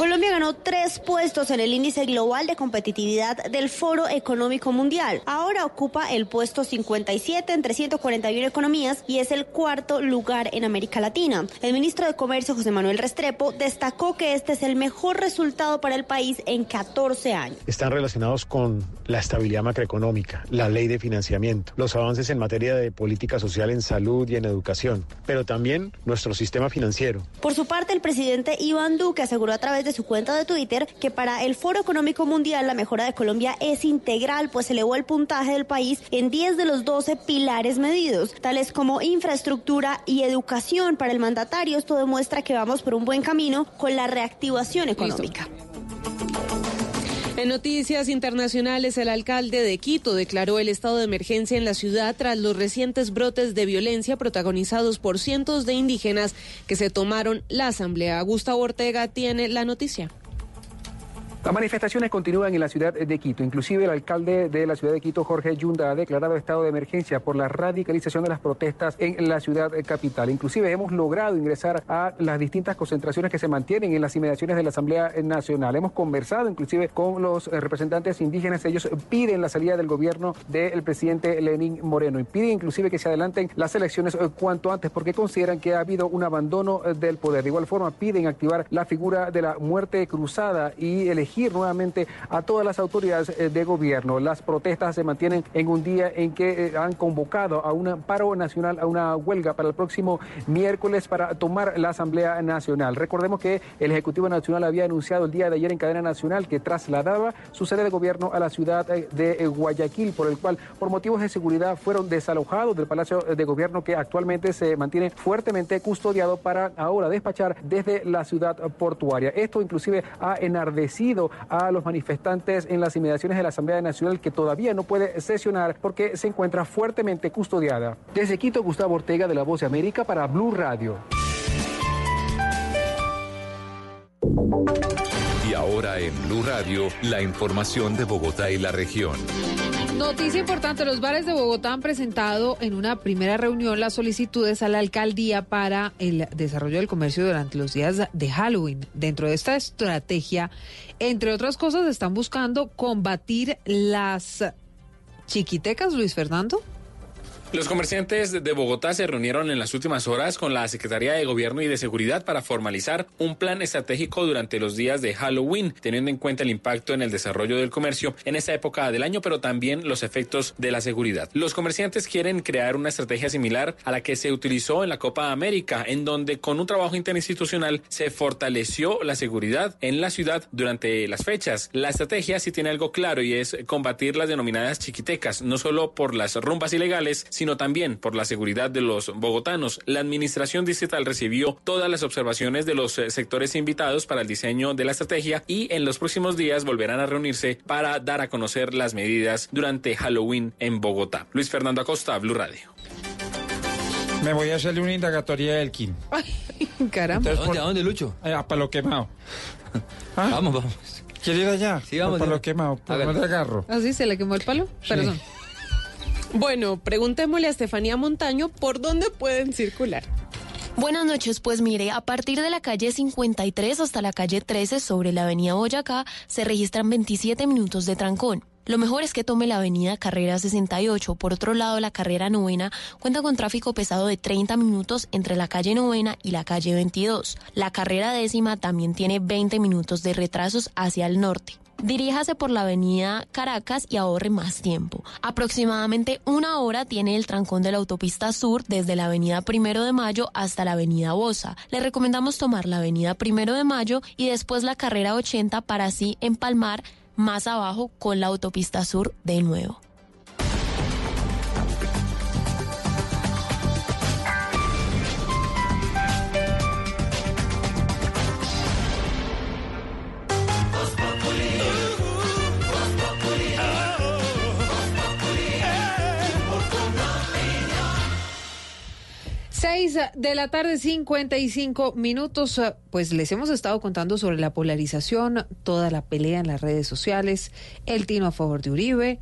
Colombia ganó tres puestos en el índice global de competitividad del Foro Económico Mundial. Ahora ocupa el puesto 57 entre 141 economías y es el cuarto lugar en América Latina. El ministro de Comercio, José Manuel Restrepo, destacó que este es el mejor resultado para el país en 14 años. Están relacionados con la estabilidad macroeconómica, la ley de financiamiento, los avances en materia de política social en salud y en educación, pero también nuestro sistema financiero. Por su parte, el presidente Iván Duque aseguró a través de su cuenta de Twitter que para el Foro Económico Mundial la mejora de Colombia es integral, pues elevó el puntaje del país en 10 de los 12 pilares medidos, tales como infraestructura y educación. Para el mandatario esto demuestra que vamos por un buen camino con la reactivación económica. En noticias internacionales, el alcalde de Quito declaró el estado de emergencia en la ciudad tras los recientes brotes de violencia protagonizados por cientos de indígenas que se tomaron la asamblea. Gustavo Ortega tiene la noticia. Las manifestaciones continúan en la ciudad de Quito. Inclusive el alcalde de la ciudad de Quito, Jorge Yunda, ha declarado estado de emergencia por la radicalización de las protestas en la ciudad capital. Inclusive hemos logrado ingresar a las distintas concentraciones que se mantienen en las inmediaciones de la Asamblea Nacional. Hemos conversado inclusive con los representantes indígenas. Ellos piden la salida del gobierno del presidente Lenín Moreno y piden inclusive que se adelanten las elecciones eh, cuanto antes porque consideran que ha habido un abandono eh, del poder. De igual forma piden activar la figura de la muerte cruzada y elegir nuevamente a todas las autoridades eh, de gobierno. Las protestas se mantienen en un día en que eh, han convocado a un paro nacional, a una huelga para el próximo miércoles para tomar la Asamblea Nacional. Recordemos que el Ejecutivo Nacional había anunciado el día de ayer en cadena nacional que trasladaba su sede de gobierno a la ciudad eh, de Guayaquil, por el cual, por motivos de seguridad, fueron desalojados del Palacio de Gobierno que actualmente se mantiene fuertemente custodiado para ahora despachar desde la ciudad portuaria. Esto inclusive ha enardecido a los manifestantes en las inmediaciones de la Asamblea Nacional que todavía no puede sesionar porque se encuentra fuertemente custodiada. Desde Quito, Gustavo Ortega de La Voz de América para Blue Radio. Y ahora en Blue Radio, la información de Bogotá y la región. Noticia importante, los bares de Bogotá han presentado en una primera reunión las solicitudes a la alcaldía para el desarrollo del comercio durante los días de Halloween. Dentro de esta estrategia, entre otras cosas, están buscando combatir las chiquitecas, Luis Fernando. Los comerciantes de Bogotá se reunieron en las últimas horas con la Secretaría de Gobierno y de Seguridad para formalizar un plan estratégico durante los días de Halloween, teniendo en cuenta el impacto en el desarrollo del comercio en esta época del año, pero también los efectos de la seguridad. Los comerciantes quieren crear una estrategia similar a la que se utilizó en la Copa América, en donde con un trabajo interinstitucional se fortaleció la seguridad en la ciudad durante las fechas. La estrategia sí tiene algo claro y es combatir las denominadas chiquitecas, no solo por las rumbas ilegales, sino también por la seguridad de los bogotanos. La administración distrital recibió todas las observaciones de los eh, sectores invitados para el diseño de la estrategia y en los próximos días volverán a reunirse para dar a conocer las medidas durante Halloween en Bogotá. Luis Fernando Acosta, Blue Radio. Me voy a hacerle una indagatoria a Elkin. Caramba. Entonces, por- ¿A dónde, Lucho? Eh, a palo quemado. ¿Ah? Vamos, vamos. ¿Quiere ir allá? Sí, vamos, A palo quemado. ¿Por Hágale. dónde agarro? ¿Así ¿Ah, se le quemó el palo? Perdón. Bueno, preguntémosle a Estefanía Montaño por dónde pueden circular. Buenas noches, pues mire, a partir de la calle 53 hasta la calle 13 sobre la avenida Boyacá se registran 27 minutos de trancón. Lo mejor es que tome la avenida Carrera 68. Por otro lado, la carrera novena cuenta con tráfico pesado de 30 minutos entre la calle novena y la calle 22. La carrera décima también tiene 20 minutos de retrasos hacia el norte. Diríjase por la avenida Caracas y ahorre más tiempo. Aproximadamente una hora tiene el trancón de la autopista sur desde la avenida Primero de Mayo hasta la avenida Bosa. Le recomendamos tomar la avenida Primero de Mayo y después la carrera 80 para así empalmar más abajo con la autopista sur de nuevo. Seis de la tarde, 55 minutos. eh, Pues les hemos estado contando sobre la polarización, toda la pelea en las redes sociales, el Tino a favor de Uribe.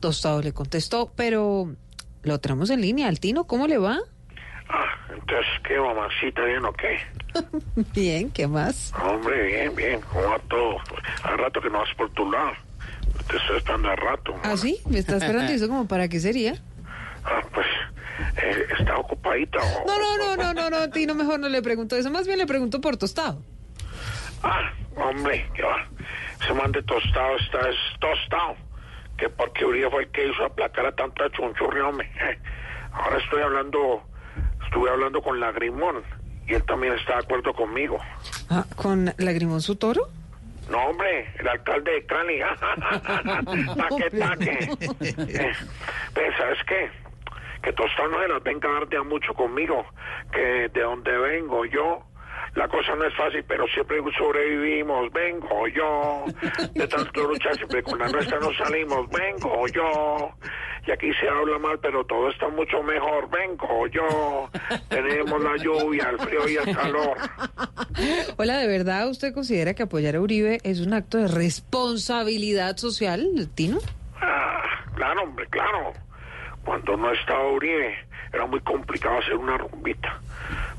Tostado le contestó, pero lo tenemos en línea. ¿Al Tino cómo le va? Ah, entonces, ¿qué mamacita? ¿Bien o qué? Bien, ¿qué más? Hombre, bien, bien. ¿Cómo va todo? Hace rato que no vas por tu lado. Te estoy esperando a rato. ¿Ah, sí? ¿Me estás esperando? ¿Y eso como para qué sería? Ah, pues, eh, ¿está ocupadita o...? No, no, no, no, no, no, Tino, mejor no le pregunto eso. Más bien le pregunto por tostado. Ah, hombre, ¿qué va? Ese man de tostado está es tostado. Que porque Uribe fue el que hizo aplacar a tanta chunchurria, hombre. Eh, Ahora estoy hablando, estuve hablando con Lagrimón y él también está de acuerdo conmigo. Ah, ¿Con Lagrimón su toro? No, hombre, el alcalde de Cali. taque, taque. Eh, pues, ¿sabes qué? Que las venga a dar de a mucho conmigo. Que de donde vengo yo, la cosa no es fácil, pero siempre sobrevivimos. Vengo yo. De tanto luchar, siempre con la nuestra nos salimos. Vengo yo. Y aquí se habla mal, pero todo está mucho mejor. Vengo yo. Tenemos la lluvia, el frío y el calor. Hola, ¿de verdad usted considera que apoyar a Uribe es un acto de responsabilidad social, Tino? Ah, claro, hombre, claro. Cuando no estaba Uribe, era muy complicado hacer una rumbita.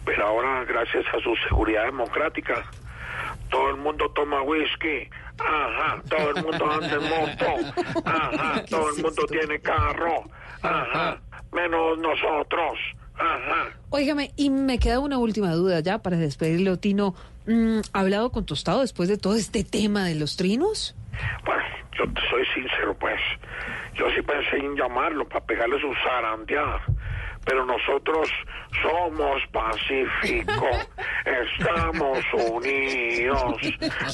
Pero ahora, gracias a su seguridad democrática, todo el mundo toma whisky. Ajá, todo el mundo anda en moto. Ajá, todo el mundo tiene carro. Ajá, menos nosotros. Ajá. Óigame, y me queda una última duda ya para despedirlo, Tino. Mm, ¿Ha hablado con Tostado después de todo este tema de los trinos? Bueno, yo te soy sincero, pues. Yo sí pensé en llamarlo para pegarle su zarandeada. Pero nosotros somos pacíficos, estamos unidos,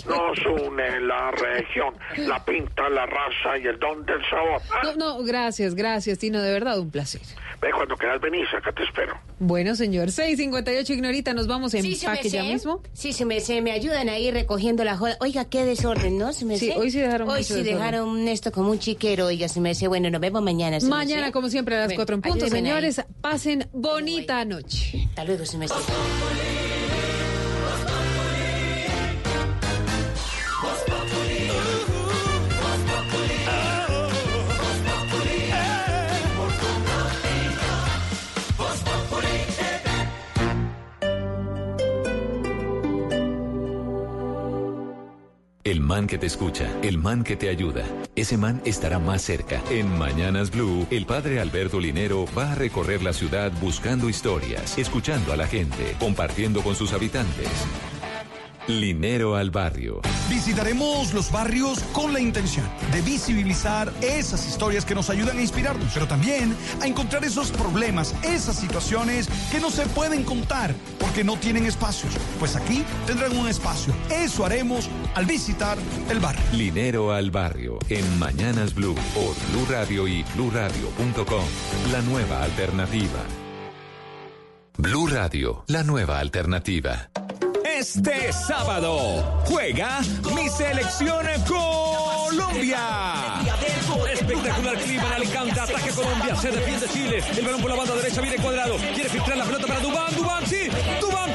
nos une la región, la pinta, la raza y el don del sabor. No, no, gracias, gracias, Tino, de verdad, un placer. Ve, cuando quieras venir, acá te espero. Bueno, señor, 658 Ignorita, nos vamos en Sí, empaque ya mismo. Sí, se me, se me ayudan ahí recogiendo la joda. Oiga, qué desorden, ¿no? Se me Sí, sé. hoy sí dejaron Hoy sí desorden. dejaron esto como un chiquero, oiga, se me sé. Bueno, nos vemos mañana. se Mañana, como siempre, a las Bueno, 4 en punto. ahí. Señores, pasen bonita noche. Hasta luego, se me sé. El man que te escucha, el man que te ayuda, ese man estará más cerca. En Mañanas Blue, el padre Alberto Linero va a recorrer la ciudad buscando historias, escuchando a la gente, compartiendo con sus habitantes. Linero al barrio. Visitaremos los barrios con la intención de visibilizar esas historias que nos ayudan a inspirarnos, pero también a encontrar esos problemas, esas situaciones que no se pueden contar porque no tienen espacios. Pues aquí tendrán un espacio. Eso haremos al visitar el barrio. Linero al barrio, en Mañanas Blue, por Blue Radio y bluradio.com. La nueva alternativa. Blue Radio, la nueva alternativa. Este sábado juega mi selección Colombia. Espectacular clima en Alicante. Ataque Colombia. Se defiende Chile. El balón por la banda derecha viene cuadrado. Quiere filtrar la pelota para Dubán. Dubán, sí. Dubán.